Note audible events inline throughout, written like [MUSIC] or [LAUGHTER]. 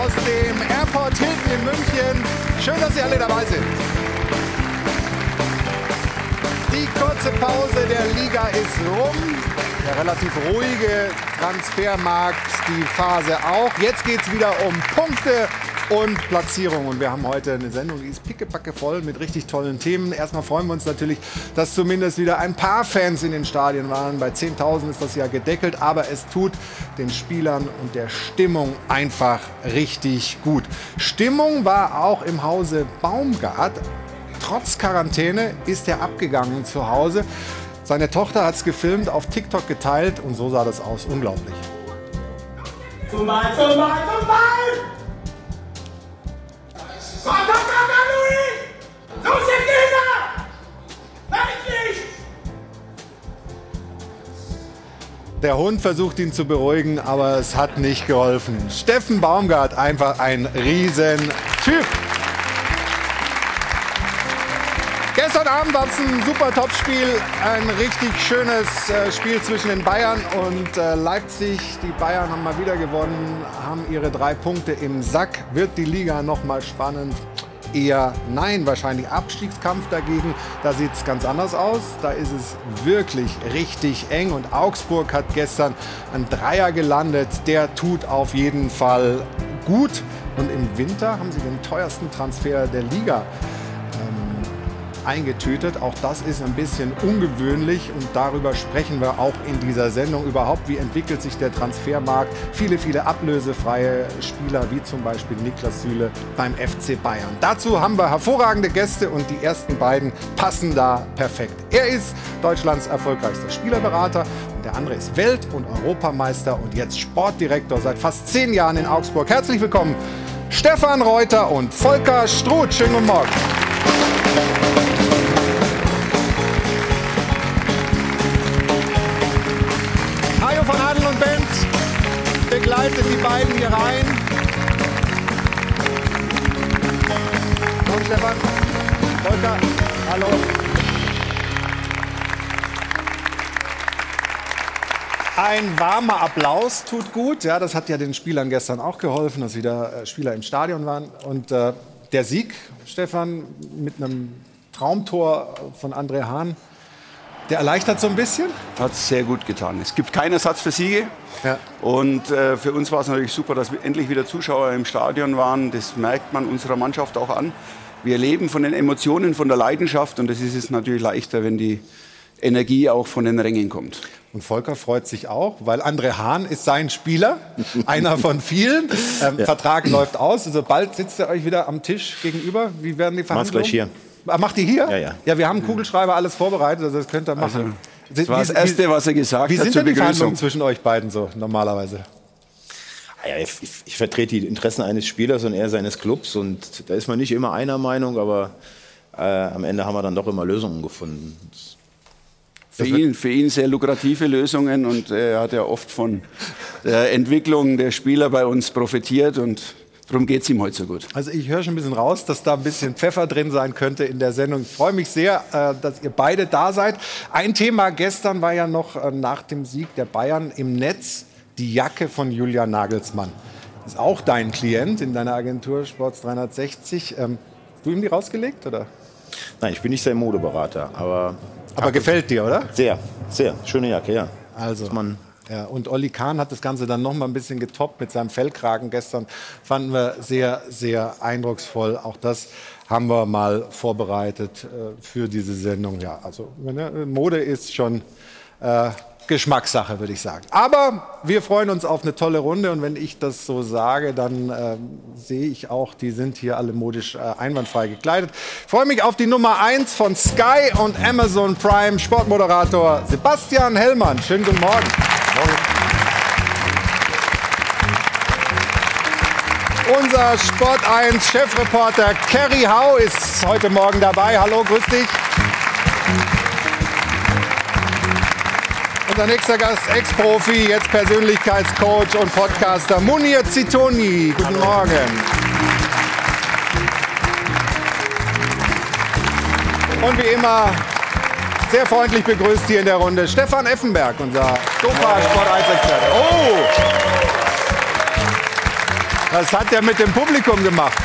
aus dem Airport Hilton in München. Schön, dass Sie alle dabei sind. Die kurze Pause der Liga ist rum. Der relativ ruhige Transfermarkt, die Phase auch. Jetzt geht es wieder um Punkte und Platzierung. Und wir haben heute eine Sendung, die ist pickepacke voll mit richtig tollen Themen. Erstmal freuen wir uns natürlich, dass zumindest wieder ein paar Fans in den Stadien waren. Bei 10.000 ist das ja gedeckelt, aber es tut den Spielern und der Stimmung einfach richtig gut. Stimmung war auch im Hause Baumgart. Trotz Quarantäne ist er abgegangen zu Hause. Seine Tochter hat es gefilmt, auf TikTok geteilt und so sah das aus. Unglaublich. Zumal, zumal, zumal! Der Hund versucht ihn zu beruhigen, aber es hat nicht geholfen. Steffen Baumgart, einfach ein Riesentyp. Abend war es ein super Topspiel, ein richtig schönes äh, Spiel zwischen den Bayern und äh, Leipzig. Die Bayern haben mal wieder gewonnen, haben ihre drei Punkte im Sack. Wird die Liga noch mal spannend? Eher nein, wahrscheinlich Abstiegskampf dagegen. Da sieht es ganz anders aus. Da ist es wirklich richtig eng. Und Augsburg hat gestern einen Dreier gelandet. Der tut auf jeden Fall gut. Und im Winter haben sie den teuersten Transfer der Liga eingetütet. Auch das ist ein bisschen ungewöhnlich und darüber sprechen wir auch in dieser Sendung überhaupt. Wie entwickelt sich der Transfermarkt? Viele, viele ablösefreie Spieler wie zum Beispiel Niklas Süle beim FC Bayern. Dazu haben wir hervorragende Gäste und die ersten beiden passen da perfekt. Er ist Deutschlands erfolgreichster Spielerberater und der andere ist Welt- und Europameister und jetzt Sportdirektor seit fast zehn Jahren in Augsburg. Herzlich willkommen, Stefan Reuter und Volker Struth. Schönen guten Morgen. Hajo von Adel und Benz begleitet die beiden hier rein. Komm, Stefan. Volker, hallo. Ein warmer Applaus tut gut. Ja, das hat ja den Spielern gestern auch geholfen, dass wieder äh, Spieler im Stadion waren. Und äh, der Sieg, Stefan, mit einem Traumtor von André Hahn, der erleichtert so ein bisschen. Hat sehr gut getan. Es gibt keinen Ersatz für Siege. Ja. Und äh, für uns war es natürlich super, dass wir endlich wieder Zuschauer im Stadion waren. Das merkt man unserer Mannschaft auch an. Wir leben von den Emotionen, von der Leidenschaft und das ist es natürlich leichter, wenn die Energie auch von den Rängen kommt. Und Volker freut sich auch, weil André Hahn ist sein Spieler, [LAUGHS] einer von vielen. Ähm, Ja. Vertrag läuft aus, also bald sitzt ihr euch wieder am Tisch gegenüber. Wie werden die Verhandlungen? gleich hier. Ah, macht ihr hier? Ja, ja. Ja, wir haben Kugelschreiber, alles vorbereitet, also das könnt ihr machen. Das war das Erste, was er gesagt Wie hat sind zur denn die Verhandlungen zwischen euch beiden so normalerweise? Ah Ja, ich, ich, ich vertrete die Interessen eines Spielers und er seines Clubs und da ist man nicht immer einer Meinung, aber äh, am Ende haben wir dann doch immer Lösungen gefunden. Für ihn, für ihn sehr lukrative Lösungen und er hat ja oft von der Entwicklung der Spieler bei uns profitiert und darum geht es ihm heute so gut. Also ich höre schon ein bisschen raus, dass da ein bisschen Pfeffer drin sein könnte in der Sendung. Ich freue mich sehr, äh, dass ihr beide da seid. Ein Thema gestern war ja noch äh, nach dem Sieg der Bayern im Netz die Jacke von Julian Nagelsmann. Ist auch dein Klient in deiner Agentur Sports 360. Ähm, hast du ihm die rausgelegt oder? Nein, ich bin nicht sein Modeberater, aber Aber gefällt dir, oder? sehr, sehr schöne Jacke, ja. Also. Man Ja, und Olli Kahn hat das Ganze dann noch mal ein bisschen getoppt mit seinem Fellkragen gestern. Fanden wir sehr, sehr eindrucksvoll. Auch das haben wir mal vorbereitet äh, für diese Sendung. Ja, also ne, Mode ist schon äh, Geschmackssache, würde ich sagen. Aber wir freuen uns auf eine tolle Runde und wenn ich das so sage, dann ähm, sehe ich auch, die sind hier alle modisch äh, einwandfrei gekleidet. Ich freue mich auf die Nummer 1 von Sky und Amazon Prime, Sportmoderator Sebastian Hellmann. Schönen guten Morgen. Unser Sport 1 Chefreporter Kerry Hau ist heute Morgen dabei. Hallo, grüß dich. Unser nächster Gast, Ex-Profi, jetzt Persönlichkeitscoach und Podcaster Munir Zitoni. Guten Morgen. Und wie immer sehr freundlich begrüßt hier in der Runde Stefan Effenberg, unser Dopa Sport 1 Experte. Oh! Was hat der mit dem Publikum gemacht?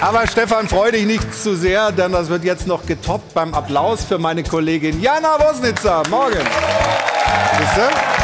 Aber Stefan, freu dich nicht zu sehr, denn das wird jetzt noch getoppt beim Applaus für meine Kollegin Jana Wosnitzer. Morgen. Siehste?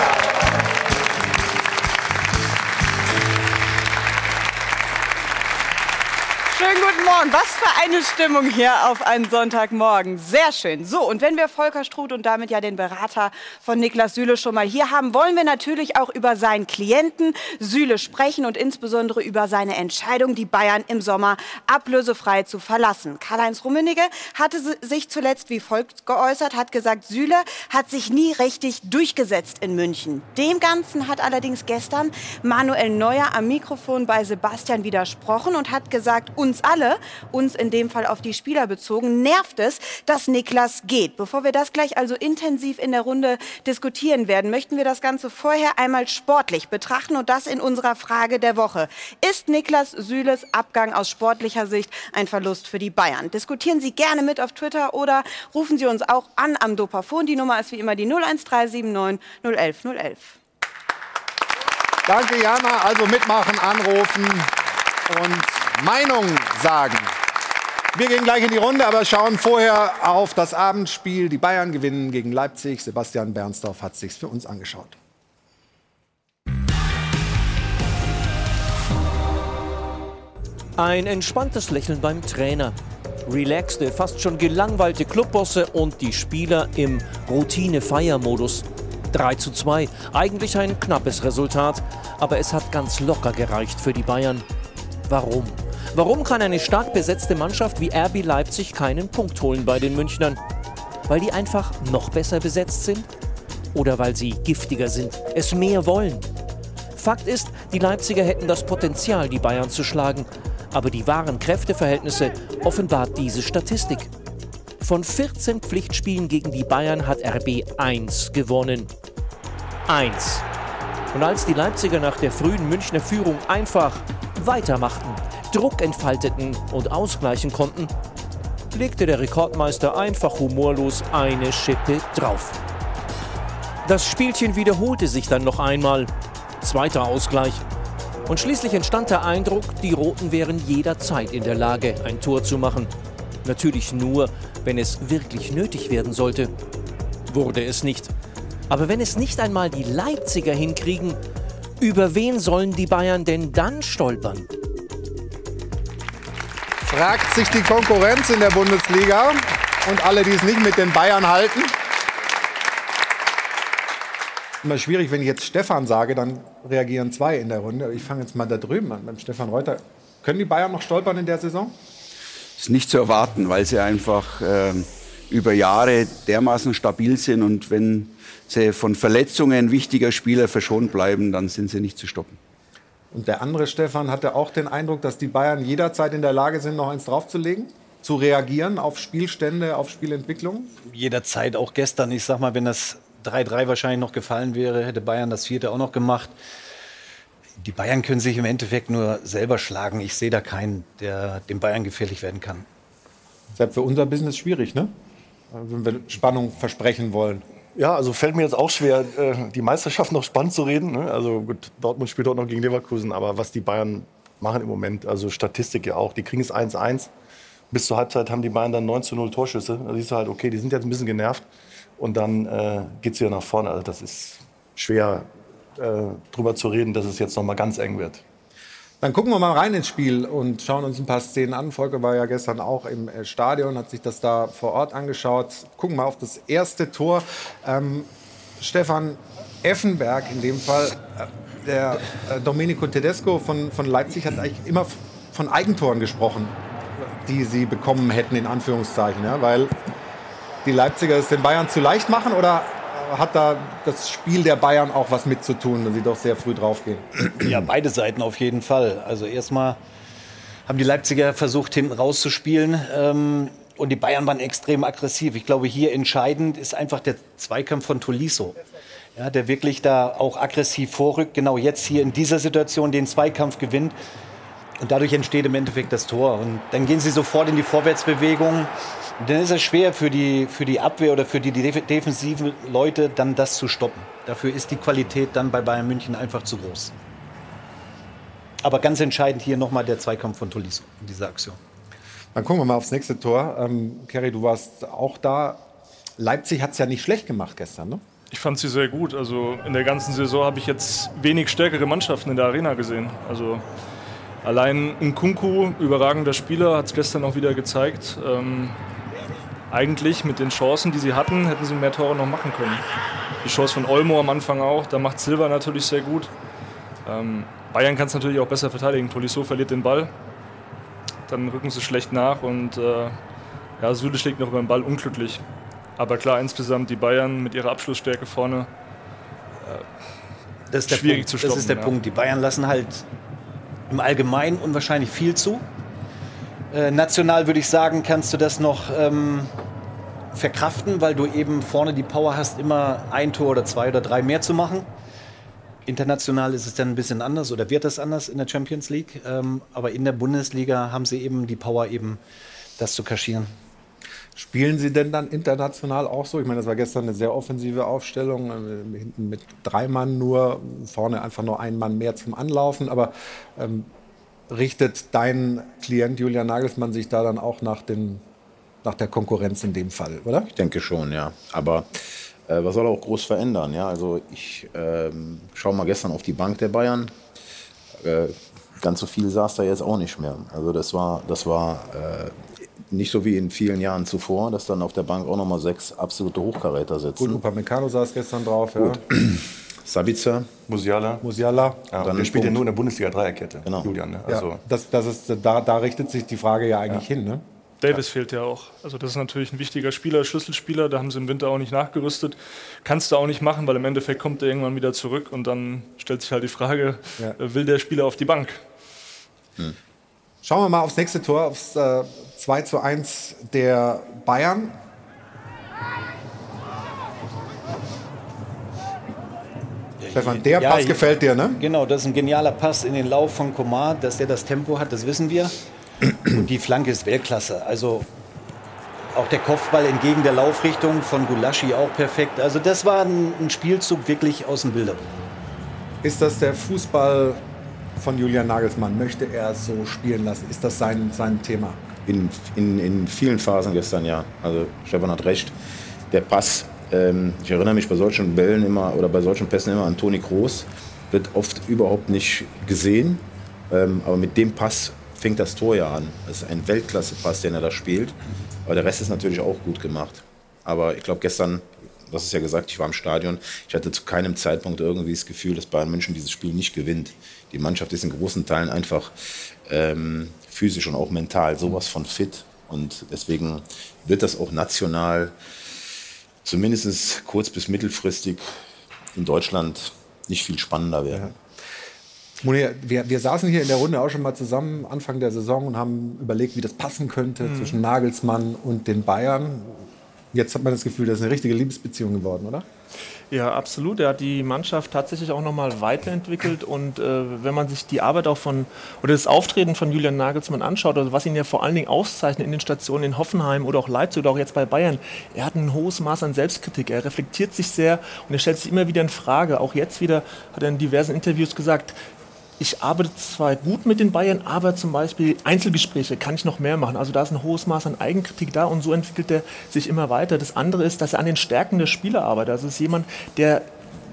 Morgen. Was für eine Stimmung hier auf einen Sonntagmorgen. Sehr schön. So, und wenn wir Volker Struth und damit ja den Berater von Niklas Süle schon mal hier haben, wollen wir natürlich auch über seinen Klienten Süle sprechen und insbesondere über seine Entscheidung, die Bayern im Sommer ablösefrei zu verlassen. Karl-Heinz Rummenigge hatte sich zuletzt wie folgt geäußert, hat gesagt, Süle hat sich nie richtig durchgesetzt in München. Dem Ganzen hat allerdings gestern Manuel Neuer am Mikrofon bei Sebastian widersprochen und hat gesagt, uns alle, uns in dem Fall auf die Spieler bezogen, nervt es, dass Niklas geht. Bevor wir das gleich also intensiv in der Runde diskutieren werden, möchten wir das Ganze vorher einmal sportlich betrachten und das in unserer Frage der Woche. Ist Niklas Süles Abgang aus sportlicher Sicht ein Verlust für die Bayern? Diskutieren Sie gerne mit auf Twitter oder rufen Sie uns auch an am Dopafon. Die Nummer ist wie immer die 01379 011 011. Danke, Jana. Also mitmachen, anrufen und Meinung sagen. Wir gehen gleich in die Runde, aber schauen vorher auf das Abendspiel. Die Bayern gewinnen gegen Leipzig. Sebastian Bernsdorf hat sich's für uns angeschaut. Ein entspanntes Lächeln beim Trainer. Relaxte, fast schon gelangweilte Clubbosse und die Spieler im Routine-Feiermodus. 3 zu 2. Eigentlich ein knappes Resultat, aber es hat ganz locker gereicht für die Bayern. Warum? Warum kann eine stark besetzte Mannschaft wie RB Leipzig keinen Punkt holen bei den Münchnern? Weil die einfach noch besser besetzt sind? Oder weil sie giftiger sind, es mehr wollen? Fakt ist, die Leipziger hätten das Potenzial, die Bayern zu schlagen. Aber die wahren Kräfteverhältnisse offenbart diese Statistik. Von 14 Pflichtspielen gegen die Bayern hat RB 1 gewonnen. 1. Und als die Leipziger nach der frühen Münchner Führung einfach weitermachten, Druck entfalteten und ausgleichen konnten, legte der Rekordmeister einfach humorlos eine Schippe drauf. Das Spielchen wiederholte sich dann noch einmal. Zweiter Ausgleich. Und schließlich entstand der Eindruck, die Roten wären jederzeit in der Lage, ein Tor zu machen. Natürlich nur, wenn es wirklich nötig werden sollte. Wurde es nicht. Aber wenn es nicht einmal die Leipziger hinkriegen, über wen sollen die Bayern denn dann stolpern? Fragt sich die Konkurrenz in der Bundesliga und alle, die es nicht mit den Bayern halten. Immer schwierig, wenn ich jetzt Stefan sage, dann reagieren zwei in der Runde. Ich fange jetzt mal da drüben an, beim Stefan Reuter. Können die Bayern noch stolpern in der Saison? ist nicht zu erwarten, weil sie einfach äh, über Jahre dermaßen stabil sind und wenn sie von Verletzungen wichtiger Spieler verschont bleiben, dann sind sie nicht zu stoppen. Und der andere Stefan hatte auch den Eindruck, dass die Bayern jederzeit in der Lage sind, noch eins draufzulegen, zu reagieren auf Spielstände, auf Spielentwicklung. Jederzeit, auch gestern. Ich sag mal, wenn das 3-3 wahrscheinlich noch gefallen wäre, hätte Bayern das vierte auch noch gemacht. Die Bayern können sich im Endeffekt nur selber schlagen. Ich sehe da keinen, der dem Bayern gefährlich werden kann. Deshalb für unser Business schwierig, ne? Wenn wir Spannung versprechen wollen. Ja, also fällt mir jetzt auch schwer, äh, die Meisterschaft noch spannend zu reden. ne? Also gut, Dortmund spielt dort noch gegen Leverkusen, aber was die Bayern machen im Moment, also Statistik ja auch, die kriegen es 1-1. Bis zur Halbzeit haben die Bayern dann 9 zu 0 Torschüsse. Da siehst du halt, okay, die sind jetzt ein bisschen genervt. Und dann äh, geht es wieder nach vorne. Also das ist schwer äh, drüber zu reden, dass es jetzt noch mal ganz eng wird. Dann gucken wir mal rein ins Spiel und schauen uns ein paar Szenen an. Volker war ja gestern auch im äh, Stadion, hat sich das da vor Ort angeschaut. Gucken mal auf das erste Tor. Ähm, Stefan Effenberg in dem Fall, äh, der äh, Domenico Tedesco von, von Leipzig hat eigentlich immer von Eigentoren gesprochen, die sie bekommen hätten, in Anführungszeichen. Ja? Weil die Leipziger es den Bayern zu leicht machen oder hat da das Spiel der Bayern auch was mit zu tun, wenn sie doch sehr früh draufgehen? Ja, beide Seiten auf jeden Fall. Also erstmal haben die Leipziger versucht, hinten rauszuspielen. Ähm, und die Bayern waren extrem aggressiv. Ich glaube, hier entscheidend ist einfach der Zweikampf von Tolisso. Ja, der wirklich da auch aggressiv vorrückt. Genau jetzt hier in dieser Situation den Zweikampf gewinnt. Und dadurch entsteht im Endeffekt das Tor. Und dann gehen sie sofort in die Vorwärtsbewegung. Dann ist es schwer für die, für die Abwehr oder für die def defensiven Leute dann das zu stoppen. Dafür ist die Qualität dann bei Bayern München einfach zu groß. Aber ganz entscheidend hier nochmal der Zweikampf von Tolisso in dieser Aktion. Dann gucken wir mal aufs nächste Tor. Ähm, Kerry, du warst auch da. Leipzig hat es ja nicht schlecht gemacht gestern, ne? Ich fand sie sehr gut. Also in der ganzen Saison habe ich jetzt wenig stärkere Mannschaften in der Arena gesehen. Also allein Nkunku, überragender Spieler, hat es gestern auch wieder gezeigt. Ähm, eigentlich mit den Chancen, die sie hatten, hätten sie mehr Tore noch machen können. Die Chance von Olmo am Anfang auch, da macht Silva natürlich sehr gut. Ähm, Bayern kann es natürlich auch besser verteidigen. Tolisso verliert den Ball, dann rücken sie schlecht nach und äh, ja, Süle schlägt noch über den Ball unglücklich. Aber klar, insgesamt die Bayern mit ihrer Abschlussstärke vorne. Das ist der Schwierig Punkt. zu Das stoppen, ist der ja. Punkt. Die Bayern lassen halt im Allgemeinen unwahrscheinlich viel zu. Äh, national würde ich sagen, kannst du das noch ähm, verkraften, weil du eben vorne die Power hast, immer ein Tor oder zwei oder drei mehr zu machen. International ist es dann ein bisschen anders oder wird das anders in der Champions League. Ähm, aber in der Bundesliga haben sie eben die Power, eben das zu kaschieren. Spielen Sie denn dann international auch so? Ich meine, das war gestern eine sehr offensive Aufstellung, äh, hinten mit drei Mann nur, vorne einfach nur ein Mann mehr zum Anlaufen. Aber ähm, richtet dein Klient Julian Nagelsmann sich da dann auch nach, den, nach der Konkurrenz in dem Fall, oder? Ich denke schon, ja. Aber äh, was soll er auch groß verändern? Ja, also ich ähm, schaue mal gestern auf die Bank der Bayern. Äh, ganz so viel saß da jetzt auch nicht mehr. Also das war, das war äh, nicht so wie in vielen Jahren zuvor, dass dann auf der Bank auch nochmal sechs absolute Hochkaräter Gut, sitzen. Upamecano saß gestern drauf, ja. Sabitzer, Musiala. Musiala. Ja, Dann der spielt ja Punkt. nur in der Bundesliga-Dreierkette, Genau. Julian. Ne? Ja, Also, das, das ist, da, da richtet sich die Frage ja eigentlich hin, ne? Davis fehlt ja auch. Also das ist natürlich ein wichtiger Spieler, Schlüsselspieler. Da haben sie im Winter auch nicht nachgerüstet. Kannst du auch nicht machen, weil im Endeffekt kommt er irgendwann wieder zurück und dann stellt sich halt die Frage, Ja. äh, will der Spieler auf die Bank? Schauen wir mal aufs nächste Tor, aufs äh, 2 zu 1 der Bayern. Stefan, der Ja, Pass gefällt dir, ne? Genau, das ist ein genialer Pass in den Lauf von Komar, dass der das Tempo hat, das wissen wir. Und die Flanke ist Weltklasse. Also auch der Kopfball entgegen der Laufrichtung von Gulaschi auch perfekt. Also das war ein, ein Spielzug wirklich aus dem Bilderbuch. Ist das der Fußball von Julian Nagelsmann? Möchte er es so spielen lassen? Ist das sein, sein Thema? in, in, in vielen Phasen gestern, ja. Also Stefan hat recht. Der Pass, ich erinnere mich bei solchen Bällen immer oder bei solchen Pässen immer an Toni Kroos, wird oft überhaupt nicht gesehen. Ähm, aber mit dem Pass fängt das Tor ja an. Das ist ein Weltklasse-Pass, den er da spielt. Aber der Rest ist natürlich auch gut gemacht. Aber ich glaube, gestern, hast es ja gesagt, ich war im Stadion. Ich hatte zu keinem Zeitpunkt irgendwie das Gefühl, dass Bayern München dieses Spiel nicht gewinnt. Die Mannschaft ist in großen Teilen einfach ähm, physisch und auch mental sowas von fit. Und deswegen wird das auch national, zumindest kurz- bis mittelfristig in Deutschland, nicht viel spannender werden. Moni, wir, wir saßen hier in der Runde auch schon mal zusammen Anfang der Saison und haben überlegt, wie das passen könnte zwischen Nagelsmann und den Bayern. Jetzt hat man das Gefühl, das ist eine richtige Liebesbeziehung geworden, oder? Ja, absolut. Er hat die Mannschaft tatsächlich auch nochmal weiterentwickelt. Und äh, wenn man sich die Arbeit auch von oder das Auftreten von Julian Nagelsmann anschaut, also was ihn ja vor allen Dingen auszeichnet in den Stationen in Hoffenheim oder auch Leipzig oder auch jetzt bei Bayern, er hat ein hohes Maß an Selbstkritik. Er reflektiert sich sehr und er stellt sich immer wieder in Frage. Auch jetzt wieder hat er in diversen Interviews gesagt, ich arbeite zwar gut mit den Bayern, aber zum Beispiel Einzelgespräche kann ich noch mehr machen. Also da ist ein hohes Maß an Eigenkritik da und so entwickelt er sich immer weiter. Das andere ist, dass er an den Stärken der Spieler arbeitet. Also es ist jemand, der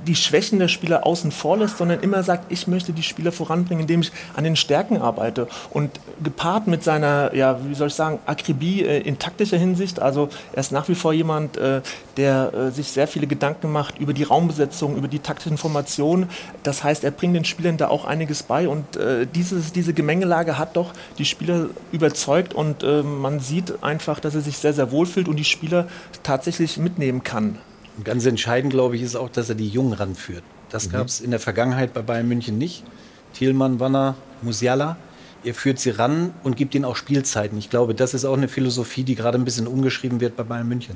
die Schwächen der Spieler außen vor lässt, sondern immer sagt, ich möchte die Spieler voranbringen, indem ich an den Stärken arbeite. Und gepaart mit seiner, ja, wie soll ich sagen, Akribie äh, in taktischer Hinsicht, also er ist nach wie vor jemand, äh, der äh, sich sehr viele Gedanken macht über die Raumbesetzung, über die taktischen Formationen. Das heißt, er bringt den Spielern da auch einiges bei und äh, dieses, diese Gemengelage hat doch die Spieler überzeugt und äh, man sieht einfach, dass er sich sehr, sehr wohl fühlt und die Spieler tatsächlich mitnehmen kann. Und ganz entscheidend, glaube ich, ist auch, dass er die Jungen ranführt. Das gab es in der Vergangenheit bei Bayern München nicht. Thielmann, Wanner, Musiala. Er führt sie ran und gibt ihnen auch Spielzeiten. Ich glaube, das ist auch eine Philosophie, die gerade ein bisschen umgeschrieben wird bei Bayern München.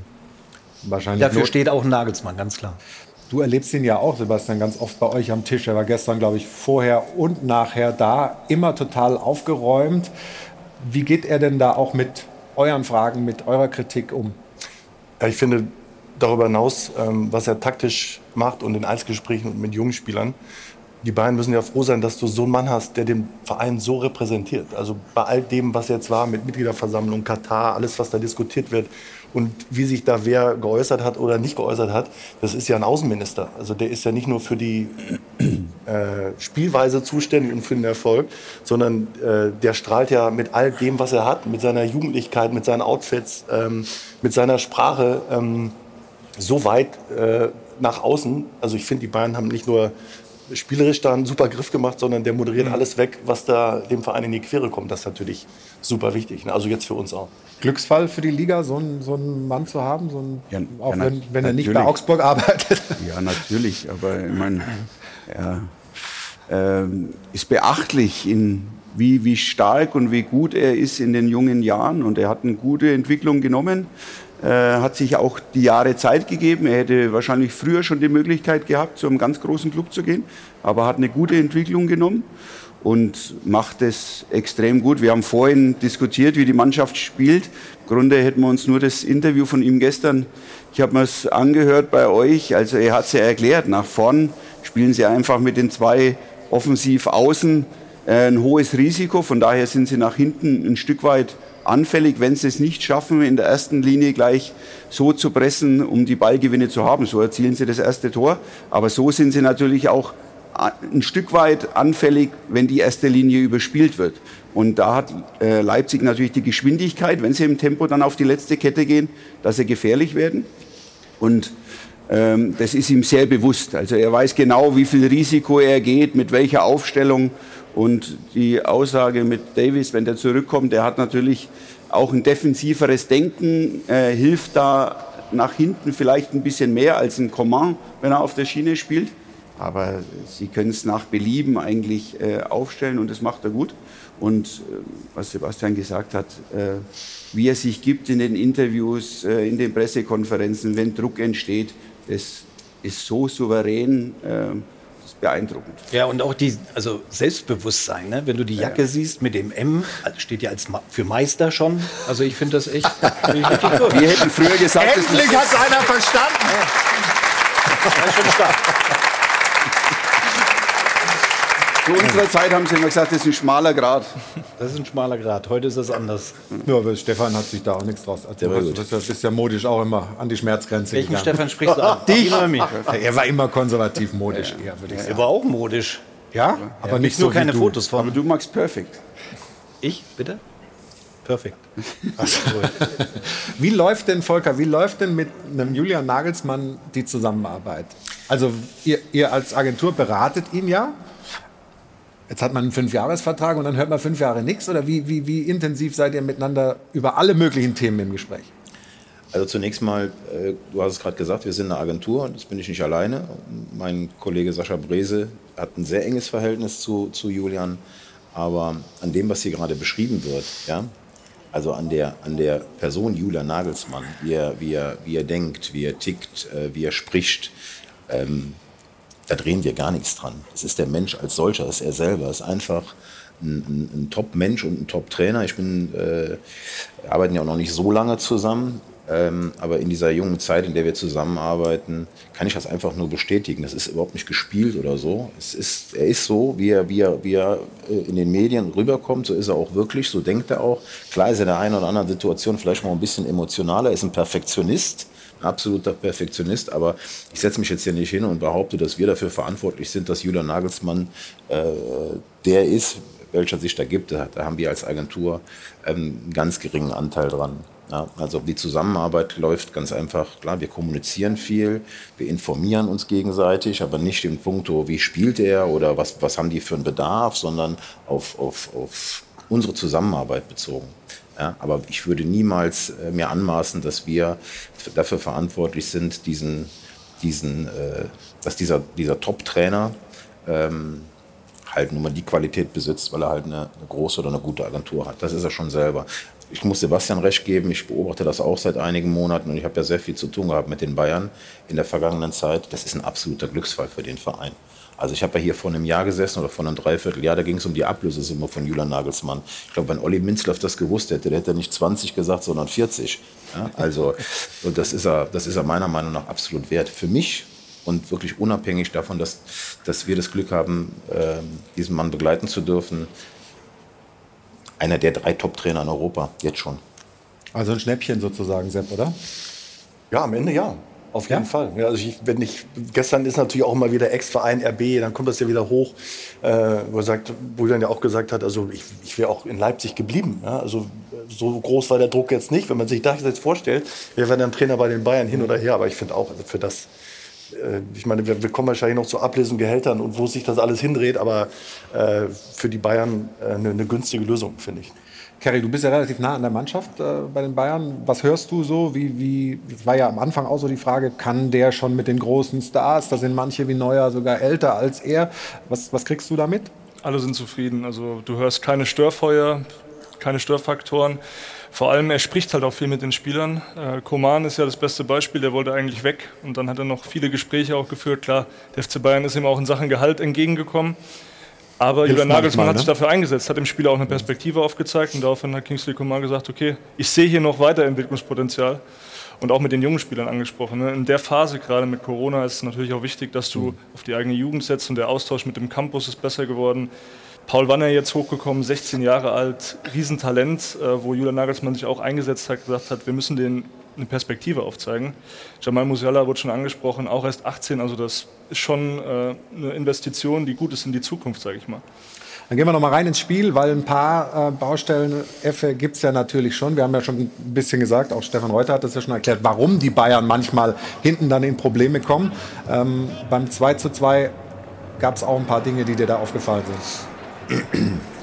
Wahrscheinlich. Dafür nur- steht auch ein Nagelsmann, ganz klar. Du erlebst ihn ja auch, Sebastian, ganz oft bei euch am Tisch. Er war gestern, glaube ich, vorher und nachher da, immer total aufgeräumt. Wie geht er denn da auch mit euren Fragen, mit eurer Kritik um? Ich finde darüber hinaus, ähm, was er taktisch macht und in Einzelgesprächen mit jungen Spielern, die Bayern müssen ja froh sein, dass du so einen Mann hast, der den Verein so repräsentiert. Also bei all dem, was jetzt war mit Mitgliederversammlung, Katar, alles, was da diskutiert wird und wie sich da wer geäußert hat oder nicht geäußert hat, das ist ja ein Außenminister. Also der ist ja nicht nur für die äh, Spielweise zuständig und für den Erfolg, sondern äh, der strahlt ja mit all dem, was er hat, mit seiner Jugendlichkeit, mit seinen Outfits, ähm, mit seiner Sprache ähm, so weit äh, nach außen. Also ich finde, die Bayern haben nicht nur spielerisch da einen super Griff gemacht, sondern der moderiert mhm. alles weg, was da dem Verein in die Quere kommt. Das ist natürlich super wichtig. Ne? Also jetzt für uns auch. Glücksfall für die Liga, so einen, so einen Mann zu haben, so einen, ja, auch ja, wenn, wenn er nicht bei Augsburg arbeitet. Ja, natürlich, aber ich meine, er äh, ist beachtlich, in, wie, wie stark und wie gut er ist in den jungen Jahren und er hat eine gute Entwicklung genommen. Äh, hat sich auch die Jahre Zeit gegeben. Er hätte wahrscheinlich früher schon die Möglichkeit gehabt, zu einem ganz großen Club zu gehen, aber hat eine gute Entwicklung genommen und macht es extrem gut. Wir haben vorhin diskutiert, wie die Mannschaft spielt. Im Grunde hätten wir uns nur das Interview von ihm gestern, ich habe mir es angehört bei euch, also er hat es ja erklärt, nach vorn spielen sie einfach mit den zwei offensiv außen äh, ein hohes Risiko, von daher sind sie nach hinten ein Stück weit anfällig, wenn sie es nicht schaffen, in der ersten Linie gleich so zu pressen, um die Ballgewinne zu haben. So erzielen sie das erste Tor. Aber so sind sie natürlich auch ein Stück weit anfällig, wenn die erste Linie überspielt wird. Und da hat äh, Leipzig natürlich die Geschwindigkeit, wenn sie im Tempo dann auf die letzte Kette gehen, dass sie gefährlich werden. Und ähm, das ist ihm sehr bewusst. Also er weiß genau, wie viel Risiko er geht, mit welcher Aufstellung. Und die Aussage mit Davis, wenn der zurückkommt, der hat natürlich auch ein defensiveres Denken, äh, hilft da nach hinten vielleicht ein bisschen mehr als ein Coman, wenn er auf der Schiene spielt. Aber sie können es nach Belieben eigentlich äh, aufstellen und das macht er gut. Und äh, was Sebastian gesagt hat, äh, wie er sich gibt in den Interviews, äh, in den Pressekonferenzen, wenn Druck entsteht, das ist so souverän. Beeindruckend. Ja, und auch die, also Selbstbewusstsein, ne? wenn du die Jacke ja. siehst mit dem M, also steht ja als für Meister schon. Also ich finde das echt. [LAUGHS] find Wir hätten früher gesagt, endlich hat es einer verstanden. Ja. Das ist schon stark. Zu unserer Zeit haben sie immer gesagt, das ist ein schmaler Grad. Das ist ein schmaler Grad. Heute ist das anders. Ja, aber Stefan hat sich da auch nichts draus erzählt. Du bist ja modisch auch immer an die Schmerzgrenze Welchen gegangen. Stefan sprichst du an? [LAUGHS] Dich? Er war immer konservativ modisch, ja. eher, würde ich sagen. Er war auch modisch. Ja, aber ja, nicht so nur keine du. Fotos von. Aber du magst Perfekt. Ich, bitte? Perfekt. [LAUGHS] wie läuft denn, Volker, wie läuft denn mit einem Julian Nagelsmann die Zusammenarbeit? Also ihr, ihr als Agentur beratet ihn ja Jetzt hat man einen Fünfjahresvertrag und dann hört man fünf Jahre nichts? Oder wie, wie, wie intensiv seid ihr miteinander über alle möglichen Themen im Gespräch? Also zunächst mal, äh, du hast es gerade gesagt, wir sind eine Agentur und das bin ich nicht alleine. Mein Kollege Sascha Brese hat ein sehr enges Verhältnis zu, zu Julian. Aber an dem, was hier gerade beschrieben wird, ja, also an der, an der Person Julian Nagelsmann, wie er, wie, er, wie er denkt, wie er tickt, äh, wie er spricht, ähm, da drehen wir gar nichts dran. Es ist der Mensch als solcher, das ist er selber, es ist einfach ein, ein, ein Top-Mensch und ein Top-Trainer. Ich bin, äh, wir arbeiten ja auch noch nicht so lange zusammen, ähm, aber in dieser jungen Zeit, in der wir zusammenarbeiten, kann ich das einfach nur bestätigen. Das ist überhaupt nicht gespielt oder so. Es ist, er ist so, wie er, wie, er, wie er äh, in den Medien rüberkommt, so ist er auch wirklich, so denkt er auch. Klar ist er in der einen oder anderen Situation vielleicht mal ein bisschen emotionaler, er ist ein Perfektionist absoluter Perfektionist, aber ich setze mich jetzt hier nicht hin und behaupte, dass wir dafür verantwortlich sind, dass Julian Nagelsmann äh, der ist, welcher sich da gibt. Da, haben wir als Agentur ähm, einen ganz geringen Anteil dran. Ja, also die Zusammenarbeit läuft ganz einfach, klar, wir kommunizieren viel, wir informieren uns gegenseitig, aber nicht im Punkto, wie spielt er oder was, was haben die für einen Bedarf, sondern auf, auf, auf unsere Zusammenarbeit bezogen. Ja, aber ich würde niemals äh, mir anmaßen, dass wir dafür verantwortlich sind, diesen, diesen, äh, dass dieser, dieser Top-Trainer ähm, halt nun mal die Qualität besitzt, weil er halt eine, eine, große oder eine gute Agentur hat. Das ist er schon selber. ich muss Sebastian recht geben, ich beobachte das auch seit einigen Monaten und ich habe ja sehr viel zu tun gehabt mit den Bayern in der vergangenen Zeit. Das ist ein absoluter Glücksfall für den Verein. Also ich habe ja hier vor einem Jahr gesessen oder vor einem Dreivierteljahr, da ging es um die Ablösesumme von Julian Nagelsmann. Ich glaube, wenn Olli Minzlaff das gewusst hätte, der hätte nicht 20 gesagt, sondern 40. Ja, also [LAUGHS] und das ist, er, das ist er meiner Meinung nach absolut wert. Für mich und wirklich unabhängig davon, dass, dass wir das Glück haben, äh, diesen Mann begleiten zu dürfen, einer der drei Top-Trainer in Europa, jetzt schon. Also ein Schnäppchen sozusagen, Sepp, oder? Ja, am Ende ja. Auf jeden Ja? Fall. Ja, also ich, wenn ich, gestern ist natürlich auch immer wieder Ex-Verein RB, dann kommt das ja wieder hoch, äh, wo er sagt, wo dann ja auch gesagt hat, also ich, ich wäre auch in Leipzig geblieben. Ja? Also so groß war der Druck jetzt nicht, wenn man sich das jetzt vorstellt, wir wären dann Trainer bei den Bayern hin oder her, aber ich finde auch, also für das, äh, ich meine, wir, wir kommen wahrscheinlich noch zu Ablesen, Gehältern und wo sich das alles hindreht, aber äh, für die Bayern äh, eine, eine günstige Lösung, finde ich. Kerry, du bist ja relativ nah an der Mannschaft äh, bei den Bayern. Was hörst du so? Wie, wie, das war ja am Anfang auch so die Frage, kann der schon mit den großen Stars? Da sind manche wie Neuer sogar älter als er. Was, was kriegst du damit? Alle sind zufrieden. Also du hörst keine Störfeuer, keine Störfaktoren. Vor allem, er spricht halt auch viel mit den Spielern. Äh, Koman ist ja das beste Beispiel, der wollte eigentlich weg. Und dann hat er noch viele Gespräche auch geführt. Klar, der FC Bayern ist ihm auch in Sachen Gehalt entgegengekommen. Aber Julian Nagelsmann hat sich ne? dafür eingesetzt, hat dem Spieler auch eine Perspektive aufgezeigt. Und daraufhin hat Kingsley Coman gesagt, okay, ich sehe hier noch Weiterentwicklungspotenzial. Und auch mit den jungen Spielern angesprochen. Ne? In der Phase, gerade mit Corona, ist es natürlich auch wichtig, dass du auf die eigene Jugend setzt. Und der Austausch mit dem Campus ist besser geworden. Paul Wanner jetzt hochgekommen, 16 Jahre alt, Riesentalent, äh, wo Julian Nagelsmann sich auch eingesetzt hat, gesagt hat, wir müssen denen eine Perspektive aufzeigen. Jamal Musiala wurde schon angesprochen, auch erst 18, also das ist schon äh, eine Investition, die gut ist in die Zukunft, sage ich mal. Dann gehen wir noch mal rein ins Spiel, weil ein paar äh, Baustellen gibt es ja natürlich schon. Wir haben ja schon ein bisschen gesagt, auch Stefan Reuter hat das ja schon erklärt, warum die Bayern manchmal hinten dann in Probleme kommen. Ähm, beim 2 zu 2 gab es auch ein paar Dinge, die dir da aufgefallen sind.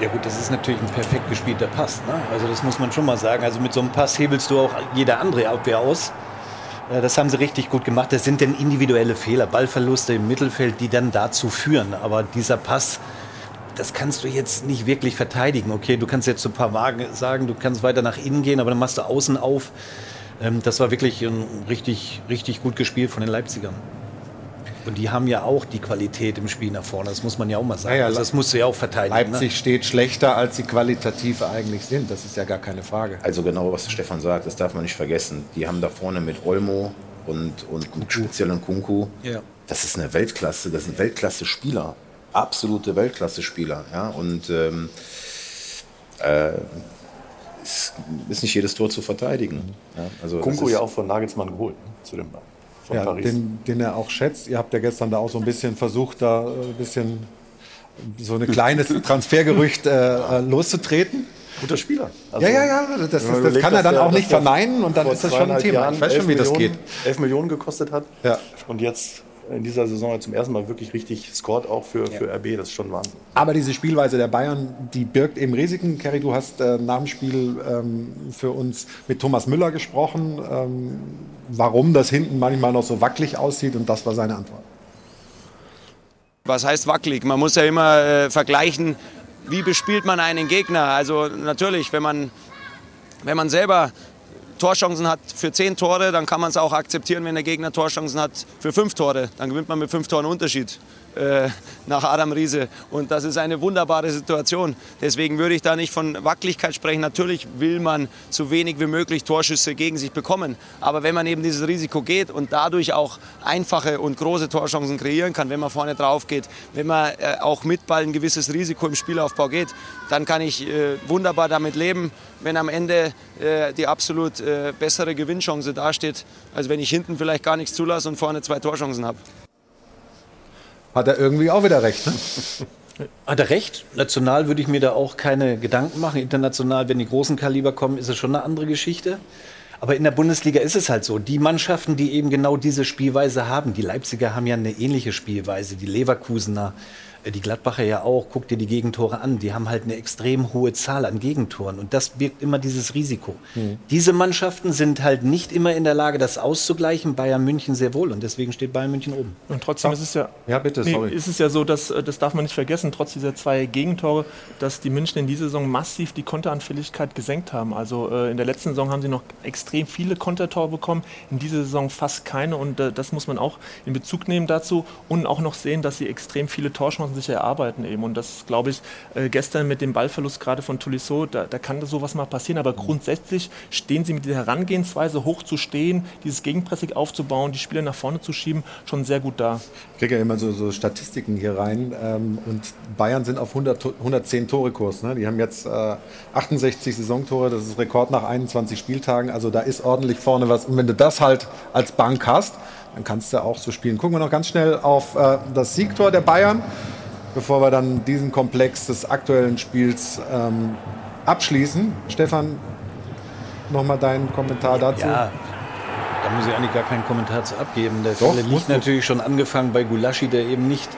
Ja gut, das ist natürlich ein perfekt gespielter Pass. Ne? Also das muss man schon mal sagen. Also mit so einem Pass hebelst du auch jede andere Abwehr aus. Äh, Das haben sie richtig gut gemacht. Das sind dann individuelle Fehler, Ballverluste im Mittelfeld, die dann dazu führen. Aber dieser Pass, das kannst du jetzt nicht wirklich verteidigen. Okay, du kannst jetzt so ein paar Wagen sagen, du kannst weiter nach innen gehen, aber dann machst du außen auf. Ähm, Das war wirklich richtig, richtig gut gespielt von den Leipzigern. Und die haben ja auch die Qualität im Spiel nach vorne. Das muss man ja auch mal sagen. Ja, ja, also das musst du ja auch verteidigen. Leipzig Ne? steht schlechter, als sie qualitativ eigentlich sind. Das ist ja gar keine Frage. Also genau, was Stefan sagt, das darf man nicht vergessen. Die haben da vorne mit Olmo und, und speziell in Kunku, Ja. das ist eine Weltklasse, das sind Weltklasse-Spieler, absolute Weltklasse-Spieler. Ja? Und ähm, äh, es ist nicht jedes Tor zu verteidigen. Ja? Also ist- ja auch von Nagelsmann geholt, ne, zu dem von Ja, Paris. den, den er auch schätzt. Ihr habt ja gestern da auch so ein bisschen versucht, da äh, ein bisschen so ein kleines [LAUGHS] Transfergerücht äh, äh, loszutreten. Guter Spieler. Also, Ja, ja, ja, das, das, das überlegt, kann er dann der- auch nicht verneinen und dann ist das schon ein Thema. Jahren Ich weiß schon, 11 wie das geht. Millionen, 11 Millionen gekostet hat. Ja. Und jetzt in dieser Saison zum ersten Mal wirklich richtig scored auch für, für RB. Das ist schon Wahnsinn. Aber diese Spielweise der Bayern, die birgt eben Risiken. Kerry, du hast äh, nach dem Spiel ähm, für uns mit Thomas Müller gesprochen, ähm, warum das hinten manchmal noch so wackelig aussieht und das war seine Antwort. Was heißt wackelig? Man muss ja immer äh, vergleichen, wie bespielt man einen Gegner. Also natürlich, wenn man, wenn man selber Torchancen hat für zehn Tore, dann kann man es auch akzeptieren, wenn der Gegner Torchancen hat für fünf Tore. Dann gewinnt man mit fünf Toren Unterschied äh, nach Adam Riese. Und das ist eine wunderbare Situation. Deswegen würde ich da nicht von Wackeligkeit sprechen. Natürlich will man so wenig wie möglich Torschüsse gegen sich bekommen. Aber wenn man eben dieses Risiko geht und dadurch auch einfache und große Torchancen kreieren kann, wenn man vorne drauf geht, wenn man äh, auch mit Ball ein gewisses Risiko im Spielaufbau geht, dann kann ich äh, wunderbar damit leben, wenn am Ende die absolut bessere Gewinnchance dasteht, als wenn ich hinten vielleicht gar nichts zulasse und vorne zwei Torchancen habe. Hat er irgendwie auch wieder recht, ne? [LAUGHS] Hat er recht. National würde ich mir da auch keine Gedanken machen. International, wenn die großen Kaliber kommen, ist es schon eine andere Geschichte. Aber in der Bundesliga ist es halt so. Die Mannschaften, die eben genau diese Spielweise haben, die Leipziger haben ja eine ähnliche Spielweise, die Leverkusener, Die Gladbacher ja auch, guck dir die Gegentore an. Die haben halt eine extrem hohe Zahl an Gegentoren und das birgt immer dieses Risiko. Mhm. Diese Mannschaften sind halt nicht immer in der Lage, das auszugleichen. Bayern München sehr wohl und deswegen steht Bayern München oben. Und trotzdem ist es ja, Ja, bitte, nee, sorry. ist es ja so, dass äh, das darf man nicht vergessen, trotz dieser zwei Gegentore, dass die München in dieser Saison massiv die Konteranfälligkeit gesenkt haben. Also äh, in der letzten Saison haben sie noch extrem viele Kontertore bekommen, in dieser Saison fast keine und äh, das muss man auch in Bezug nehmen dazu und auch noch sehen, dass sie extrem viele Torchancen sich erarbeiten eben und das glaube ich äh, gestern mit dem Ballverlust gerade von Tolisso, da, da kann sowas mal passieren, aber grundsätzlich stehen sie mit dieser Herangehensweise hoch zu stehen, dieses Gegenpressing aufzubauen, die Spieler nach vorne zu schieben, schon sehr gut da. Ich kriege ja immer so, so Statistiken hier rein ähm, und Bayern sind auf 100, To- 110 Tore Kurs. Ne? Die haben jetzt äh, 68 Saisontore, das ist Rekord nach 21 Spieltagen. Also da ist ordentlich vorne was. Und wenn du das halt als Bank hast, dann kannst du auch so spielen. Gucken wir noch ganz schnell auf äh, das Siegtor der Bayern, bevor wir dann diesen Komplex des aktuellen Spiels ähm, abschließen. Stefan, nochmal deinen Kommentar dazu. Ja, da muss ich eigentlich gar keinen Kommentar zu abgeben. Der Doch, Fälle liegt natürlich schon angefangen bei Gulaschi, der eben nicht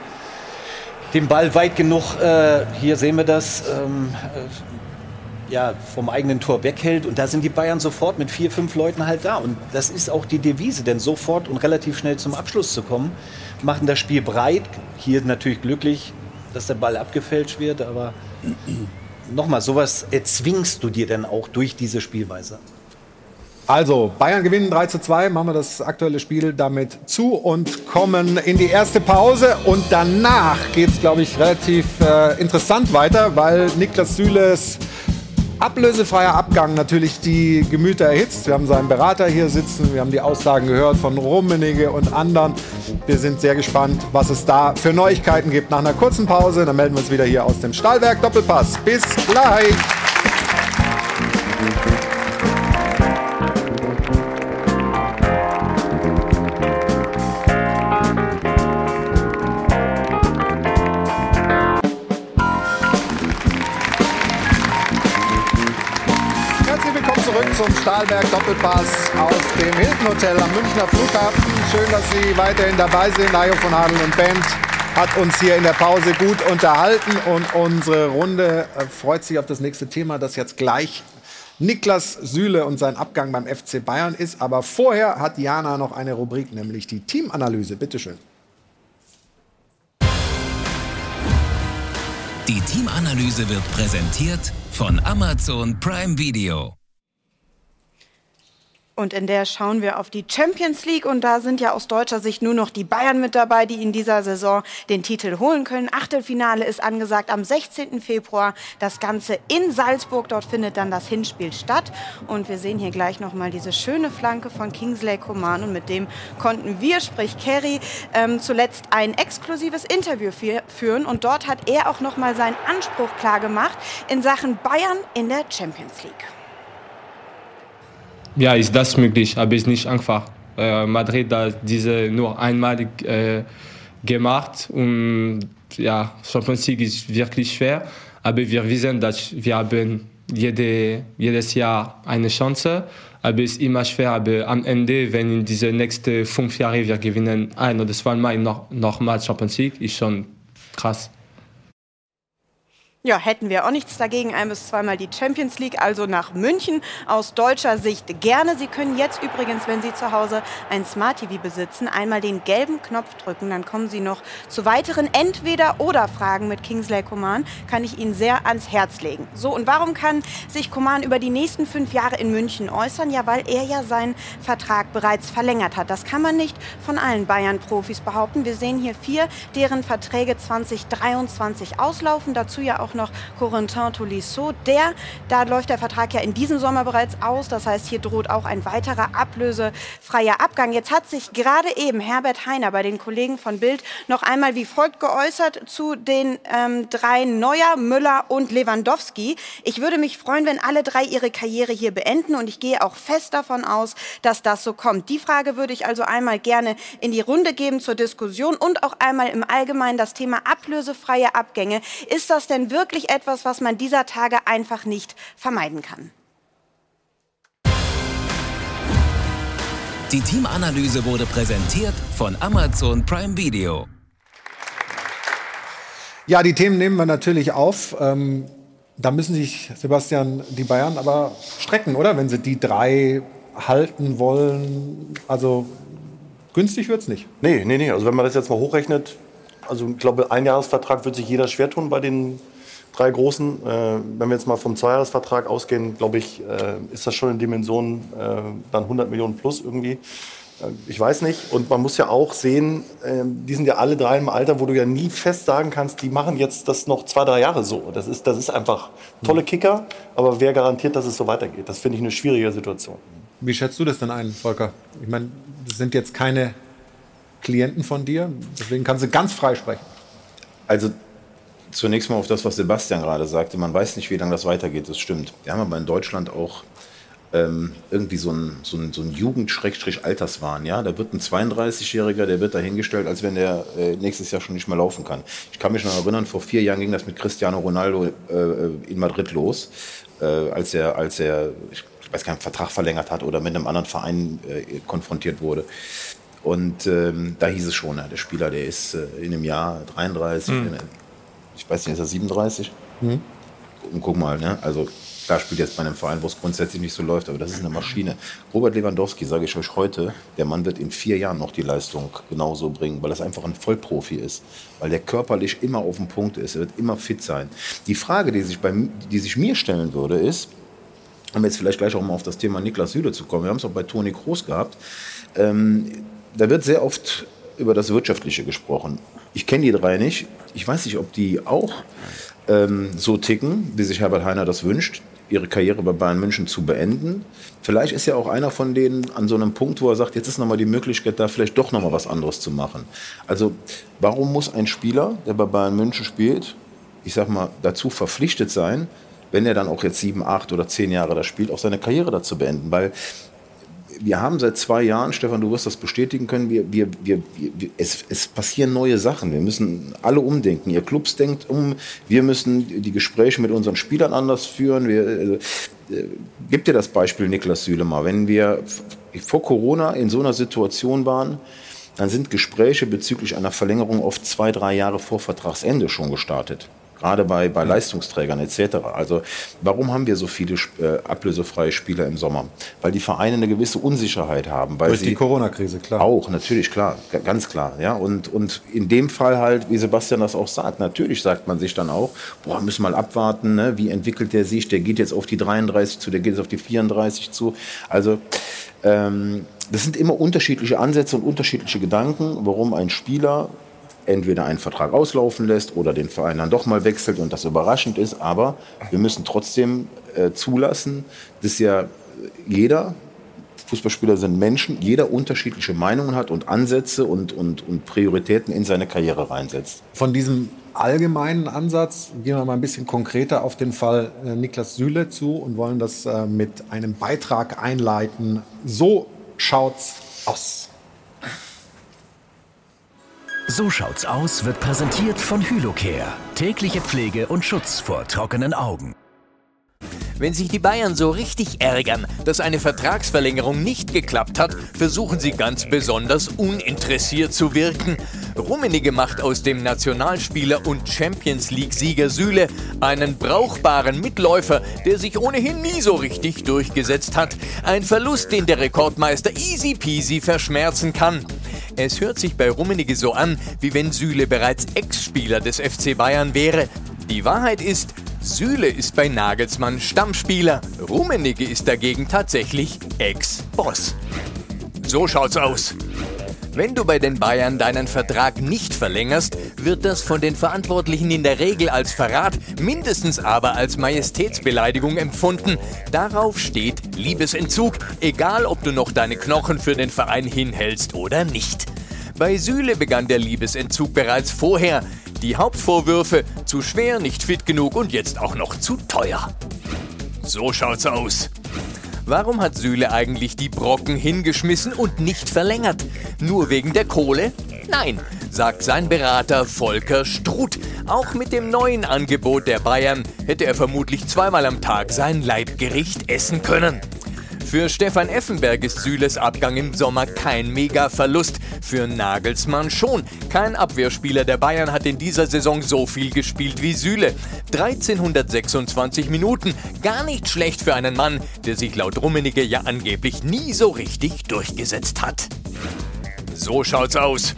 den Ball weit genug, äh, hier sehen wir das, ähm, äh, ja, vom eigenen Tor weghält. Und da sind die Bayern sofort mit vier, fünf Leuten halt da. Und das ist auch die Devise, denn sofort und relativ schnell zum Abschluss zu kommen, machen das Spiel breit. Hier natürlich glücklich, dass der Ball abgefälscht wird, aber nochmal, sowas erzwingst du dir dann auch durch diese Spielweise. Also, Bayern gewinnen 3 zu 2, machen wir das aktuelle Spiel damit zu und kommen in die erste Pause. Und danach geht es, glaube ich, relativ äh, interessant weiter, weil Niklas Süles ablösefreier Abgang natürlich die Gemüter erhitzt. Wir haben seinen Berater hier sitzen, wir haben die Aussagen gehört von Rummenigge und anderen. Wir sind sehr gespannt, was es da für Neuigkeiten gibt. Nach einer kurzen Pause, dann melden wir uns wieder hier aus dem Stahlwerk Doppelpass. Bis gleich! Stahlberg Doppelpass aus dem Hilton Hotel am Münchner Flughafen. Schön, dass Sie weiterhin dabei sind. Ajo von Adel und Band hat uns hier in der Pause gut unterhalten und unsere Runde äh, freut sich auf das nächste Thema, das jetzt gleich Niklas Süle und sein Abgang beim FC Bayern ist. Aber vorher hat Jana noch eine Rubrik, nämlich die Teamanalyse. Bitte schön. Die Teamanalyse wird präsentiert von Amazon Prime Video. Und in der schauen wir auf die Champions League und da sind ja aus deutscher Sicht nur noch die Bayern mit dabei, die in dieser Saison den Titel holen können. Achtelfinale ist angesagt am 16. Februar. Das Ganze in Salzburg. Dort findet dann das Hinspiel statt. Und wir sehen hier gleich nochmal diese schöne Flanke von Kingsley Coman und mit dem konnten wir, sprich Kerry, ähm, zuletzt ein exklusives Interview fü- führen und dort hat er auch nochmal seinen Anspruch klar gemacht in Sachen Bayern in der Champions League. Ja, ist das möglich, aber ist nicht einfach. Äh, Madrid hat diese nur einmal äh, gemacht und ja, Champions League ist wirklich schwer, aber wir wissen, dass wir haben jede, jedes Jahr eine Chance, aber es ist immer schwer, aber am Ende, wenn in diese nächsten fünf Jahre wir gewinnen ein oder zweimal noch, noch mal Champions League, ist schon krass. Ja, hätten wir auch nichts dagegen. Ein bis zweimal die Champions League, also nach München. Aus deutscher Sicht gerne. Sie können jetzt übrigens, wenn Sie zu Hause ein Smart TV besitzen, einmal den gelben Knopf drücken. Dann kommen Sie noch zu weiteren Entweder-Oder-Fragen mit Kingsley Coman. Kann ich Ihnen sehr ans Herz legen. So, und warum kann sich Coman über die nächsten fünf Jahre in München äußern? Ja, weil er ja seinen Vertrag bereits verlängert hat. Das kann man nicht von allen Bayern-Profis behaupten. Wir sehen hier vier, deren Verträge 2023 auslaufen. Dazu ja auch noch Corentin Tolisso. Der, da läuft der Vertrag ja in diesem Sommer bereits aus. Das heißt, hier droht auch ein weiterer ablösefreier Abgang. Jetzt hat sich gerade eben Herbert Heiner bei den Kollegen von Bild noch einmal wie folgt geäußert zu den ähm, drei Neuer, Müller und Lewandowski. Ich würde mich freuen, wenn alle drei ihre Karriere hier beenden und ich gehe auch fest davon aus, dass das so kommt. Die Frage würde ich also einmal gerne in die Runde geben zur Diskussion und auch einmal im Allgemeinen das Thema ablösefreie Abgänge. Ist das denn wirklich etwas, was man dieser Tage einfach nicht vermeiden kann? Die Teamanalyse wurde präsentiert von Amazon Prime Video. Ja, die Themen nehmen wir natürlich auf. Ähm, da müssen sich, Sebastian, die Bayern aber strecken, oder? Wenn sie die drei halten wollen. Also günstig wird es nicht. Nee, nee, nee. Also wenn man das jetzt mal hochrechnet, also ich glaube, ein Jahresvertrag wird sich jeder schwer tun bei den drei Großen. Äh, wenn wir jetzt mal vom Zweijahresvertrag ausgehen, glaube ich, äh, ist das schon in Dimension äh, dann 100 Millionen plus irgendwie. Äh, Ich weiß nicht. Und man muss ja auch sehen, äh, die sind ja alle drei im Alter, wo du ja nie fest sagen kannst, die machen jetzt das noch zwei, drei Jahre so. Das ist, das ist einfach tolle Kicker, aber wer garantiert, dass es so weitergeht? Das finde ich eine schwierige Situation. Wie schätzt du das denn ein, Volker? Ich meine, das sind jetzt keine Klienten von dir, deswegen kannst du ganz frei sprechen. Also zunächst mal auf das, was Sebastian gerade sagte. Man weiß nicht, wie lange das weitergeht. Das stimmt. Wir haben aber in Deutschland auch ähm, irgendwie so ein, so ein, so ein Jugend-Alterswahn. Ja? Da wird ein 32-Jähriger, der wird dahingestellt, als wenn der äh, nächstes Jahr schon nicht mehr laufen kann. Ich kann mich noch erinnern, vor vier Jahren ging das mit Cristiano Ronaldo äh, in Madrid los, äh, als er, als er ich weiß gar nicht, Vertrag verlängert hat oder mit einem anderen Verein äh, konfrontiert wurde. Und ähm, da hieß es schon, ja, der Spieler, der ist äh, in einem Jahr 33, Mhm. Ich weiß nicht, ist er 37? Mhm. Und guck mal, ne? also klar spielt jetzt bei einem Verein, wo es grundsätzlich nicht so läuft, aber das ist eine Maschine. Robert Lewandowski, sage ich euch heute, der Mann wird in vier Jahren noch die Leistung genauso bringen, weil das einfach ein Vollprofi ist, weil der körperlich immer auf dem Punkt ist, er wird immer fit sein. Die Frage, die sich, bei, die sich mir stellen würde, ist, um jetzt vielleicht gleich auch mal auf das Thema Niklas Süle zu kommen, wir haben es auch bei Toni Kroos gehabt, ähm, da wird sehr oft über das Wirtschaftliche gesprochen. Ich kenne die drei nicht. Ich weiß nicht, ob die auch ähm, so ticken, wie sich Herbert Heiner das wünscht, ihre Karriere bei Bayern München zu beenden. Vielleicht ist ja auch einer von denen an so einem Punkt, wo er sagt, jetzt ist nochmal die Möglichkeit, da vielleicht doch nochmal was anderes zu machen. Also warum muss ein Spieler, der bei Bayern München spielt, ich sag mal, dazu verpflichtet sein, wenn er dann auch jetzt sieben, acht oder zehn Jahre da spielt, auch seine Karriere da zu beenden? Weil wir haben seit zwei Jahren, Stefan, du wirst das bestätigen können, wir, wir, wir, wir, es, es passieren neue Sachen. Wir müssen alle umdenken. Ihr Clubs denkt um, wir müssen die Gespräche mit unseren Spielern anders führen. Wir, äh, äh, gib dir das Beispiel Niklas Süle mal. Wenn wir vor Corona in so einer Situation waren, dann sind Gespräche bezüglich einer Verlängerung oft zwei, drei Jahre vor Vertragsende schon gestartet. Gerade bei, bei Leistungsträgern etc. Also warum haben wir so viele äh, ablösefreie Spieler im Sommer? Weil die Vereine eine gewisse Unsicherheit haben. Weil Durch die Corona-Krise, klar. Auch, natürlich, klar, ganz klar. Ja? Und, und in dem Fall halt, wie Sebastian das auch sagt, natürlich sagt man sich dann auch, boah, müssen mal abwarten, ne? wie entwickelt der sich, der geht jetzt auf die 33 zu, der geht jetzt auf die 34 zu. Also ähm, das sind immer unterschiedliche Ansätze und unterschiedliche Gedanken, warum ein Spieler entweder einen Vertrag auslaufen lässt oder den Verein dann doch mal wechselt und das überraschend ist. Aber wir müssen trotzdem äh, zulassen, dass ja jeder, Fußballspieler sind Menschen, jeder unterschiedliche Meinungen hat und Ansätze und, und, und Prioritäten in seine Karriere reinsetzt. Von diesem allgemeinen Ansatz gehen wir mal ein bisschen konkreter auf den Fall äh, Niklas Süle zu und wollen das äh, mit einem Beitrag einleiten. So schaut's aus. So schaut's aus wird präsentiert von Hylocare. Tägliche Pflege und Schutz vor trockenen Augen. Wenn sich die Bayern so richtig ärgern, dass eine Vertragsverlängerung nicht geklappt hat, versuchen sie ganz besonders uninteressiert zu wirken. Rummenigge macht aus dem Nationalspieler und Champions League-Sieger Süle einen brauchbaren Mitläufer, der sich ohnehin nie so richtig durchgesetzt hat. Ein Verlust, den der Rekordmeister easy peasy verschmerzen kann. Es hört sich bei Rummenigge so an, wie wenn Süle bereits Ex-Spieler des FC Bayern wäre. Die Wahrheit ist, Süle ist bei Nagelsmann Stammspieler, Rummenigge ist dagegen tatsächlich Ex-Boss. So schaut's aus. Wenn du bei den Bayern deinen Vertrag nicht verlängerst, wird das von den Verantwortlichen in der Regel als Verrat, mindestens aber als Majestätsbeleidigung empfunden. Darauf steht Liebesentzug, egal ob du noch deine Knochen für den Verein hinhältst oder nicht. Bei Süle begann der Liebesentzug bereits vorher. Die Hauptvorwürfe, zu schwer, nicht fit genug und jetzt auch noch zu teuer. So schaut's aus. Warum hat Süle eigentlich die Brocken hingeschmissen und nicht verlängert? Nur wegen der Kohle? Nein, sagt sein Berater Volker Struth. Auch mit dem neuen Angebot der Bayern hätte er vermutlich zweimal am Tag sein Leibgericht essen können. Für Stefan Effenberg ist Süles Abgang im Sommer kein Mega-Verlust. für Nagelsmann schon. Kein Abwehrspieler der Bayern hat in dieser Saison so viel gespielt wie Süle. 1326 Minuten. Gar nicht schlecht für einen Mann, der sich laut Rummenigge ja angeblich nie so richtig durchgesetzt hat. So schaut's aus.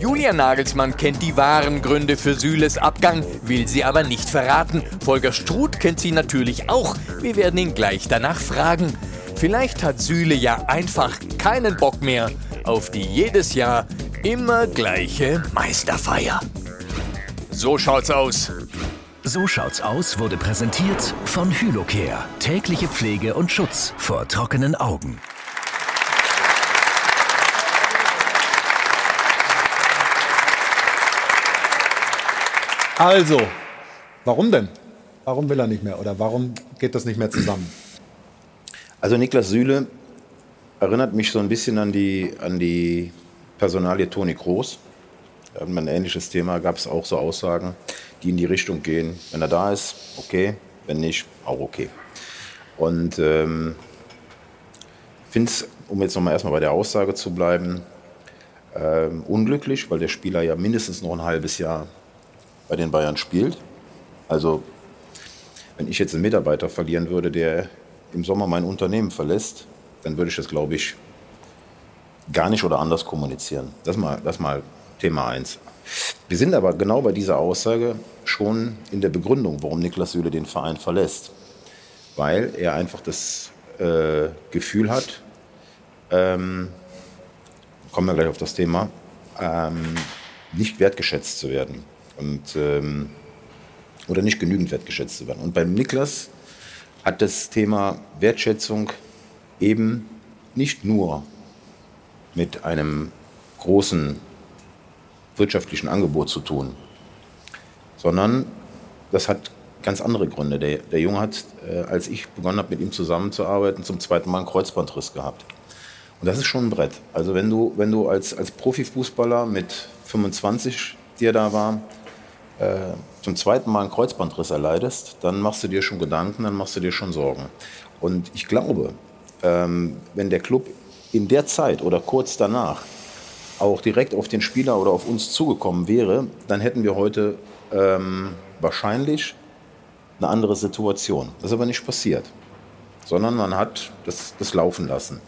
Julian Nagelsmann kennt die wahren Gründe für Süles Abgang, will sie aber nicht verraten. Volker Struth kennt sie natürlich auch. Wir werden ihn gleich danach fragen. Vielleicht hat Süle ja einfach keinen Bock mehr auf die jedes Jahr immer gleiche Meisterfeier. So schaut's aus. So schaut's aus wurde präsentiert von Hylocare. Tägliche Pflege und Schutz vor trockenen Augen. Also, warum denn? Warum will er nicht mehr oder warum geht das nicht mehr zusammen? Also Niklas Süle erinnert mich so ein bisschen an die, an die Personalie Toni wir ein ähnliches Thema, gab es auch so Aussagen, die in die Richtung gehen. Wenn er da ist, okay, wenn nicht, auch okay. Und ähm, finde es, um jetzt nochmal erstmal bei der Aussage zu bleiben, ähm, unglücklich, weil der Spieler ja mindestens noch ein halbes Jahr bei den Bayern spielt. Also wenn ich jetzt einen Mitarbeiter verlieren würde, der im Sommer mein Unternehmen verlässt, dann würde ich das, glaube ich, gar nicht oder anders kommunizieren. Das mal, das mal Thema 1. Wir sind aber genau bei dieser Aussage schon in der Begründung, warum Niklas Süle den Verein verlässt. Weil er einfach das äh, Gefühl hat, ähm, kommen wir gleich auf das Thema, ähm, nicht wertgeschätzt zu werden. Und, ähm, oder nicht genügend wertgeschätzt zu werden. Und beim Niklas hat das Thema Wertschätzung eben nicht nur mit einem großen wirtschaftlichen Angebot zu tun, sondern das hat ganz andere Gründe. Der, der Junge hat, äh, als ich begonnen habe, mit ihm zusammenzuarbeiten, zum zweiten Mal einen Kreuzbandriss gehabt. Und das ist schon ein Brett. Also wenn du, wenn du als, als Profifußballer mit 25, der da war, äh, zum zweiten Mal einen Kreuzbandriss erleidest, dann machst du dir schon Gedanken, dann machst du dir schon Sorgen. Und ich glaube, ähm, wenn der Club in der Zeit oder kurz danach auch direkt auf den Spieler oder auf uns zugekommen wäre, dann hätten wir heute ähm, wahrscheinlich eine andere Situation. Das ist aber nicht passiert, sondern man hat das, das laufen lassen.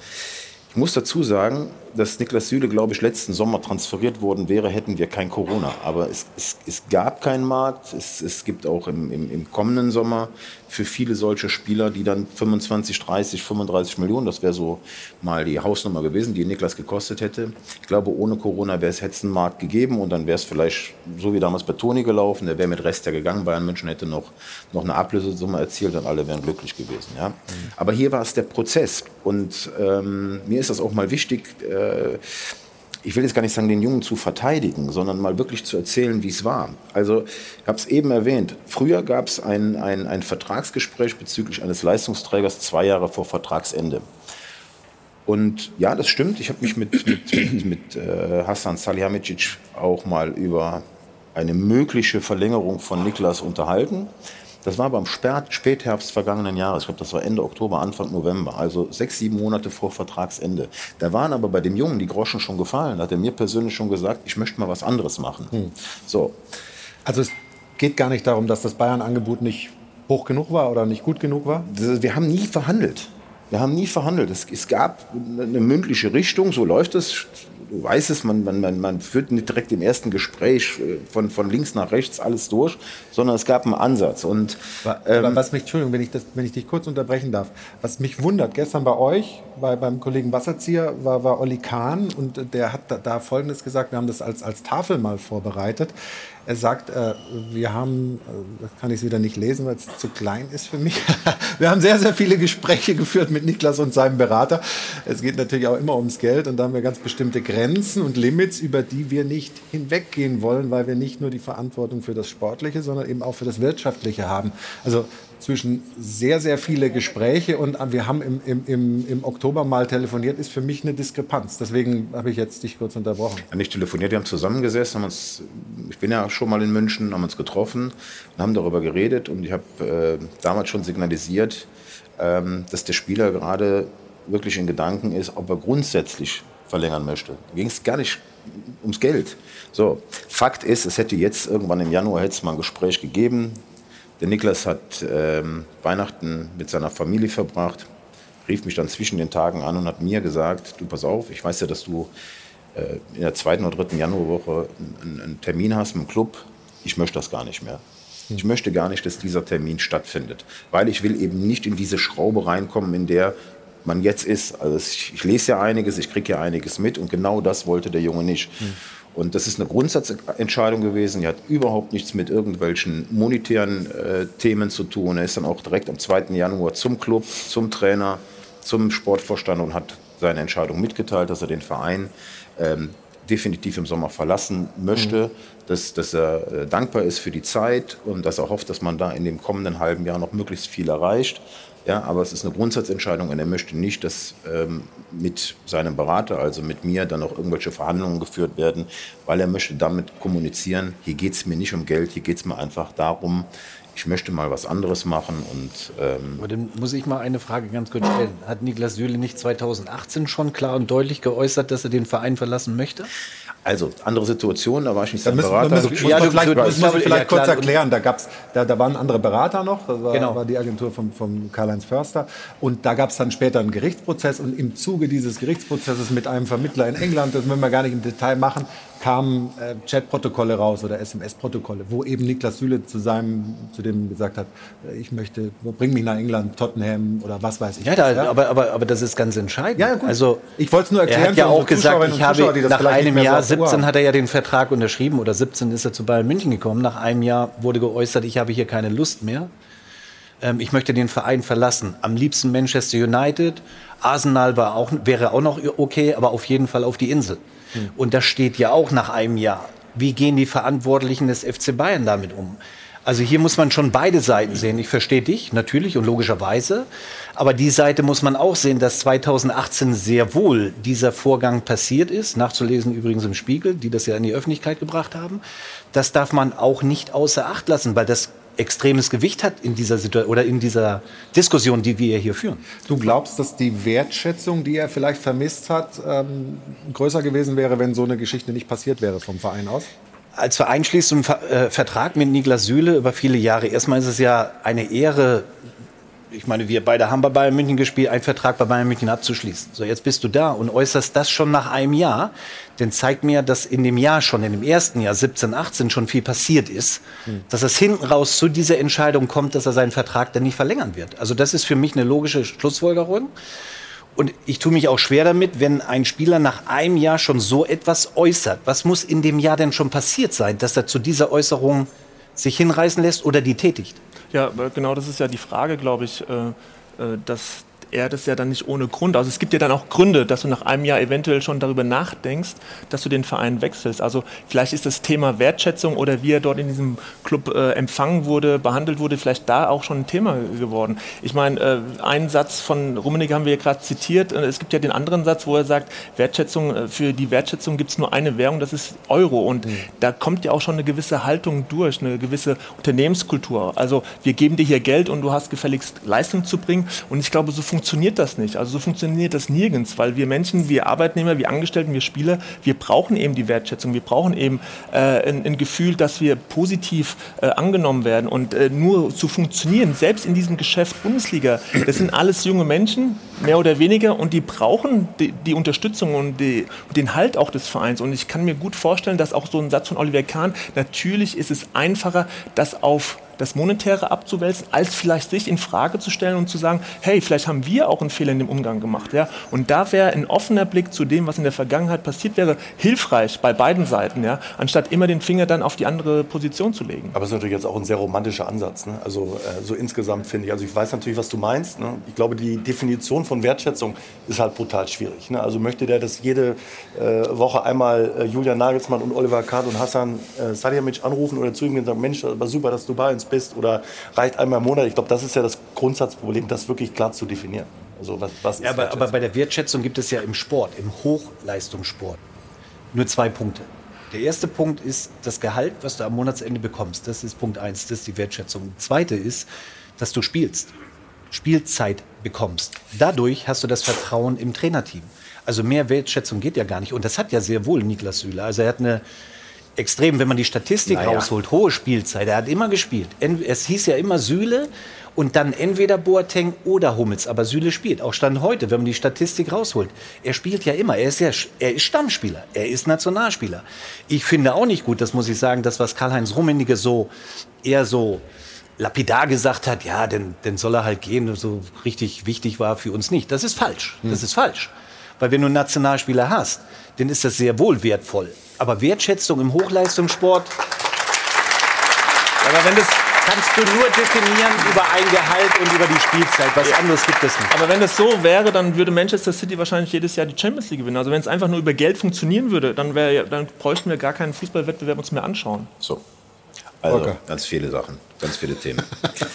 Ich muss dazu sagen, dass Niklas Süle, glaube ich, letzten Sommer transferiert worden wäre, hätten wir kein Corona. Aber es, es, es gab keinen Markt. Es, es gibt auch im, im, im, kommenden Sommer für viele solche Spieler, die dann 25, 30, 35 Millionen, das wäre so mal die Hausnummer gewesen, die Niklas gekostet hätte. Ich glaube, ohne Corona wäre es einen Markt gegeben und dann wäre es vielleicht so wie damals bei Toni gelaufen. Der wäre mit Rest ja gegangen. Bayern München hätte noch, noch eine Ablösesumme erzielt und alle wären glücklich gewesen. Ja? Aber hier war es der Prozess. Und ähm, mir ist das auch mal wichtig, äh, äh, ich will jetzt gar nicht sagen, den Jungen zu verteidigen, sondern mal wirklich zu erzählen, wie es war. Also, ich habe es eben erwähnt, früher gab es ein, ein, ein Vertragsgespräch bezüglich eines Leistungsträgers zwei Jahre vor Vertragsende. Und ja, das stimmt, ich habe mich mit, mit, mit, mit äh, Hassan Salihamidzic auch mal über eine mögliche Verlängerung von Niklas unterhalten. Das war beim Spätherbst vergangenen Jahres. Ich glaube, das war Ende Oktober, Anfang November. Also sechs, sieben Monate vor Vertragsende. Da waren aber bei dem Jungen die Groschen schon gefallen. Da hat er mir persönlich schon gesagt, ich möchte mal was anderes machen. Hm. So. Also es geht gar nicht darum, dass das Bayern-Angebot nicht hoch genug war oder nicht gut genug war? Wir haben nie verhandelt. Wir haben nie verhandelt. Es, es, gab eine mündliche Richtung, so läuft es du weißt es, man, man, man führt nicht direkt im ersten Gespräch äh, von, von links nach rechts alles durch, sondern es gab einen Ansatz. Und, ähm, was mich, Entschuldigung, wenn ich, das, wenn ich dich kurz unterbrechen darf, was mich wundert, gestern bei euch, bei, beim Kollegen Wasserzieher, war, war Olli Kahn und der hat da, da Folgendes gesagt, wir haben das als, als Tafel mal vorbereitet. Er sagt, äh, wir haben, äh, kann ich wieder nicht lesen, weil es zu klein ist für mich. [LAUGHS] wir haben sehr, sehr viele Gespräche geführt mit Niklas und seinem Berater. Es geht natürlich auch immer ums Geld und da haben wir ganz bestimmte Grenzen und Limits, über die wir nicht hinweggehen wollen, weil wir nicht nur die Verantwortung für das Sportliche, sondern eben auch für das Wirtschaftliche haben. Also zwischen sehr, sehr viele Gespräche und wir haben im, im, im, im Oktober mal telefoniert, ist für mich eine Diskrepanz. Deswegen habe ich jetzt dich kurz unterbrochen. Ja, nicht telefoniert, wir haben zusammengesessen, haben uns, ich bin ja schon mal in München, haben uns getroffen und haben darüber geredet und ich habe äh, damals schon signalisiert, ähm, dass der Spieler gerade wirklich in Gedanken ist, ob er grundsätzlich verlängern möchte. Da ging es gar nicht ums Geld. So, Fakt ist, es hätte jetzt irgendwann im Januar hätte es mal ein Gespräch gegeben. Der Niklas hat ähm, Weihnachten mit seiner Familie verbracht, rief mich dann zwischen den Tagen an und hat mir gesagt, du pass auf, ich weiß ja, dass du äh, in der zweiten oder dritten Januarwoche einen, einen Termin hast mit dem Club. Ich möchte das gar nicht mehr. Ich möchte gar nicht, dass dieser Termin stattfindet, weil ich will eben nicht in diese Schraube reinkommen, in der man jetzt ist. Also ich, ich lese ja einiges, ich kriege ja einiges mit und genau das wollte der Junge nicht. Und das ist eine Grundsatzentscheidung gewesen. Die hat überhaupt nichts mit irgendwelchen monetären äh, Themen zu tun. Er ist dann auch direkt am 2. Januar zum Club, zum Trainer, zum Sportvorstand und hat seine Entscheidung mitgeteilt, dass er den Verein ähm, definitiv im Sommer verlassen möchte, dass, dass er äh, dankbar ist für die Zeit und dass er hofft, dass man da in dem kommenden halben Jahr noch möglichst viel erreicht. Ja, aber es ist eine Grundsatzentscheidung und er möchte nicht, dass ähm, mit seinem Berater, also mit mir, dann noch irgendwelche Verhandlungen geführt werden, weil er möchte damit kommunizieren, hier geht es mir nicht um Geld, hier geht es mir einfach darum, ich möchte mal was anderes machen und ähm, Aber dann muss ich mal eine Frage ganz kurz stellen. Hat Niklas Süle nicht 2018 schon klar und deutlich geäußert, dass er den Verein verlassen möchte? Also, andere Situation, da war ich nicht Da sein müssen, Berater. müssen, muss Ja, du- vielleicht, muss man ja, vielleicht kurz klar. erklären. Da, gab's, da, da waren andere Berater noch, das war, Genau. war die Agentur von, von Karl-Heinz Förster. Und da gab es dann später einen Gerichtsprozess. Und im Zuge dieses Gerichtsprozesses mit einem Vermittler in England, das wollen wir gar nicht im Detail machen, kamen äh, Chatprotokolle raus oder SMS-Protokolle, wo eben Niklas Süle zu, seinem, zu dem gesagt hat, äh, ich möchte, bring mich nach England, Tottenham oder was weiß ich. Ja, da, Aber, aber, aber das ist ganz entscheidend. Ja, ja, gut. Also, Ich wollte es nur erklären er hat ja auch gesagt, ich habe nach einem Jahr, so auf Uhr 17 haben. hat er ja den Vertrag unterschrieben oder 17 ist er zu Bayern München gekommen. Nach einem Jahr wurde geäußert, ich habe hier keine Lust mehr. Ähm, ich möchte den Verein verlassen. Am liebsten Manchester United. Arsenal war auch, wäre auch noch okay, aber auf jeden Fall auf die Insel. Hm. Und das steht ja auch nach einem Jahr. Wie gehen die Verantwortlichen des FC Bayern damit um? Also hier muss man schon beide Seiten sehen. Ich verstehe dich natürlich und logischerweise. Aber die Seite muss man auch sehen, dass 2018 sehr wohl dieser Vorgang passiert ist. Nachzulesen übrigens im Spiegel, die das ja in die Öffentlichkeit gebracht haben. Das darf man auch nicht außer Acht lassen, weil das extremes Gewicht hat in dieser Situation oder in dieser Diskussion, die wir hier führen. Du glaubst, dass die Wertschätzung, die er vielleicht vermisst hat, ähm, größer gewesen wäre, wenn so eine Geschichte nicht passiert wäre vom Verein aus? Als Verein schließt einen äh, Vertrag mit Niklas Süle über viele Jahre. Erstmal ist es ja eine Ehre, ich meine, wir beide haben bei Bayern München gespielt, einen Vertrag bei Bayern München abzuschließen. So, jetzt bist du da und äußerst das schon nach einem Jahr. Denn zeigt mir, dass in dem Jahr schon, in dem ersten Jahr, 17, 18, schon viel passiert ist. Dass es hinten raus zu dieser Entscheidung kommt, dass er seinen Vertrag dann nicht verlängern wird. Also das ist für mich eine logische Schlussfolgerung. Und ich tue mich auch schwer damit, wenn ein Spieler nach einem Jahr schon so etwas äußert. Was muss in dem Jahr denn schon passiert sein, dass er zu dieser Äußerung sich hinreißen lässt oder die tätigt? Ja, genau das ist ja die Frage, glaube ich, äh, äh, dass er das ja dann nicht ohne Grund. Also es gibt ja dann auch Gründe, dass du nach einem Jahr eventuell schon darüber nachdenkst, dass du den Verein wechselst. Also vielleicht ist das Thema Wertschätzung oder wie er dort in diesem Club äh, empfangen wurde, behandelt wurde, vielleicht da auch schon ein Thema geworden. Ich meine, äh, einen Satz von Rummenigge haben wir ja gerade zitiert. Äh, Es gibt ja den anderen Satz, wo er sagt, Wertschätzung, äh, für die Wertschätzung gibt es nur eine Währung, das ist Euro. Und da kommt ja auch schon eine gewisse Haltung durch, eine gewisse Unternehmenskultur. Also wir geben dir hier Geld und du hast gefälligst Leistung zu bringen. Und ich glaube, so funktioniert das nicht. Also so funktioniert das nirgends, weil wir Menschen, wir Arbeitnehmer, wir Angestellten, wir Spieler, wir brauchen eben die Wertschätzung. Wir brauchen eben äh, ein, ein Gefühl, dass wir positiv äh, angenommen werden. Und äh, nur zu funktionieren, selbst in diesem Geschäft Bundesliga, das sind alles junge Menschen, mehr oder weniger, und die brauchen die, die Unterstützung und die, den Halt auch des Vereins. Und ich kann mir gut vorstellen, dass auch so ein Satz von Oliver Kahn, natürlich ist es einfacher, das auf das Monetäre abzuwälzen, als vielleicht sich in Frage zu stellen und zu sagen, hey, vielleicht haben wir auch einen Fehler in dem Umgang gemacht. Ja? Und da wäre ein offener Blick zu dem, was in der Vergangenheit passiert wäre, hilfreich bei beiden Seiten, ja? anstatt immer den Finger dann auf die andere Position zu legen. Aber es ist natürlich jetzt auch ein sehr romantischer Ansatz. Ne? Also äh, so insgesamt finde ich. Also ich weiß natürlich, was du meinst. Ne? Ich glaube, die Definition von Wertschätzung ist halt brutal schwierig. Ne? Also möchte der, dass jede äh, Woche einmal äh, Julian Nagelsmann und Oliver Kahn und Hassan äh, Salihamidzic anrufen oder zu ihm gehen und sagen, Mensch, war super, dass du bei uns bist oder reicht einmal im Monat. Ich glaube, das ist ja das Grundsatzproblem, das wirklich klar zu definieren. Also was, was Ja, aber, aber bei der Wertschätzung gibt es ja im Sport, im Hochleistungssport, nur zwei Punkte. Der erste Punkt ist das Gehalt, was du am Monatsende bekommst. Das ist Punkt eins, das ist die Wertschätzung. Der zweite ist, dass du spielst, Spielzeit bekommst. Dadurch hast du das Vertrauen im Trainerteam. Also mehr Wertschätzung geht ja gar nicht. Und das hat ja sehr wohl Niklas Süle. Also er hat eine extrem, wenn man die Statistik Naja. rausholt, hohe Spielzeit. Er hat immer gespielt. Es hieß ja immer Süle und dann entweder Boateng oder Hummels. Aber Süle spielt. Auch Stand heute, wenn man die Statistik rausholt. Er spielt ja immer. Er ist, ja, er ist Stammspieler. Er ist Nationalspieler. Ich finde auch nicht gut, das muss ich sagen, das, was Karl-Heinz Rummenigge so eher so lapidar gesagt hat, ja, dann, dann soll er halt gehen. So richtig wichtig war für uns nicht. Das ist falsch. Das ist falsch. Weil wenn du einen Nationalspieler hast, dann ist das sehr wohl wertvoll. Aber Wertschätzung im Hochleistungssport, aber wenn das kannst du nur definieren über ein Gehalt und über die Spielzeit. Was anderes gibt es nicht. Aber wenn das so wäre, dann würde Manchester City wahrscheinlich jedes Jahr die Champions League gewinnen. Also wenn es einfach nur über Geld funktionieren würde, dann, wär, ja- dann bräuchten wir gar keinen Fußballwettbewerb uns mehr anschauen. So. Also Okay. ganz viele Sachen, ganz viele Themen.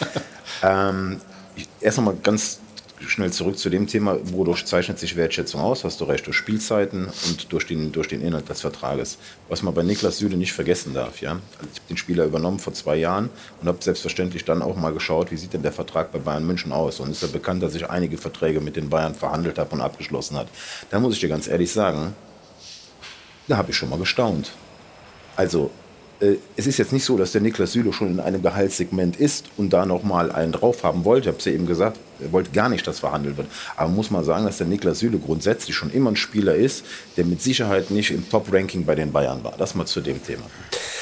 [LAUGHS] ähm, ich, erst noch mal ganz schnell zurück zu dem Thema, wodurch zeichnet sich Wertschätzung aus? Hast du recht, durch Spielzeiten und durch den, durch den Inhalt des Vertrages. Was man bei Niklas Süle nicht vergessen darf. Ja? Also ich habe den Spieler übernommen vor zwei Jahren und habe selbstverständlich dann auch mal geschaut, wie sieht denn der Vertrag bei Bayern München aus? Und es ist ja bekannt, dass ich einige Verträge mit den Bayern verhandelt habe und abgeschlossen hat. Da muss ich dir ganz ehrlich sagen, da habe ich schon mal gestaunt. Also, es ist jetzt nicht so, dass der Niklas Süle schon in einem Gehaltssegment ist und da noch mal einen drauf haben wollte. Ich habe es ja eben gesagt, er wollte gar nicht, dass verhandelt wird. Aber man muss mal sagen, dass der Niklas Süle grundsätzlich schon immer ein Spieler ist, der mit Sicherheit nicht im Top-Ranking bei den Bayern war. Das mal zu dem Thema.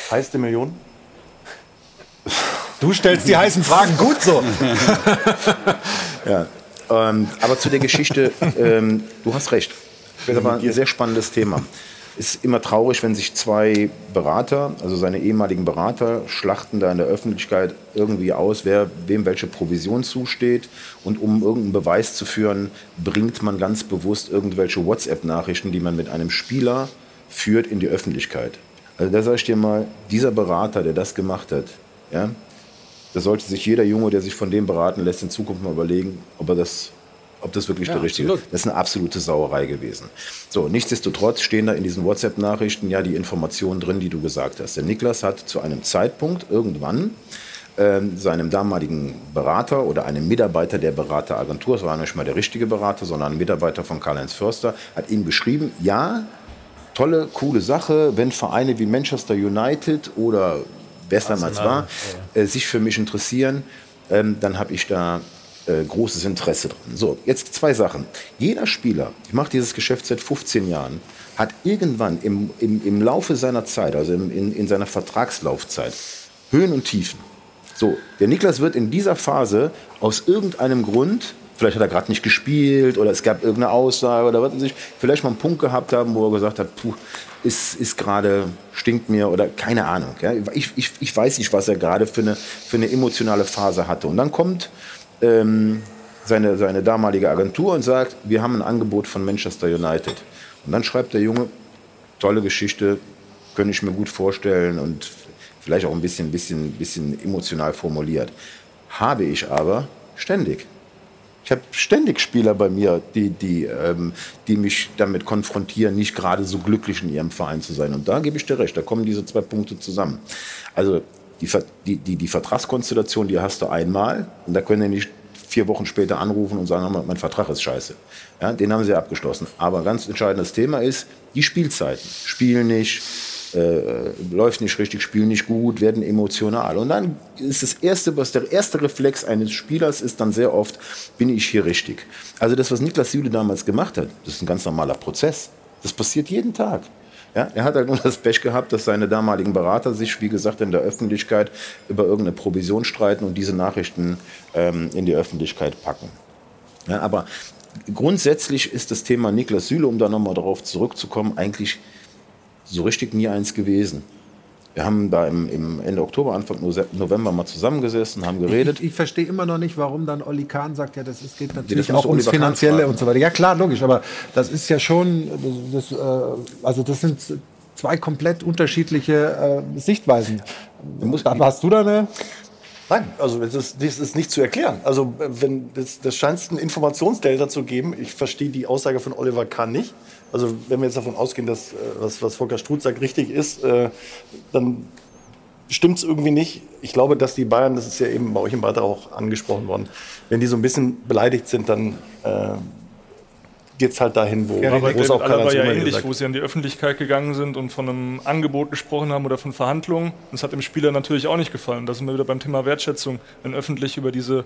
Heißt eine Million? Du stellst die heißen Fragen gut so. [LAUGHS] Ja, ähm, aber zu der Geschichte, ähm, du hast recht. Das war ein sehr spannendes Thema. Ist immer traurig, wenn sich zwei Berater, also seine ehemaligen Berater, schlachten da in der Öffentlichkeit irgendwie aus, wer wem welche Provision zusteht. Und um irgendeinen Beweis zu führen, bringt man ganz bewusst irgendwelche WhatsApp-Nachrichten, die man mit einem Spieler führt, in die Öffentlichkeit. Also da sage ich dir mal, dieser Berater, der das gemacht hat, ja, da sollte sich jeder Junge, der sich von dem beraten lässt, in Zukunft mal überlegen, ob er das, ob das wirklich Ja, der richtige ist. Das ist eine absolute Sauerei gewesen. So, nichtsdestotrotz stehen da in diesen WhatsApp-Nachrichten ja die Informationen drin, die du gesagt hast. Der Niklas hat zu einem Zeitpunkt irgendwann ähm, seinem damaligen Berater oder einem Mitarbeiter der Berateragentur, es war nicht mal der richtige Berater, sondern ein Mitarbeiter von Karl-Heinz Förster, hat ihm geschrieben, ja, tolle, coole Sache, wenn Vereine wie Manchester United oder wer es damals war, äh, sich für mich interessieren, ähm, dann habe ich da äh, großes Interesse dran. So, jetzt zwei Sachen. Jeder Spieler, ich mache dieses Geschäft seit 15 Jahren, hat irgendwann im, im, im Laufe seiner Zeit, also im, in, in seiner Vertragslaufzeit, Höhen und Tiefen. So, der Niklas wird in dieser Phase aus irgendeinem Grund, vielleicht hat er gerade nicht gespielt oder es gab irgendeine Aussage oder was weiß ich, vielleicht mal einen Punkt gehabt haben, wo er gesagt hat, puh, ist, ist gerade, stinkt mir oder keine Ahnung. Ja? Ich, ich, ich weiß nicht, was er gerade für eine, für eine emotionale Phase hatte. Und dann kommt ähm, seine, seine damalige Agentur und sagt, wir haben ein Angebot von Manchester United. Und dann schreibt der Junge, tolle Geschichte, könnte ich mir gut vorstellen und vielleicht auch ein bisschen, bisschen, bisschen emotional formuliert. Habe ich aber ständig. Ich habe ständig Spieler bei mir, die, die, ähm, die mich damit konfrontieren, nicht gerade so glücklich in ihrem Verein zu sein. Und da gebe ich dir recht, da kommen diese zwei Punkte zusammen. Also die, die, die, Vertragskonstellation, die hast du einmal und da können die nicht vier Wochen später anrufen und sagen, "Hör mal, mein Vertrag ist scheiße. Ja, den haben sie abgeschlossen. Aber ein ganz entscheidendes Thema ist die Spielzeiten. Spielen nicht, äh, läuft nicht richtig, spielen nicht gut, werden emotional. Und dann ist das erste, was der erste Reflex eines Spielers ist dann sehr oft, bin ich hier richtig? Also das, was Niklas Süle damals gemacht hat, das ist ein ganz normaler Prozess. Das passiert jeden Tag. Ja, er hat halt nur das Pech gehabt, dass seine damaligen Berater sich, wie gesagt, in der Öffentlichkeit über irgendeine Provision streiten und diese Nachrichten ähm, in die Öffentlichkeit packen. Ja, aber grundsätzlich ist das Thema Niklas Süle, um da nochmal darauf zurückzukommen, eigentlich so richtig nie eins gewesen. Wir haben da im, im Ende Oktober, Anfang November mal zusammengesessen, haben geredet. Ich, ich verstehe immer noch nicht, warum dann Olli Kahn sagt, ja, das ist, geht natürlich das auch ums Oliver Finanzielle und so weiter. Ja, klar, logisch, aber das ist ja schon, das, das, äh, also das sind zwei komplett unterschiedliche äh, Sichtweisen. Da hast du da eine? Nein, also das ist, das ist nicht zu erklären. Also äh, wenn das, das scheint ein Informationsdelta zu geben. Ich verstehe die Aussage von Oliver Kahn nicht. Also wenn wir jetzt davon ausgehen, dass äh, was, was Volker Struth sagt richtig ist, äh, dann stimmt es irgendwie nicht. Ich glaube, dass die Bayern, das ist ja eben bei euch im Beitrag auch angesprochen worden, wenn die so ein bisschen beleidigt sind, dann äh, geht es halt dahin, wo, Ja, wo es auch keiner ja zu ähnlich, sagt. wo sie an die Öffentlichkeit gegangen sind und von einem Angebot gesprochen haben oder von Verhandlungen. Das hat dem Spieler natürlich auch nicht gefallen. Da sind wir wieder beim Thema Wertschätzung, wenn öffentlich über diese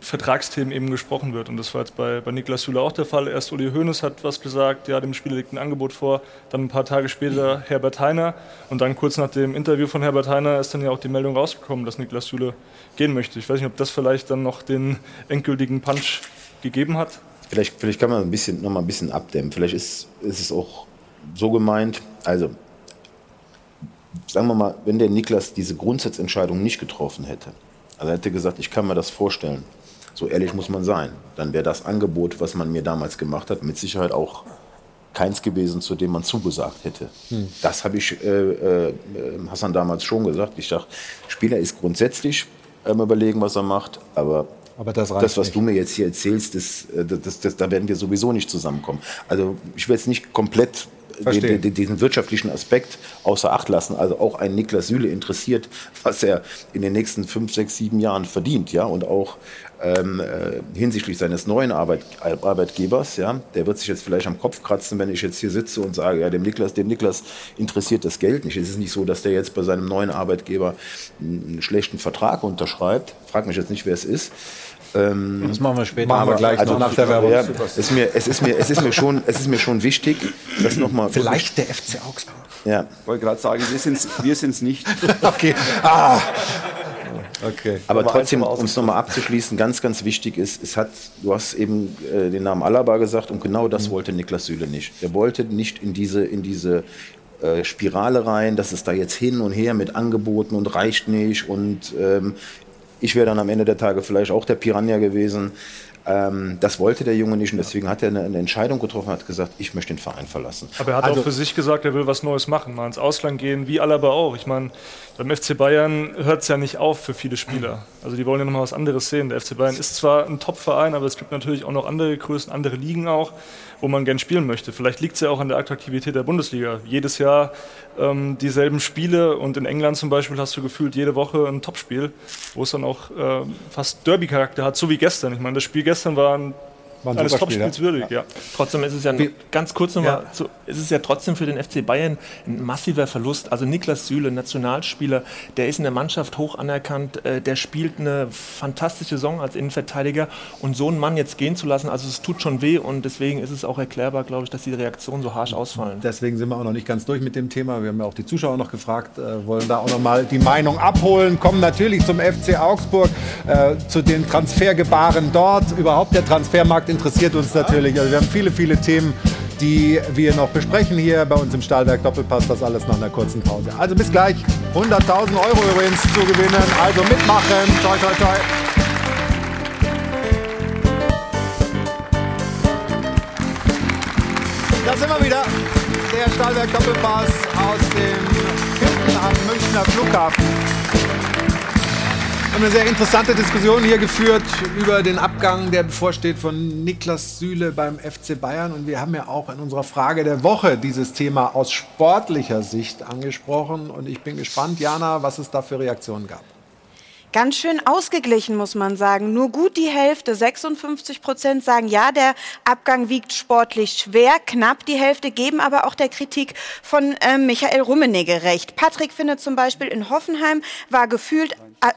Vertragsthemen eben gesprochen wird. Und das war jetzt bei, bei Niklas Süle auch der Fall. Erst Uli Hoeneß hat was gesagt, ja, dem Spieler liegt ein Angebot vor. Dann ein paar Tage später Herbert Heiner. Und dann kurz nach dem Interview von Herbert Heiner ist dann ja auch die Meldung rausgekommen, dass Niklas Süle gehen möchte. Ich weiß nicht, ob das vielleicht dann noch den endgültigen Punch gegeben hat. Vielleicht, vielleicht kann man ein bisschen, noch mal ein bisschen abdämmen. Vielleicht ist, ist es auch so gemeint. Also, sagen wir mal, wenn der Niklas diese Grundsatzentscheidung nicht getroffen hätte, also er hätte gesagt, ich kann mir das vorstellen, so ehrlich muss man sein, dann wäre das Angebot, was man mir damals gemacht hat, mit Sicherheit auch keins gewesen, zu dem man zugesagt hätte. Hm. Das habe ich äh, äh, Hassan damals schon gesagt. Ich dachte, Spieler ist grundsätzlich ähm, überlegen, was er macht, aber Aber das reicht das, was nicht. du mir jetzt hier erzählst, das, äh, das, das, das, da werden wir sowieso nicht zusammenkommen. Also ich will jetzt nicht komplett Verstehe. den, den, diesen wirtschaftlichen Aspekt außer Acht lassen. Also auch ein Niklas Süle interessiert, was er in den nächsten fünf, sechs, sieben Jahren verdient, ja, und auch ähm, äh, hinsichtlich seines neuen Arbeit, Arbeitgebers, ja, der wird sich jetzt vielleicht am Kopf kratzen, wenn ich jetzt hier sitze und sage, ja, dem Niklas, dem Niklas interessiert das Geld nicht. Es ist nicht so, dass der jetzt bei seinem neuen Arbeitgeber einen schlechten Vertrag unterschreibt. Frag mich jetzt nicht, wer es ist. Ähm, Das machen wir später. Machen wir gleich noch nach der Werbung. Ja, es, ist mir, es, ist mir, es, ist mir schon, es ist mir schon wichtig, dass nochmal. Vielleicht der FC Augsburg. Ja. Ich wollte gerade sagen, wir sind es wir sind's nicht. [LAUGHS] Okay. Ah. Okay. Aber trotzdem, um es nochmal abzuschließen, ganz, ganz wichtig ist, es hat, du hast eben äh, den Namen Alaba gesagt und genau das wollte Niklas Süle nicht. Er wollte nicht in diese, in diese äh, Spirale rein, dass es da jetzt hin und her mit Angeboten und reicht nicht und ähm, ich wäre dann am Ende der Tage vielleicht auch der Piranha gewesen. Ähm, das wollte der Junge nicht und deswegen hat er eine, eine Entscheidung getroffen, hat gesagt, ich möchte den Verein verlassen. Aber er hat Also- auch für sich gesagt, er will was Neues machen, mal ins Ausland gehen, wie Alaba auch. Ich meine, beim FC Bayern hört es ja nicht auf für viele Spieler. Also die wollen ja nochmal was anderes sehen. Der FC Bayern ist zwar ein Top-Verein, aber es gibt natürlich auch noch andere Größen, andere Ligen auch, wo man gern spielen möchte. Vielleicht liegt es ja auch an der Attraktivität der Bundesliga. Jedes Jahr ähm, dieselben Spiele und in England zum Beispiel hast du gefühlt jede Woche ein Topspiel, wo es dann auch ähm, fast Derby-Charakter hat, so wie gestern. Ich meine, das Spiel gestern war ein, War ein eines super Spiel, Topspiels würdig. Ja. Trotzdem ist es ja ganz kurz nochmal, zu, es ist ja trotzdem für den FC Bayern ein massiver Verlust. Also Niklas Süle, Nationalspieler, der ist in der Mannschaft hoch anerkannt, äh, der spielt eine fantastische Saison als Innenverteidiger und so einen Mann jetzt gehen zu lassen, also es tut schon weh und deswegen ist es auch erklärbar, glaube ich, dass die Reaktionen so harsch ausfallen. Deswegen sind wir auch noch nicht ganz durch mit dem Thema. Wir haben ja auch die Zuschauer noch gefragt, äh, wollen da auch noch mal die Meinung abholen, kommen natürlich zum FC Augsburg, äh, zu den Transfergebaren dort. Überhaupt der Transfermarkt interessiert uns natürlich. Also wir haben viele, viele Themen, die wir noch besprechen hier bei uns im Stahlwerk Doppelpass. Das alles nach einer kurzen Pause. Also bis gleich. 100.000 Euro übrigens zu gewinnen. Also mitmachen. Toi, toi, toi. Da sind wir wieder. Der Stahlwerk Doppelpass aus dem Hilton am Münchner Flughafen. Wir haben eine sehr interessante Diskussion hier geführt über den Abgang, der bevorsteht von Niklas Süle beim FC Bayern. Und wir haben ja auch in unserer Frage der Woche dieses Thema aus sportlicher Sicht angesprochen. Und ich bin gespannt, Jana, was es da für Reaktionen gab. Ganz schön ausgeglichen, muss man sagen. Nur gut die Hälfte, 56 Prozent sagen, ja, der Abgang wiegt sportlich schwer. Knapp die Hälfte geben aber auch der Kritik von äh, Michael Rummenigge recht. Patrick findet zum Beispiel, in Hoffenheim war gefühlt,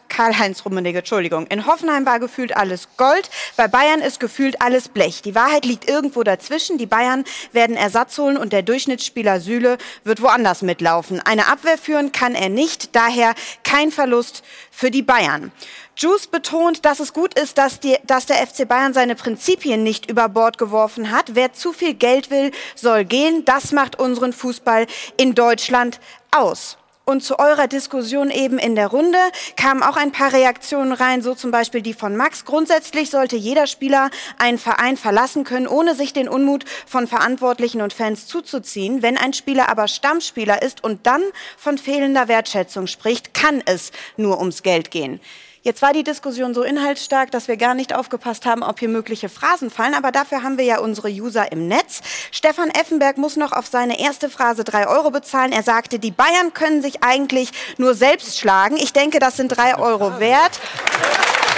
Karl-Heinz Rummenigge, Entschuldigung, in Hoffenheim war gefühlt alles Gold, bei Bayern ist gefühlt alles Blech. Die Wahrheit liegt irgendwo dazwischen. Die Bayern werden Ersatz holen und der Durchschnittsspieler Süle wird woanders mitlaufen. Eine Abwehr führen kann er nicht, daher kein Verlust für die Bayern. Juice betont, dass es gut ist, dass, die, dass der FC Bayern seine Prinzipien nicht über Bord geworfen hat. Wer zu viel Geld will, soll gehen. Das macht unseren Fußball in Deutschland aus. Und zu eurer Diskussion eben in der Runde kamen auch ein paar Reaktionen rein, so zum Beispiel die von Max. Grundsätzlich sollte jeder Spieler einen Verein verlassen können, ohne sich den Unmut von Verantwortlichen und Fans zuzuziehen. Wenn ein Spieler aber Stammspieler ist und dann von fehlender Wertschätzung spricht, kann es nur ums Geld gehen. Jetzt war die Diskussion so inhaltsstark, dass wir gar nicht aufgepasst haben, ob hier mögliche Phrasen fallen. Aber dafür haben wir ja unsere User im Netz. Stefan Effenberg muss noch auf seine erste Phrase drei Euro bezahlen. Er sagte, die Bayern können sich eigentlich nur selbst schlagen. Ich denke, das sind drei Euro wert.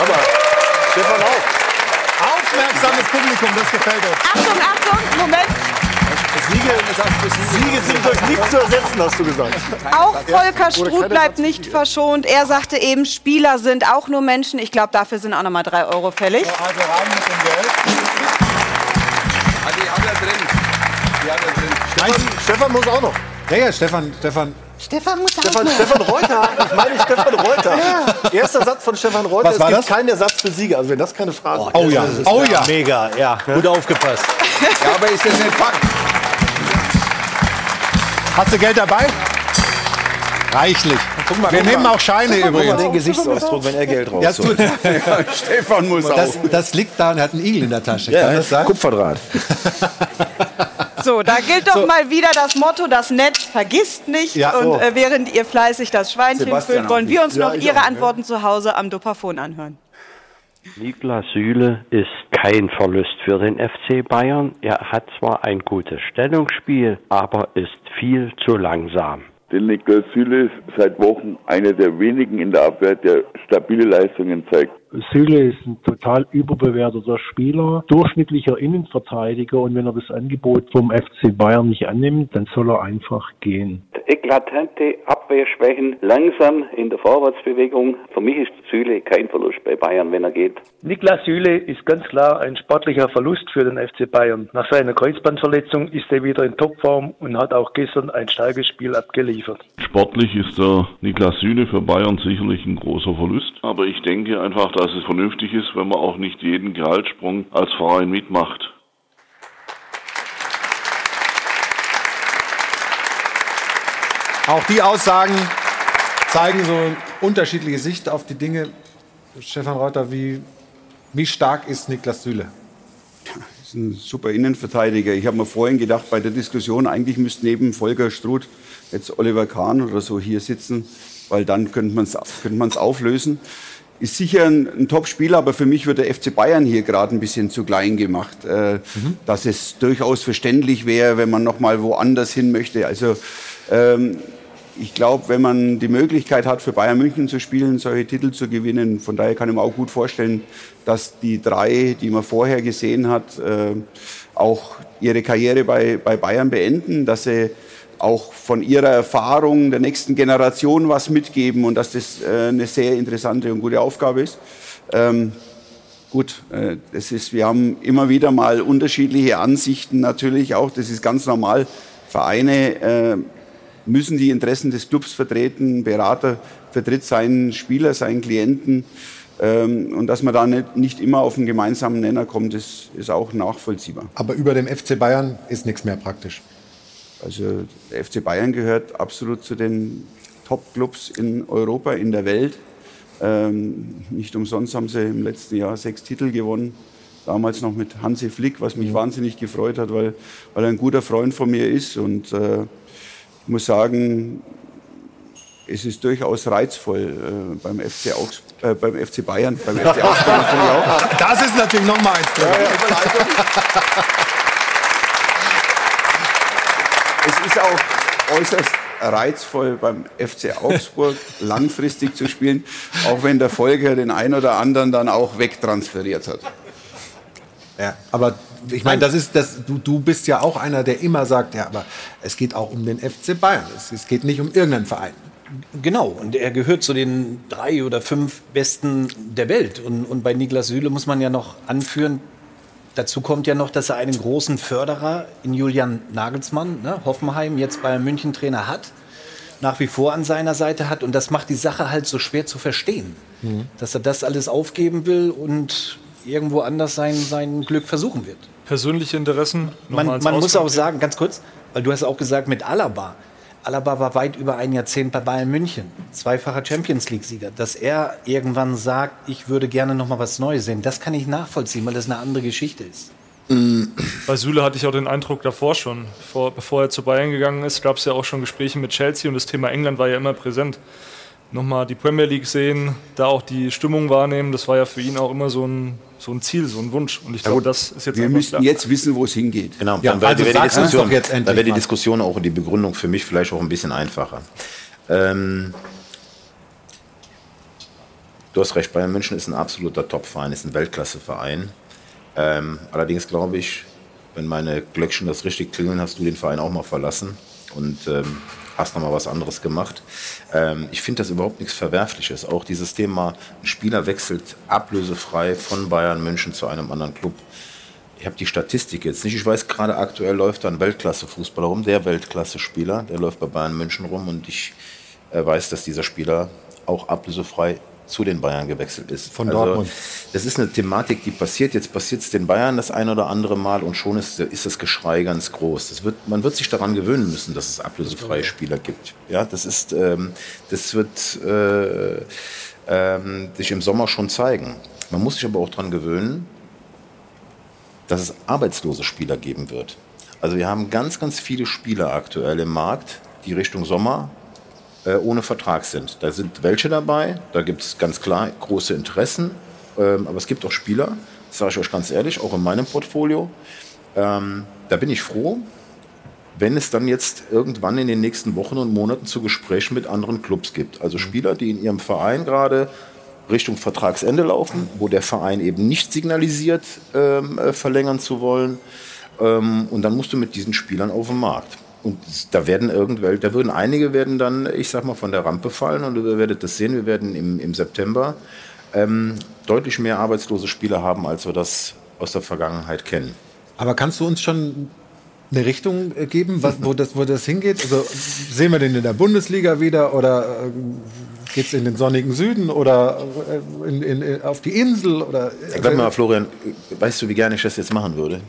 Aber Stefan auch. Aufmerksames Publikum, das gefällt uns. Achtung, Achtung, Moment. Siege sind durch nichts zu ersetzen, hast du gesagt. Auch Volker Struth bleibt nicht verschont. Er sagte eben, Spieler sind auch nur Menschen. Ich glaube, dafür sind auch nochmal drei Euro fällig. Also rein mit dem Geld. Ah, die hat er drin. Die hat er drin. Stefan, Stefan muss auch noch. Ja, ja, Stefan, Stefan. Stefan muss Stefan, Stefan Reuter, ich meine Stefan Reuter. Erster Satz von Stefan Reuter, Was war es gibt das? keinen Ersatz für Siege. Also wenn das keine Phrase Oh ja, ist, oh ja. Mega, ja. Gut aufgepasst. Ja, aber ist das nicht Fakt? Hast du Geld dabei? Reichlich. mal, Wir guck nehmen mal. auch Scheine Guck mal den übrigens. Gesichtsausdruck, wenn er Geld Ja, es rausholt. tut, [LAUGHS] Stefan muss das, auch. das liegt da und er hat einen Igel in der Tasche. Ja, Kann das sein? Kupferdraht. [LAUGHS] So, da gilt doch mal wieder das Motto, das Netz vergisst nicht. Ja, und so. äh, während ihr fleißig das Schweinchen Sebastian füllt, wollen wir uns Ja, noch Ihre auch, ja. Antworten zu Hause am Dopafon anhören. Niklas Süle ist kein Verlust für den FC Bayern. Er hat zwar ein gutes Stellungsspiel, aber ist viel zu langsam. Denn Niklas Süle ist seit Wochen einer der wenigen in der Abwehr, der stabile Leistungen zeigt. Süle ist ein total überbewerteter Spieler, durchschnittlicher Innenverteidiger und wenn er das Angebot vom FC Bayern nicht annimmt, dann soll er einfach gehen. Eklatante Abwehrschwächen, langsam in der Vorwärtsbewegung. Für mich ist Süle kein Verlust bei Bayern, wenn er geht. Niklas Süle ist ganz klar ein sportlicher Verlust für den FC Bayern. Nach seiner Kreuzbandverletzung ist er wieder in Topform und hat auch gestern ein starkes Spiel abgeliefert. Sportlich ist der Niklas Süle für Bayern sicherlich ein großer Verlust. Aber ich denke einfach, dass es vernünftig ist, wenn man auch nicht jeden Gehaltssprung als Verein mitmacht. Auch die Aussagen zeigen so unterschiedliche Sicht auf die Dinge. Stefan Reuter, wie, wie stark ist Niklas Süle? ist ein super Innenverteidiger. Ich habe mir vorhin gedacht, bei der Diskussion, eigentlich müsste neben Volker Struth jetzt Oliver Kahn oder so hier sitzen, weil dann könnte man es könnte man's auflösen. Ist sicher ein, ein Top-Spieler, aber für mich wird der FC Bayern hier gerade ein bisschen zu klein gemacht. Äh, Dass es durchaus verständlich wäre, wenn man noch mal woanders hin möchte. Also ähm, ich glaube, wenn man die Möglichkeit hat, für Bayern München zu spielen, solche Titel zu gewinnen, von daher kann ich mir auch gut vorstellen, dass die drei, die man vorher gesehen hat, äh, auch ihre Karriere bei, bei Bayern beenden, dass sie auch von ihrer Erfahrung der nächsten Generation was mitgeben und dass das äh, eine sehr interessante und gute Aufgabe ist. Ähm, gut, äh, das ist, wir haben immer wieder mal unterschiedliche Ansichten natürlich auch, das ist ganz normal. Vereine äh, müssen die Interessen des Clubs vertreten, Berater vertritt seinen Spieler, seinen Klienten. Ähm, und dass man da nicht, nicht immer auf einen gemeinsamen Nenner kommt, ist, ist auch nachvollziehbar. Aber über dem FC Bayern ist nichts mehr praktisch. Also der FC Bayern gehört absolut zu den Top-Clubs in Europa, in der Welt. Ähm, nicht umsonst haben sie im letzten Jahr sechs Titel gewonnen. Damals noch mit Hansi Flick, was mich wahnsinnig gefreut hat, weil, weil er ein guter Freund von mir ist. Und äh, ich muss sagen, es ist durchaus reizvoll äh, beim, FC Augs äh, beim FC Bayern, beim FC Augsburg natürlich auch. Das ist natürlich noch mal eins ist auch äußerst reizvoll beim FC Augsburg [LAUGHS] langfristig zu spielen, auch wenn der Volker den einen oder anderen dann auch wegtransferiert hat. Ja, aber ich meine, das ist das, du, du bist ja auch einer, der immer sagt, ja, aber es geht auch um den FC Bayern. Es, es geht nicht um irgendeinen Verein. Genau, und er gehört zu den drei oder fünf Besten der Welt. Und, und bei Niklas Süle muss man ja noch anführen, dazu kommt ja noch, dass er einen großen Förderer in Julian Nagelsmann, ne, Hoffenheim, jetzt bei München Trainer hat, nach wie vor an seiner Seite hat. Und das macht die Sache halt so schwer zu verstehen, dass er das alles aufgeben will und irgendwo anders sein, sein Glück versuchen wird. Persönliche Interessen. nochmal Man, man muss auch sagen, ganz kurz, weil du hast auch gesagt mit Alaba. Alaba war weit über ein Jahrzehnt bei Bayern München, zweifacher Champions League-Sieger. Dass er irgendwann sagt, ich würde gerne noch mal was Neues sehen, das kann ich nachvollziehen, weil das eine andere Geschichte ist. Bei Süle hatte ich auch den Eindruck davor schon. Vor, bevor er zu Bayern gegangen ist, gab es ja auch schon Gespräche mit Chelsea und das Thema England war ja immer präsent. Nochmal die Premier League sehen, da auch die Stimmung wahrnehmen, das war ja für ihn auch immer so ein, so ein Ziel, so ein Wunsch. Und ich glaube, das ist jetzt Wir müssten klar. jetzt wissen, wo es hingeht. Genau, Ja, dann wäre also wär die, Diskussion, jetzt dann die. Diskussion auch und die Begründung für mich vielleicht auch ein bisschen einfacher. Ähm, du hast recht, Bayern München ist ein absoluter Top-Verein, ist ein Weltklasse-Verein. Ähm, allerdings glaube ich, wenn meine Glöckchen das richtig klingeln, hast du den Verein auch mal verlassen und ähm, hast noch mal was anderes gemacht. Ähm, ich finde das überhaupt nichts Verwerfliches. Auch dieses Thema, ein Spieler wechselt ablösefrei von Bayern München zu einem anderen Club. Ich habe die Statistik jetzt nicht. Ich weiß, gerade aktuell läuft da ein Weltklasse-Fußballer rum, der Weltklasse-Spieler, der läuft bei Bayern München rum und ich äh, weiß, dass dieser Spieler auch ablösefrei zu den Bayern gewechselt ist. Von Dortmund. Das ist eine Thematik, die passiert. Jetzt passiert es den Bayern das ein oder andere Mal und schon ist, ist das Geschrei ganz groß. Das wird, man wird sich daran gewöhnen müssen, dass es ablösefreie Spieler gibt. Ja, das ist, ähm, das wird äh, ähm, sich im Sommer schon zeigen. Man muss sich aber auch daran gewöhnen, dass es arbeitslose Spieler geben wird. Also wir haben ganz, ganz viele Spieler aktuell im Markt, die Richtung Sommer äh, ohne Vertrag sind. Da sind welche dabei, da gibt es ganz klar große Interessen, ähm, aber es gibt auch Spieler, das sage ich euch ganz ehrlich, auch in meinem Portfolio. Ähm, da bin ich froh, wenn es dann jetzt irgendwann in den nächsten Wochen und Monaten zu Gesprächen mit anderen Clubs gibt. Also Spieler, die in ihrem Verein gerade Richtung Vertragsende laufen, wo der Verein eben nicht signalisiert, ähm, äh, verlängern zu wollen. Ähm, und dann musst du mit diesen Spielern auf den Markt. Und da werden irgendwelche, da würden einige werden dann, ich sag mal, von der Rampe fallen und ihr werdet das sehen. Wir werden im, im September ähm, deutlich mehr arbeitslose Spieler haben, als wir das aus der Vergangenheit kennen. Aber kannst du uns schon eine Richtung äh, geben, was, wo, das, wo das hingeht? Also sehen wir den in der Bundesliga wieder oder äh, geht es in den sonnigen Süden oder äh, in, in, auf die Insel? Oder, Glaub mal, Florian, weißt du, wie gerne ich das jetzt machen würde?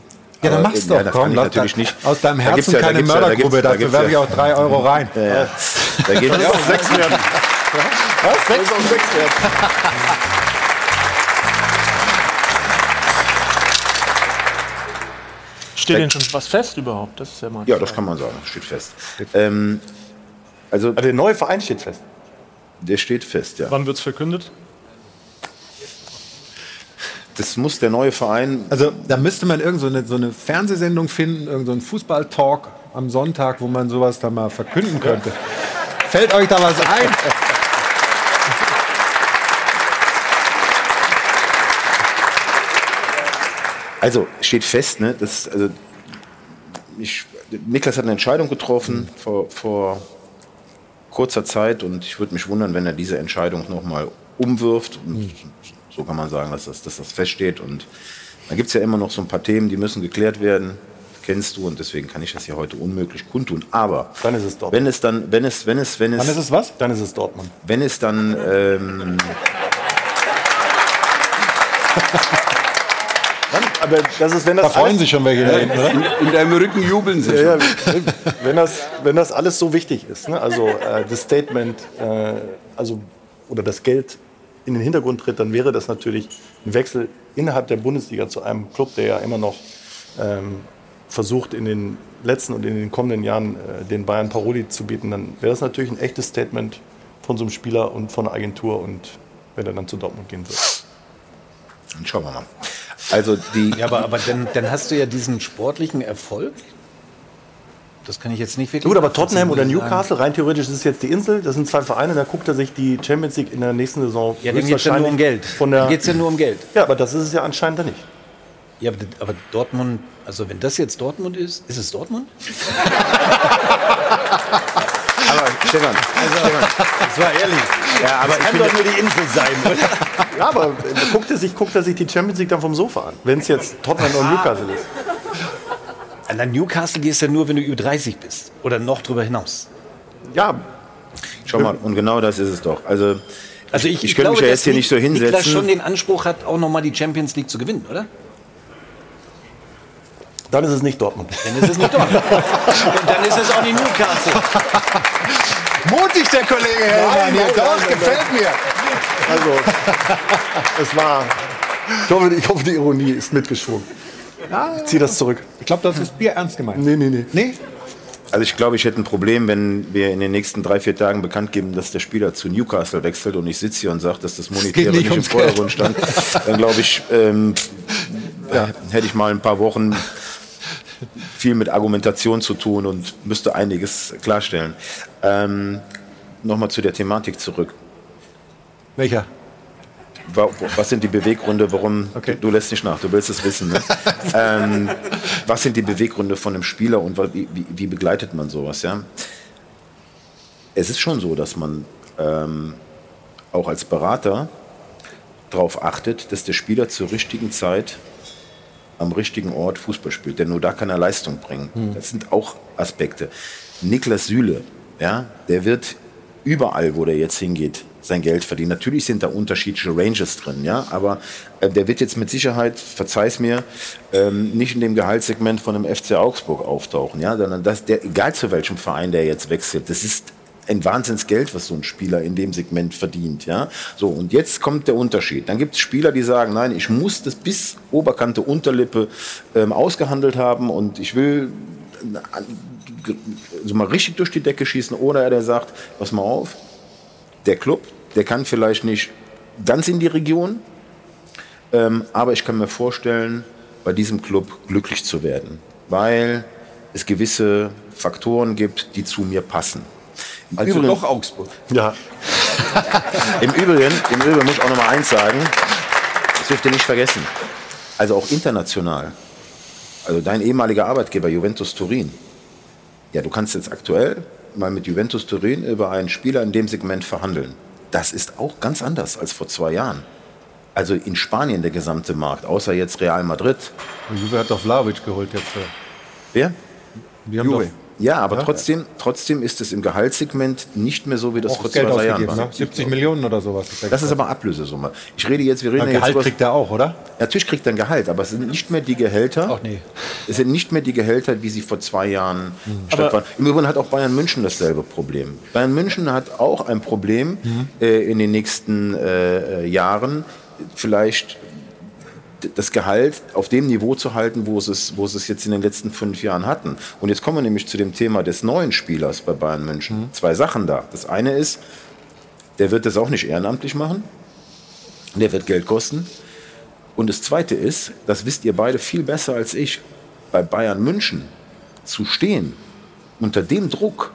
Ja, dann mach's doch. Ja, das Komm, kann ich lass natürlich da- nicht. aus deinem Herzen ja- da keine Mördergrube, da dafür werfe ja- ich auch drei Euro [LAUGHS] rein. Ja, ja. Da geht ist [LAUGHS] auch sechs werden. Was? Das ist sechs [LAUGHS] werden. Steht denn schon was fest überhaupt? Das ist ja mal. Ja, das kann man sagen, steht fest. Ähm, also, der neue Verein steht fest. Der steht fest, ja. Wann wird es verkündet? Das muss der neue Verein. Also da müsste man irgend so eine, so eine Fernsehsendung finden, irgend so einen Fußball-Talk am Sonntag, wo man sowas dann mal verkünden könnte. Fällt euch da was ein? Also steht fest, ne? Das, also, ich, Niklas hat eine Entscheidung getroffen vor, vor kurzer Zeit und ich würde mich wundern, wenn er diese Entscheidung nochmal umwirft. Und so kann man sagen, dass das, dass das feststeht. Und dann gibt es ja immer noch so ein paar Themen, die müssen geklärt werden. Kennst du und deswegen kann ich das hier heute unmöglich kundtun. Aber Dann ist es Dortmund. wenn es dann, wenn es, wenn es, wenn es, Dann ist es was? Dann ist es Dortmund. wenn es dann ähm, Aber das ist, wenn das Da freuen alles- sich schon welche da hinten, oder? In, in deinem Rücken jubeln sie. Ja, ja, wenn, das, wenn das alles so wichtig ist, ne? also äh, das Statement, äh, also oder das Geld in den Hintergrund tritt, dann wäre das natürlich ein Wechsel innerhalb der Bundesliga zu einem Club, der ja immer noch ähm, versucht, in den letzten und in den kommenden Jahren äh, den Bayern Paroli zu bieten. Dann wäre das natürlich ein echtes Statement von so einem Spieler und von einer Agentur und wenn er dann zu Dortmund gehen wird. Dann schauen wir mal. Also die. Ja, aber, aber dann, dann hast du ja diesen sportlichen Erfolg. Das kann ich jetzt nicht wirklich. Gut, aber Tottenham oder. Newcastle, rein theoretisch ist es jetzt die Insel, das sind zwei Vereine, da guckt er sich die Champions League in der nächsten Saison Ja, dann geht's ja nur um Geld. Von der, geht's ja nur um Geld. Ja, aber das ist es ja anscheinend dann nicht. Ja, aber, aber Dortmund, also wenn das jetzt Dortmund ist, ist es Dortmund? [LAUGHS] Aber Stefan, Stefan, Das war ehrlich. Ja, aber das ich kann doch nur die Insel sein, oder? Ja, aber guckt er sich, guckt er sich die Champions League dann vom Sofa an, wenn es jetzt Tottenham und Newcastle ist. An der Newcastle gehst du ja nur, wenn du über 30 bist. Oder noch drüber hinaus. Ja. Schau mal, und genau das ist es doch. Also, Also ich, ich könnte mich glaube, ja dass jetzt hier nicht so Niklas hinsetzen. schon den Anspruch hat, auch nochmal die Champions League zu gewinnen, oder? Dann ist es nicht Dortmund. Dann ist es nicht Dortmund. Und [LAUGHS] dann ist es auch nicht Newcastle. Mutig, der Kollege Hellmann hier. nein, Doch, nein, gefällt mir. Also, es war. Ich hoffe, ich hoffe, die Ironie ist mitgeschwungen. Ich zieh das zurück. Ich glaube, das ist Bier ernst gemeint. Nee, nee, nee. Nee? Also ich glaube, ich hätte ein Problem, wenn wir in den nächsten drei, vier Tagen bekannt geben, dass der Spieler zu Newcastle wechselt und ich sitze hier und sage, dass das Monetäre nicht nicht, im Vordergrund stand. Dann glaube ich, ähm, ja, hätte ich mal ein paar Wochen viel mit Argumentation zu tun und müsste einiges klarstellen. Ähm, Nochmal zu der Thematik zurück. Welcher? Wa- was sind die Beweggründe, warum du, du lässt nicht nach, du willst es wissen. Ne? [LAUGHS] ähm, was sind die Beweggründe von einem Spieler und wie, wie begleitet man sowas? Ja? Es ist schon so, dass man ähm, auch als Berater darauf achtet, dass der Spieler zur richtigen Zeit am richtigen Ort Fußball spielt, denn nur da kann er Leistung bringen. Hm. Das sind auch Aspekte. Niklas Süle, ja, der wird überall, wo der jetzt hingeht, sein Geld verdienen. Natürlich sind da unterschiedliche Ranges drin, ja, aber äh, der wird jetzt mit Sicherheit, verzeih's mir, ähm, nicht in dem Gehaltssegment von einem FC Augsburg auftauchen, ja, sondern das, der, egal zu welchem Verein der jetzt wechselt, das ist ein Wahnsinnsgeld, was so ein Spieler in dem Segment verdient. Ja? So, und jetzt kommt der Unterschied. Dann gibt es Spieler, die sagen, nein, ich muss das bis Oberkante Unterlippe ähm, ausgehandelt haben und ich will äh, so mal richtig durch die Decke schießen. Oder der sagt, pass mal auf, der Club, der kann vielleicht nicht ganz in die Region, ähm, aber ich kann mir vorstellen, bei diesem Club glücklich zu werden, weil es gewisse Faktoren gibt, die zu mir passen. Im Also Übrigen- doch Augsburg. Ja. [LAUGHS] Im Übrigen, im Übrigen muss ich auch noch mal eins sagen, das dürft ihr nicht vergessen. Also auch international. Also dein ehemaliger Arbeitgeber Juventus Turin. Ja, du kannst jetzt aktuell mal mit Juventus Turin über einen Spieler in dem Segment verhandeln. Das ist auch ganz anders als vor zwei Jahren. Also in Spanien der gesamte Markt, außer jetzt Real Madrid. Und Juve hat doch Vlahovic geholt jetzt. äh. Wer? Die haben doch Ja, aber Ja. trotzdem, trotzdem ist es im Gehaltssegment nicht mehr so, wie das auch vor zwei, Geld drei Jahren war. ne? 70 Millionen oder sowas. Das ist aber Ablösesumme. Ich rede jetzt, wir reden Gehalt jetzt kriegt er auch, oder? Natürlich kriegt er ein Gehalt, aber es sind nicht mehr die Gehälter. Ach nee. Es sind nicht mehr die Gehälter, wie sie vor zwei Jahren Mhm. statt waren. Im Übrigen hat auch Bayern München dasselbe Problem. Bayern München hat auch ein Problem äh, in den nächsten äh, äh, Jahren, vielleicht das Gehalt auf dem Niveau zu halten, wo sie es, wo sie es jetzt in den letzten fünf Jahren hatten. Und jetzt kommen wir nämlich zu dem Thema des neuen Spielers bei Bayern München. Zwei Sachen da. Das eine ist, der wird das auch nicht ehrenamtlich machen. Der wird Geld kosten. Und das Zweite ist, das wisst ihr beide viel besser als ich, bei Bayern München zu stehen, unter dem Druck,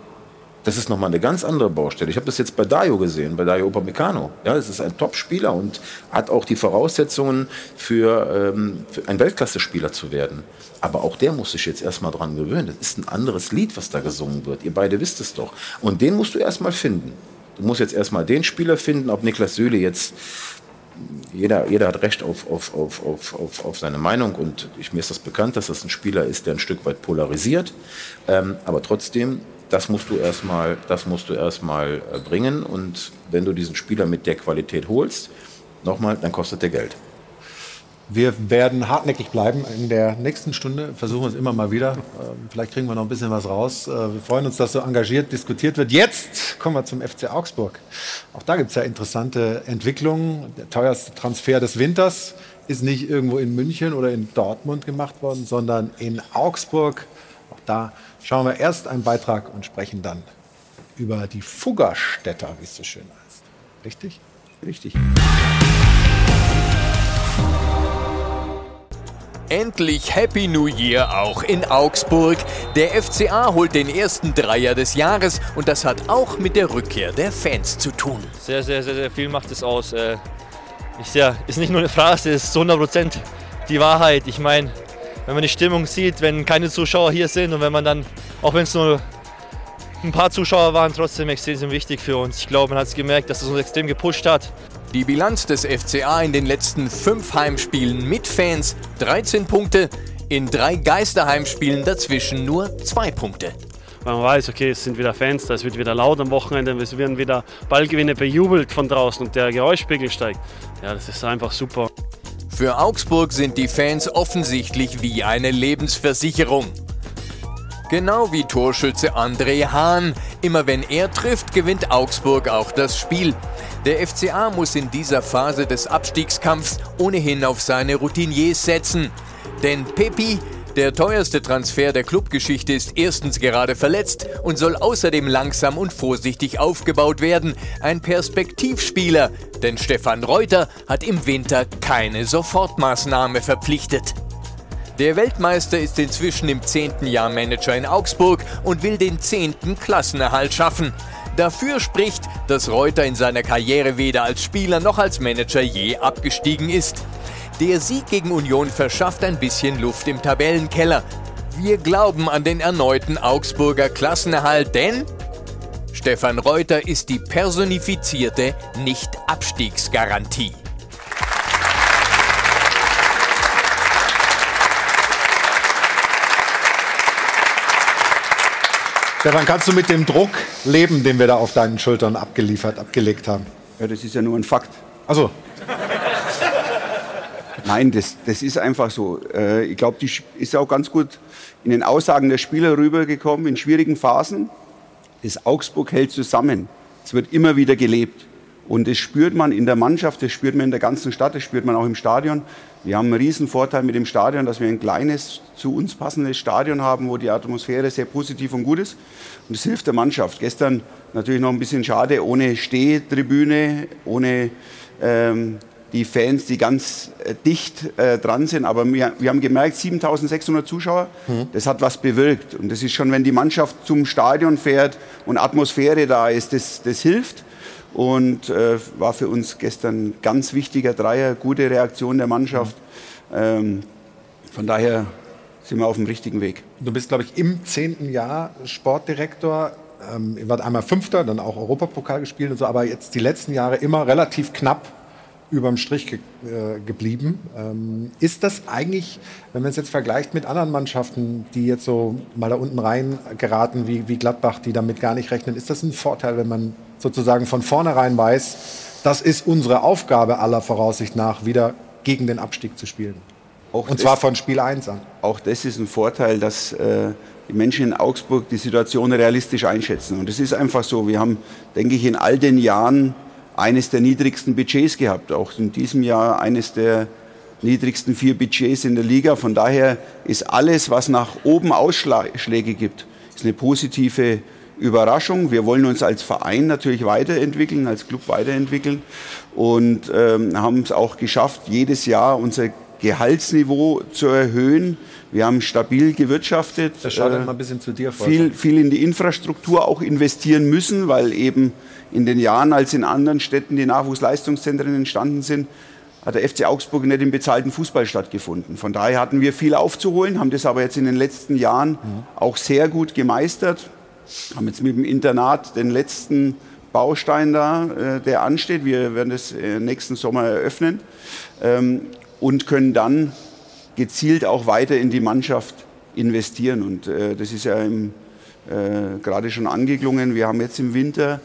das ist nochmal eine ganz andere Baustelle. Ich habe das jetzt bei Dayo gesehen, bei Dayo Upamecano. Ja, es ist ein Top-Spieler und hat auch die Voraussetzungen für, ähm, für ein Weltklasse-Spieler zu werden. Aber auch der muss sich jetzt erstmal dran gewöhnen. Das ist ein anderes Lied, was da gesungen wird. Ihr beide wisst es doch. Und den musst du erstmal finden. Du musst jetzt erstmal den Spieler finden, ob Niklas Süle jetzt jeder, jeder hat Recht auf, auf, auf, auf, auf, auf seine Meinung und ich, mir ist das bekannt, dass das ein Spieler ist, der ein Stück weit polarisiert. Ähm, aber trotzdem, das musst du erstmal, das musst du erstmal äh, bringen und wenn du diesen Spieler mit der Qualität holst, nochmal, dann kostet der Geld. Wir werden hartnäckig bleiben. In der nächsten Stunde versuchen wir es immer mal wieder. [LAUGHS] Ähm, Vielleicht kriegen wir noch ein bisschen was raus. Äh, Wir freuen uns, dass so engagiert diskutiert wird. Jetzt kommen wir zum FC Augsburg. Auch da gibt es ja interessante Entwicklungen. Der teuerste Transfer des Winters ist nicht irgendwo in München oder in Dortmund gemacht worden, sondern in Augsburg. Auch da schauen wir erst einen Beitrag und sprechen dann über die Fuggerstädter, wie es so schön heißt. Richtig? Richtig. Endlich Happy New Year auch in Augsburg. Der FCA holt den ersten Dreier des Jahres und das hat auch mit der Rückkehr der Fans zu tun. Sehr, sehr, sehr, sehr viel macht es aus. Äh, Ich sehr, ist nicht nur eine Phrase, es ist zu 100% die Wahrheit. Ich meine, wenn man die Stimmung sieht, wenn keine Zuschauer hier sind und wenn man dann, auch wenn es nur ein paar Zuschauer waren, trotzdem extrem wichtig für uns. Ich glaube, man hat es gemerkt, dass es uns extrem gepusht hat. Die Bilanz des FCA in den letzten fünf Heimspielen mit Fans 13 Punkte, in drei Geisterheimspielen dazwischen nur zwei Punkte. Weil man weiß, okay, es sind wieder Fans, da es wird wieder laut am Wochenende, es werden wieder Ballgewinne bejubelt von draußen und der Geräuschpegel steigt. Ja, das ist einfach super. Für Augsburg sind die Fans offensichtlich wie eine Lebensversicherung. Genau wie Torschütze André Hahn. Immer wenn er trifft, gewinnt Augsburg auch das Spiel. Der FCA muss in dieser Phase des Abstiegskampfs ohnehin auf seine Routiniers setzen. Denn Pepi, der teuerste Transfer der Clubgeschichte, ist erstens gerade verletzt und soll außerdem langsam und vorsichtig aufgebaut werden. Ein Perspektivspieler, denn Stefan Reuter hat im Winter keine Sofortmaßnahme verpflichtet. Der Weltmeister ist inzwischen im zehnten Jahr Manager in Augsburg und will den zehnten Klassenerhalt schaffen. Dafür spricht, dass Reuter in seiner Karriere weder als Spieler noch als Manager je abgestiegen ist. Der Sieg gegen Union verschafft ein bisschen Luft im Tabellenkeller. Wir glauben an den erneuten Augsburger Klassenerhalt, denn Stefan Reuter ist die personifizierte Nicht-Abstiegsgarantie. Stefan, kannst du mit dem Druck leben, den wir da auf deinen Schultern abgeliefert, abgelegt haben? Ja, das ist ja nur ein Fakt. Also. Nein, das, das ist einfach so. Äh, ich glaube, die ist auch ganz gut in den Aussagen der Spieler rübergekommen in schwierigen Phasen. Das Augsburg hält zusammen. Es wird immer wieder gelebt. Und das spürt man in der Mannschaft, das spürt man in der ganzen Stadt, das spürt man auch im Stadion. Wir haben einen riesen Vorteil mit dem Stadion, dass wir ein kleines, zu uns passendes Stadion haben, wo die Atmosphäre sehr positiv und gut ist. Und das hilft der Mannschaft. Gestern natürlich noch ein bisschen schade, ohne Stehtribüne, ohne ähm, die Fans, die ganz äh, dicht äh, dran sind. Aber wir, wir haben gemerkt, 7600 Zuschauer, mhm. das hat was bewirkt. Und das ist schon, wenn die Mannschaft zum Stadion fährt und Atmosphäre da ist, das, das hilft. Und äh, war für uns gestern ganz wichtiger Dreier, gute Reaktion der Mannschaft. Ähm, von daher sind wir auf dem richtigen Weg. Du bist, glaube ich, im zehnten Jahr Sportdirektor. Ähm, ihr wart einmal Fünfter, dann auch Europapokal gespielt und so, aber jetzt die letzten Jahre immer relativ knapp überm Strich ge äh, geblieben. Ähm, ist das eigentlich, wenn man es jetzt vergleicht mit anderen Mannschaften, die jetzt so mal da unten rein geraten, wie, wie Gladbach, die damit gar nicht rechnen, ist das ein Vorteil, wenn man sozusagen von vornherein weiß, das ist unsere Aufgabe aller Voraussicht nach, wieder gegen den Abstieg zu spielen? Auch Und zwar von Spiel 1 an. Auch das ist ein Vorteil, dass äh, die Menschen in Augsburg die Situation realistisch einschätzen. Und es ist einfach so, wir haben, denke ich, in all den Jahren eines der niedrigsten Budgets gehabt. Auch in diesem Jahr eines der niedrigsten vier Budgets in der Liga. Von daher ist alles, was nach oben Ausschläge gibt, ist eine positive Überraschung. Wir wollen uns als Verein natürlich weiterentwickeln, als Club weiterentwickeln und ähm, haben es auch geschafft, jedes Jahr unser Gehaltsniveau zu erhöhen. Wir haben stabil gewirtschaftet. Das schaut äh, mal ein bisschen zu dir vor. Viel, viel in die Infrastruktur auch investieren müssen, weil eben in den Jahren, als in anderen Städten die Nachwuchsleistungszentren entstanden sind, hat der FC Augsburg nicht im bezahlten Fußball stattgefunden. Von daher hatten wir viel aufzuholen, haben das aber jetzt in den letzten Jahren mhm. auch sehr gut gemeistert. Haben jetzt mit dem Internat den letzten Baustein da, äh, der ansteht. Wir werden das äh, nächsten Sommer eröffnen ähm, und können dann gezielt auch weiter in die Mannschaft investieren. Und äh, das ist ja gerade schon angeklungen. Wir haben jetzt im Winter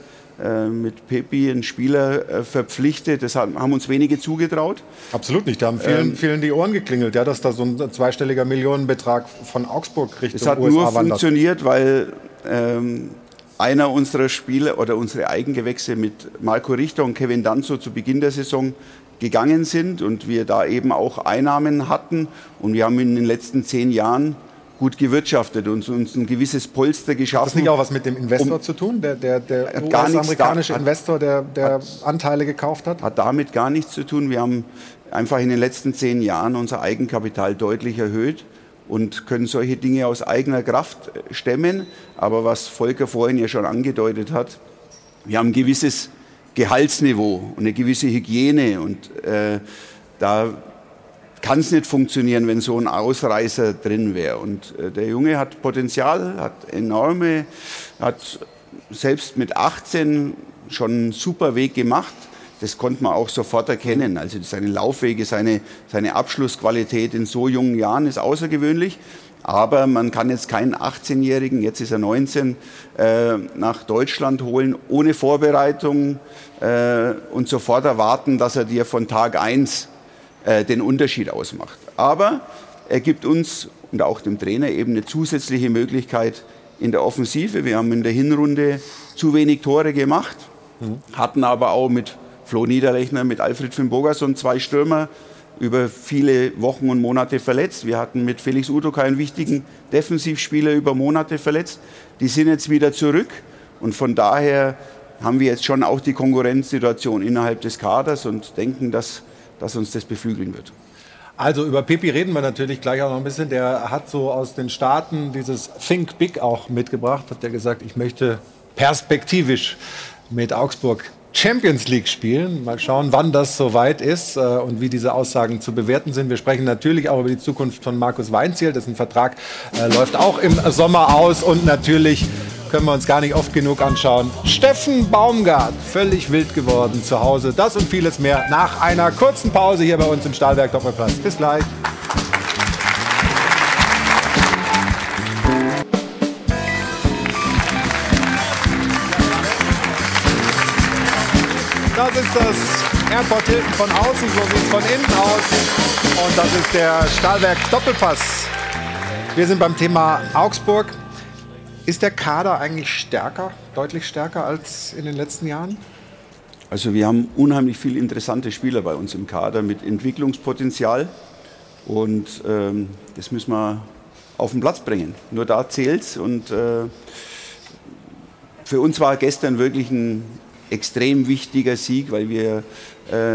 mit Pepi einen Spieler äh, verpflichtet. Das haben uns wenige zugetraut. Absolut nicht. Da haben vielen, ähm, vielen die Ohren geklingelt, ja, dass da so ein zweistelliger Millionenbetrag von Augsburg Richtung Es hat USA nur wandert. funktioniert, weil ähm, einer unserer Spieler oder unsere Eigengewächse mit Marco Richter und Kevin Danzo zu Beginn der Saison gegangen sind und wir da eben auch Einnahmen hatten. Und wir haben in den letzten zehn Jahren gut gewirtschaftet und uns ein gewisses Polster geschaffen. Hat das nicht auch was mit dem Investor um, zu tun, der, der, der US-amerikanische Investor, der, der hat, Anteile gekauft hat? Hat damit gar nichts zu tun. Wir haben einfach in den letzten zehn Jahren unser Eigenkapital deutlich erhöht und können solche Dinge aus eigener Kraft stemmen. Aber was Volker vorhin ja schon angedeutet hat, wir haben ein gewisses Gehaltsniveau und eine gewisse Hygiene und äh, da kann es nicht funktionieren, wenn so ein Ausreißer drin wäre. Und äh, der Junge hat Potenzial, hat enorme, hat selbst mit 18 schon einen super Weg gemacht. Das konnte man auch sofort erkennen. Also seine Laufwege, seine, seine Abschlussqualität in so jungen Jahren ist außergewöhnlich. Aber man kann jetzt keinen 18-Jährigen, jetzt ist er 19, äh, nach Deutschland holen, ohne Vorbereitung äh, und sofort erwarten, dass er dir von Tag 1 äh, den Unterschied ausmacht. Aber er gibt uns und auch dem Trainer eben eine zusätzliche Möglichkeit in der Offensive. Wir haben in der Hinrunde zu wenig Tore gemacht, mhm. hatten aber auch mit Flo Niederlechner, mit Alfred Fimbogason zwei Stürmer über viele Wochen und Monate verletzt. Wir hatten mit Felix Udoka einen wichtigen Defensivspieler über Monate verletzt. Die sind jetzt wieder zurück und von daher haben wir jetzt schon auch die Konkurrenzsituation innerhalb des Kaders und denken, dass dass uns das beflügeln wird. Also über Pepi reden wir natürlich gleich auch noch ein bisschen. Der hat so aus den Staaten dieses Think Big auch mitgebracht. Hat der gesagt, ich möchte perspektivisch mit Augsburg Champions League spielen. Mal schauen, wann das soweit ist äh, und wie diese Aussagen zu bewerten sind. Wir sprechen natürlich auch über die Zukunft von Markus Weinziel. Dessen Vertrag äh, läuft auch im Sommer aus. Und natürlich können wir uns gar nicht oft genug anschauen. Steffen Baumgart, völlig wild geworden zu Hause. Das und vieles mehr nach einer kurzen Pause hier bei uns im Stahlwerk Doppelplatz. Bis gleich. Das ist das Airport Hilton von außen, so sieht es von innen aus. Und das ist der Stahlwerk Doppelpass. Wir sind beim Thema Augsburg. Ist der Kader eigentlich stärker, deutlich stärker als in den letzten Jahren? Also wir haben unheimlich viele interessante Spieler bei uns im Kader mit Entwicklungspotenzial. Und ähm, das müssen wir auf den Platz bringen. Nur da zählt's. Und äh, für uns war gestern wirklich ein extrem wichtiger Sieg, weil wir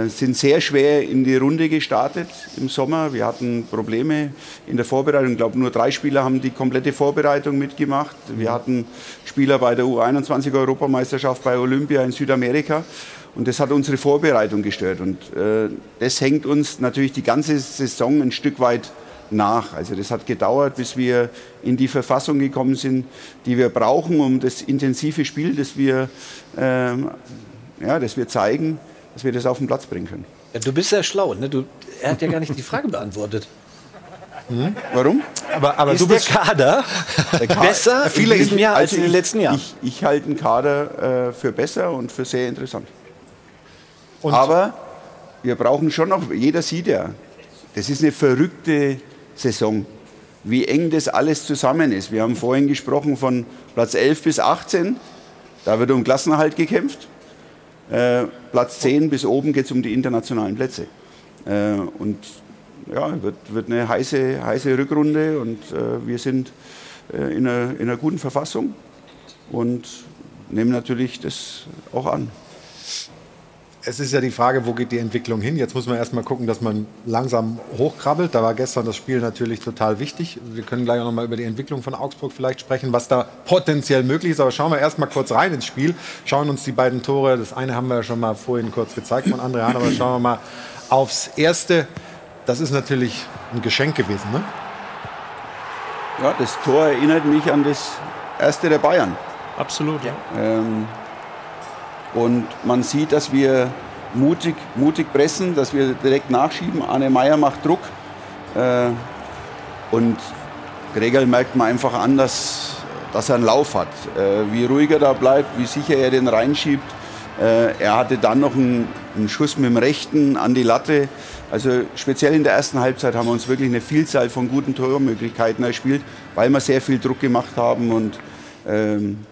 sind sehr schwer in die Runde gestartet im Sommer. Wir hatten Probleme in der Vorbereitung. Ich glaube, nur drei Spieler haben die komplette Vorbereitung mitgemacht. Wir hatten Spieler bei der U21-Europameisterschaft bei Olympia in Südamerika. Und das hat unsere Vorbereitung gestört. Und äh, das hängt uns natürlich die ganze Saison ein Stück weit nach. Also das hat gedauert, bis wir in die Verfassung gekommen sind, die wir brauchen, um das intensive Spiel, das wir, ähm, ja, das wir zeigen, dass wir das auf den Platz bringen können. Ja, du bist ja schlau, ne? Du, er hat ja gar nicht die Frage beantwortet. Hm? Warum? Aber, aber ist du der bist Kader Der Ka- besser in diesem Jahr als Also in den letzten Jahren? Ich, ich halte den Kader äh, für besser und für sehr interessant. Aber wir brauchen schon noch, jeder sieht ja, das ist eine verrückte Saison, wie eng das alles zusammen ist. Wir haben vorhin gesprochen von Platz 11 bis 18, da wird um Klassenerhalt gekämpft. Äh, Platz 10 bis oben geht es um die internationalen Plätze. Äh, und ja, wird, wird eine heiße, heiße Rückrunde und äh, wir sind äh, in, einer, in einer guten Verfassung und nehmen natürlich das auch an. Es ist ja die Frage, wo geht die Entwicklung hin? Jetzt muss man erst mal gucken, dass man langsam hochkrabbelt. Da war gestern das Spiel natürlich total wichtig. Wir können gleich auch noch mal über die Entwicklung von Augsburg vielleicht sprechen, was da potenziell möglich ist. Aber schauen wir erst mal kurz rein ins Spiel. Schauen uns die beiden Tore, das eine haben wir ja schon mal vorhin kurz gezeigt von André Hahn, aber schauen wir mal aufs erste. Das ist natürlich ein Geschenk gewesen, ne? Ja, das Tor erinnert mich an das erste der Bayern. Absolut, ja. Ähm, und man sieht, dass wir mutig, mutig pressen, dass wir direkt nachschieben. Arne Meyer macht Druck. Äh, und Gregerl merkt man einfach an, dass, dass er einen Lauf hat. Äh, wie ruhig er da bleibt, wie sicher er den reinschiebt. Äh, er hatte dann noch einen, einen Schuss mit dem Rechten an die Latte. Also speziell in der ersten Halbzeit haben wir uns wirklich eine Vielzahl von guten Tormöglichkeiten erspielt, weil wir sehr viel Druck gemacht haben. Und ähm,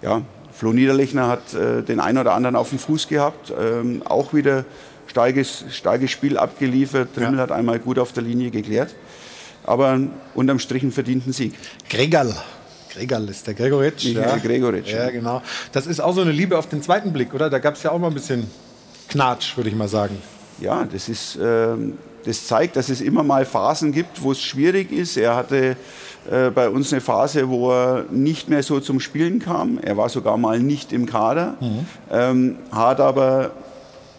ja, Flo Niederlechner hat äh, den einen oder anderen auf dem Fuß gehabt. Ähm, auch wieder starkes, starkes Spiel abgeliefert. Trimmel hat einmal gut auf der Linie geklärt. Aber unterm Strich einen verdienten Sieg. Gregal. Gregal ist der Gregoritsch. Michael Gregoritsch, Ja, ja. genau. Das ist auch so eine Liebe auf den zweiten Blick, oder? Da gab es ja auch mal ein bisschen Knatsch, würde ich mal sagen. Ja, das, ist, ähm, das zeigt, dass es immer mal Phasen gibt, wo es schwierig ist. Er hatte äh, bei uns eine Phase, wo er nicht mehr so zum Spielen kam. Er war sogar mal nicht im Kader, ähm, hat aber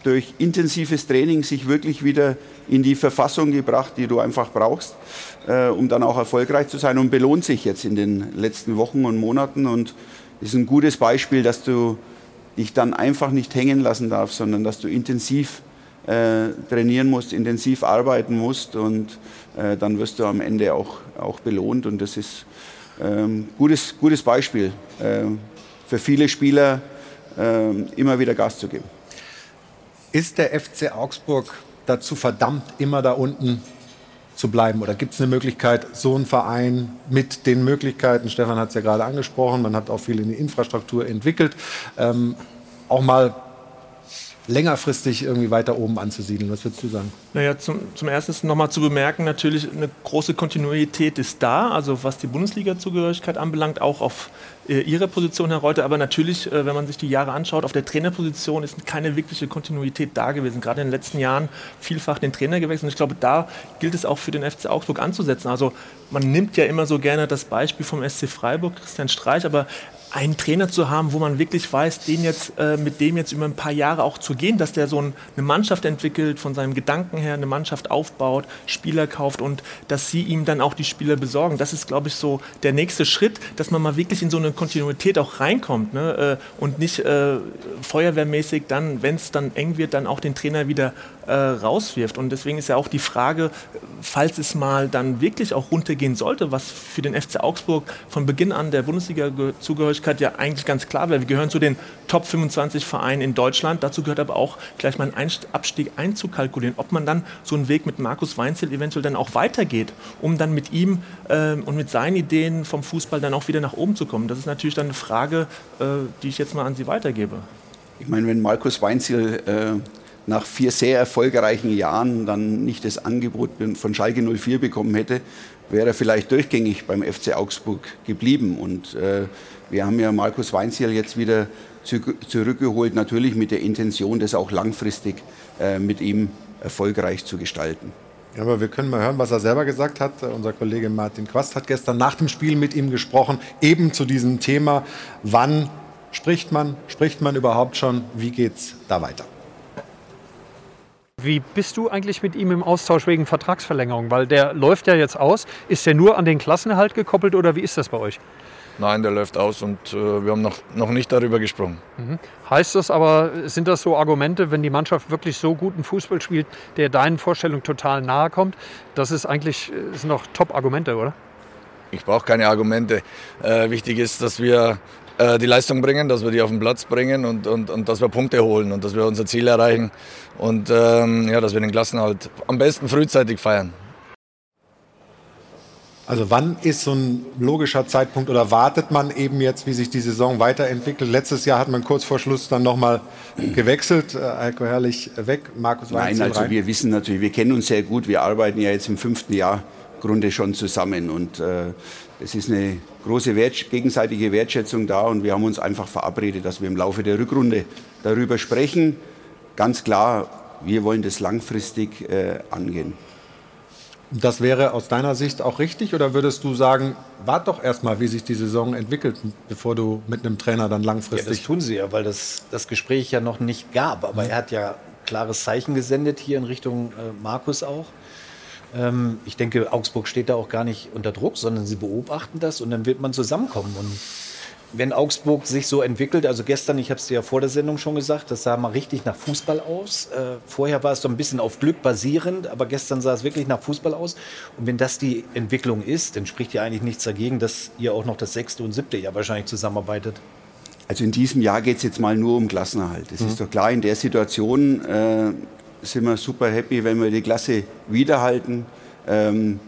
durch intensives Training sich wirklich wieder in die Verfassung gebracht, die du einfach brauchst, äh, um dann auch erfolgreich zu sein und belohnt sich jetzt in den letzten Wochen und Monaten und ist ein gutes Beispiel, dass du dich dann einfach nicht hängen lassen darfst, sondern dass du intensiv äh, trainieren musst, intensiv arbeiten musst und äh, dann wirst du am Ende auch, auch belohnt und das ist ähm, gutes, gutes Beispiel äh, für viele Spieler, äh, immer wieder Gas zu geben. Ist der FC Augsburg dazu verdammt, immer da unten zu bleiben? Oder gibt es eine Möglichkeit, so ein Verein mit den Möglichkeiten, Stefan hat es ja gerade angesprochen, man hat auch viel in die Infrastruktur entwickelt, ähm, auch mal längerfristig irgendwie weiter oben anzusiedeln? Was würdest du sagen? Naja, zum, zum ersten nochmal zu bemerken, natürlich eine große Kontinuität ist da, also was die Bundesliga-Zugehörigkeit anbelangt, auch auf äh, ihre Position, Herr Reuter. Aber natürlich, äh, wenn man sich die Jahre anschaut, auf der Trainerposition ist keine wirkliche Kontinuität da gewesen. Gerade in den letzten Jahren vielfach den Trainer gewechselt. Und ich glaube, da gilt es auch für den FC Augsburg anzusetzen. Also man nimmt ja immer so gerne das Beispiel vom SC Freiburg, Christian Streich, aber einen Trainer zu haben, wo man wirklich weiß, den jetzt, äh, mit dem jetzt über ein paar Jahre auch zu gehen, dass der so ein, eine Mannschaft entwickelt, von seinem Gedanken her eine Mannschaft aufbaut, Spieler kauft und dass sie ihm dann auch die Spieler besorgen. Das ist, glaube ich, so der nächste Schritt, dass man mal wirklich in so eine Kontinuität auch reinkommt ne? äh, und nicht äh, feuerwehrmäßig dann, wenn es dann eng wird, dann auch den Trainer wieder äh, rauswirft. Und deswegen ist ja auch die Frage, falls es mal dann wirklich auch runtergehen sollte, was für den FC Augsburg von Beginn an der Bundesliga-Zugehörigkeit ja eigentlich ganz klar wäre. Wir gehören zu den Top 25 Vereinen in Deutschland. Dazu gehört aber auch gleich mal einen Abstieg einzukalkulieren. Ob man dann so einen Weg mit Markus Weinzel eventuell dann auch weitergeht, um dann mit ihm äh, und mit seinen Ideen vom Fußball dann auch wieder nach oben zu kommen. Das ist natürlich dann eine Frage, äh, die ich jetzt mal an Sie weitergebe. Ich meine, wenn Markus Weinzel äh, nach vier sehr erfolgreichen Jahren dann nicht das Angebot von Schalke 04 bekommen hätte, wäre er vielleicht durchgängig beim FC Augsburg geblieben. Und äh, wir haben ja Markus Weinziel jetzt wieder zu, zurückgeholt, natürlich mit der Intention, das auch langfristig äh, mit ihm erfolgreich zu gestalten. Ja, aber wir können mal hören, was er selber gesagt hat. Unser Kollege Martin Quast hat gestern nach dem Spiel mit ihm gesprochen, eben zu diesem Thema, wann spricht man, spricht man überhaupt schon, wie geht es da weiter? Wie bist du eigentlich mit ihm im Austausch wegen Vertragsverlängerung? Weil der läuft ja jetzt aus. Ist der nur an den Klassenerhalt gekoppelt oder wie ist das bei euch? Nein, der läuft aus und äh, wir haben noch, noch nicht darüber gesprochen. Mhm. Heißt das aber, sind das so Argumente, wenn die Mannschaft wirklich so guten Fußball spielt, der deinen Vorstellungen total nahe kommt? Das ist eigentlich das sind noch Top-Argumente, oder? Ich brauche keine Argumente. Äh, wichtig ist, dass wir äh, die Leistung bringen, dass wir die auf den Platz bringen und, und, und dass wir Punkte holen und dass wir unser Ziel erreichen und ähm, ja, dass wir den Klassenhalt am besten frühzeitig feiern. Also wann ist so ein logischer Zeitpunkt oder wartet man eben jetzt, wie sich die Saison weiterentwickelt? Letztes Jahr hat man kurz vor Schluss dann nochmal gewechselt. Äh, Heiko Herrlich weg, Markus Nein, also rein. wir wissen natürlich, wir kennen uns sehr gut. Wir arbeiten ja jetzt im fünften Jahr Grunde schon zusammen und äh, es ist eine große Wert, gegenseitige Wertschätzung da und wir haben uns einfach verabredet, dass wir im Laufe der Rückrunde darüber sprechen. Ganz klar, wir wollen das langfristig äh, angehen. Das wäre aus deiner Sicht auch richtig oder würdest du sagen, wart doch erstmal, wie sich die Saison entwickelt, bevor du mit einem Trainer dann langfristig. Ja, das tun sie ja, weil das, das Gespräch ja noch nicht gab. Aber mhm. er hat ja klares Zeichen gesendet hier in Richtung äh, Markus auch. Ähm, ich denke, Augsburg steht da auch gar nicht unter Druck, sondern sie beobachten das und dann wird man zusammenkommen. Und wenn Augsburg sich so entwickelt, also gestern, ich habe es dir ja vor der Sendung schon gesagt, das sah mal richtig nach Fußball aus. Äh, vorher war es so ein bisschen auf Glück basierend, aber gestern sah es wirklich nach Fußball aus. Und wenn das die Entwicklung ist, dann spricht ja eigentlich nichts dagegen, dass ihr auch noch das sechste und siebte Jahr wahrscheinlich zusammenarbeitet. Also in diesem Jahr geht es jetzt mal nur um Klassenerhalt. Es mhm. ist doch klar, in der Situation äh, sind wir super happy, wenn wir die Klasse wiederhalten. Ähm,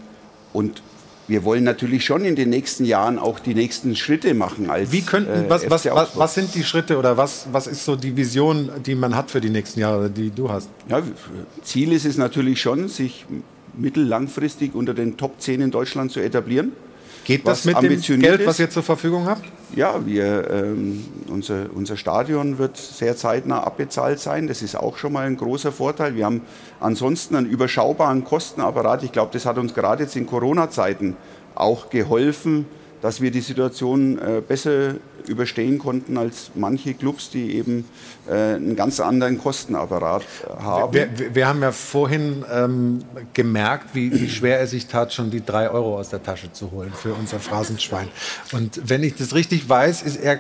und wir wollen natürlich schon in den nächsten Jahren auch die nächsten Schritte machen. Als, Wie könnten, äh, was, was, was, was, sind die Schritte oder was, was ist so die Vision, die man hat für die nächsten Jahre, die du hast? Ja, Ziel ist es natürlich schon, sich mittellangfristig unter den Top 10 in Deutschland zu etablieren. Geht das mit dem Geld, was ihr zur Verfügung habt? Ja, wir, ähm, unser, unser Stadion wird sehr zeitnah abbezahlt sein. Das ist auch schon mal ein großer Vorteil. Wir haben ansonsten einen überschaubaren Kostenapparat. Ich glaube, das hat uns gerade jetzt in Corona-Zeiten auch geholfen, dass wir die Situation äh, besser überstehen konnten als manche Clubs, die eben äh, einen ganz anderen Kostenapparat äh, haben. Wir, wir, wir, haben ja vorhin ähm, gemerkt, wie, wie, schwer er sich tat, schon die drei Euro aus der Tasche zu holen für unser Phrasenschwein. Und wenn ich das richtig weiß, ist er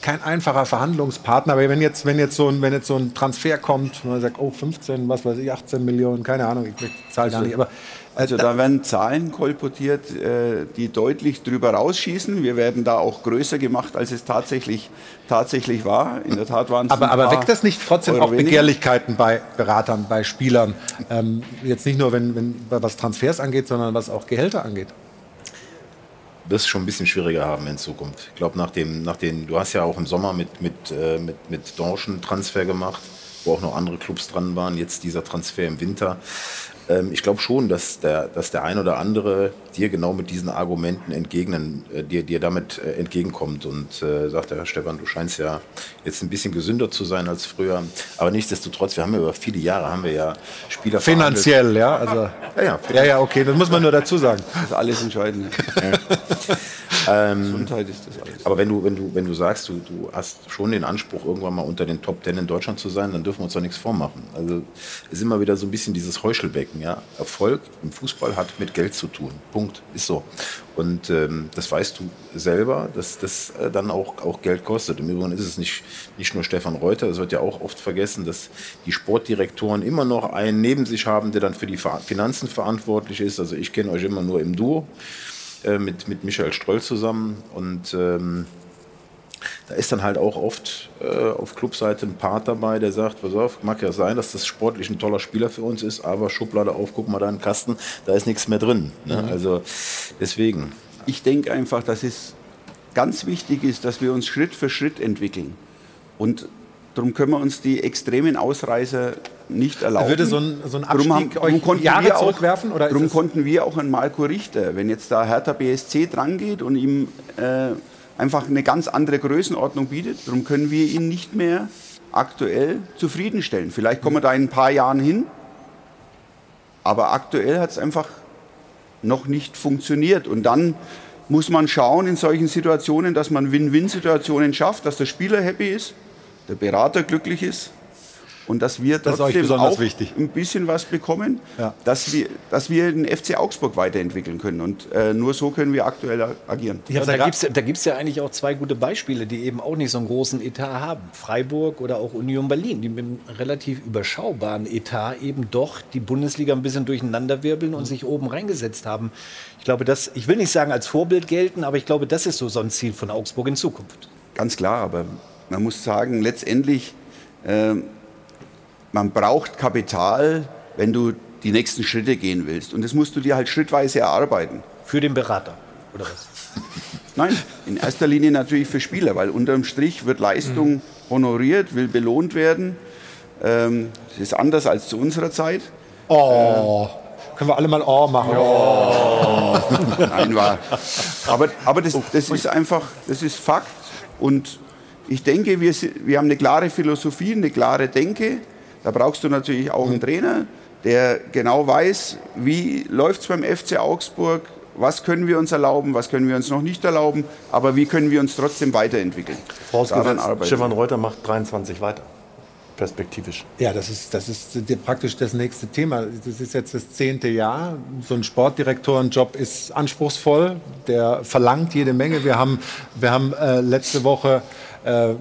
kein einfacher Verhandlungspartner. Aber wenn jetzt, wenn jetzt, so, ein, wenn jetzt so ein Transfer kommt, und man sagt, oh, 15, was weiß ich, 18 Millionen, keine Ahnung, ich zahle gar nicht, aber also da werden Zahlen kolportiert, äh, die deutlich drüber rausschießen. Wir werden da auch größer gemacht, als es tatsächlich, tatsächlich war. In der Tat waren es Aber, aber weckt das nicht trotzdem Euro auch Begehrlichkeiten bei Beratern, bei Spielern? Ähm, jetzt nicht nur, wenn, wenn, was Transfers angeht, sondern was auch Gehälter angeht? Das schon ein bisschen schwieriger haben in Zukunft. Ich glaube, nach dem, nach den, du hast ja auch im Sommer mit, mit, äh, mit, mit Dorschen Transfer gemacht, wo auch noch andere Clubs dran waren. Jetzt dieser Transfer im Winter. Ähm, ich glaube schon, dass der, dass der ein oder andere dir genau mit diesen Argumenten entgegnen, äh, dir, dir damit äh, entgegenkommt und äh, sagt, Herr Stefan, du scheinst ja jetzt ein bisschen gesünder zu sein als früher. Aber nichtsdestotrotz, wir haben ja über viele Jahre haben wir ja Spieler Finanziell, ja. Also, ja, ja, ja, okay, das muss man nur dazu sagen. Das ist alles entscheidend. Ja. [LAUGHS] Ähm, Gesundheit ist das alles. Aber wenn du, wenn du, wenn du sagst, du, du hast schon den Anspruch, irgendwann mal unter den Top Ten in Deutschland zu sein, dann dürfen wir uns doch nichts vormachen. Also es ist immer wieder so ein bisschen dieses Heuchelbecken. Ja? Erfolg im Fußball hat mit Geld zu tun. Punkt. Ist so. Und ähm, das weißt du selber, dass das äh, dann auch, auch Geld kostet. Im Übrigen ist es nicht, nicht nur Stefan Reuter, es wird ja auch oft vergessen, dass die Sportdirektoren immer noch einen neben sich haben, der dann für die Finanzen verantwortlich ist. Also ich kenne euch immer nur im Duo äh, mit, mit Michael Stroll zusammen und ähm, da ist dann halt auch oft äh, auf Clubseite ein Part dabei, der sagt, pass auf, mag ja sein, dass das sportlich ein toller Spieler für uns ist, aber Schublade auf, guck mal da in den Kasten, da ist nichts mehr drin. Ne? Mhm. Also deswegen. Ich denke einfach, dass es ganz wichtig ist, dass wir uns Schritt für Schritt entwickeln. Und darum können wir uns die extremen Ausreißer nicht erlauben. Würde so ein- so ein Darum Abstieg darum euch konnten Jahre wir auch- zurückwerfen, oder darum konnten wir auch an Marco Richter, wenn jetzt da Hertha BSC drangeht und ihm äh, einfach eine ganz andere Größenordnung bietet, darum können wir ihn nicht mehr aktuell zufriedenstellen. Vielleicht kommen wir da in ein paar Jahren hin, aber aktuell hat es einfach noch nicht funktioniert. Und dann muss man schauen in solchen Situationen, dass man Win-Win-Situationen schafft, dass der Spieler happy ist, der Berater glücklich ist und dass wir Das trotzdem besonders auch wichtig. ein bisschen was bekommen, Ja. dass, wir, dass wir den FC Augsburg weiterentwickeln können. Und äh, nur so können wir aktuell agieren. Ja, da gibt es da gibt's ja eigentlich auch zwei gute Beispiele, die eben auch nicht so einen großen Etat haben. Freiburg oder auch Union Berlin, die mit einem relativ überschaubaren Etat eben doch die Bundesliga ein bisschen durcheinanderwirbeln und sich oben reingesetzt haben. Ich glaube, das, ich will nicht sagen als Vorbild gelten, aber ich glaube, das ist so, so ein Ziel von Augsburg in Zukunft. Ganz klar, aber man muss sagen, letztendlich, äh, man braucht Kapital, wenn du die nächsten Schritte gehen willst. Und das musst du dir halt schrittweise erarbeiten. Für den Berater, oder was? [LAUGHS] Nein, in erster Linie natürlich für Spieler, weil unterm Strich wird Leistung honoriert, will belohnt werden. Ähm, das ist anders als zu unserer Zeit. Oh, können wir alle mal Oh machen? [LAUGHS] Nein, war. Aber, aber das, das ist einfach, das ist Fakt. Und ich denke, wir, wir haben eine klare Philosophie, eine klare Denke. Da brauchst du natürlich auch einen Trainer, der genau weiß, wie läuft es beim FC Augsburg, was können wir uns erlauben, was können wir uns noch nicht erlauben, aber wie können wir uns trotzdem weiterentwickeln. Daran Vorausgesetzt, Stefan. Reuter macht 23 weiter. Perspektivisch. Ja, das ist, das ist praktisch das nächste Thema. Das ist jetzt das zehnte Jahr. So ein Sportdirektorenjob ist anspruchsvoll. Der verlangt jede Menge. Wir haben, wir haben äh, letzte Woche äh,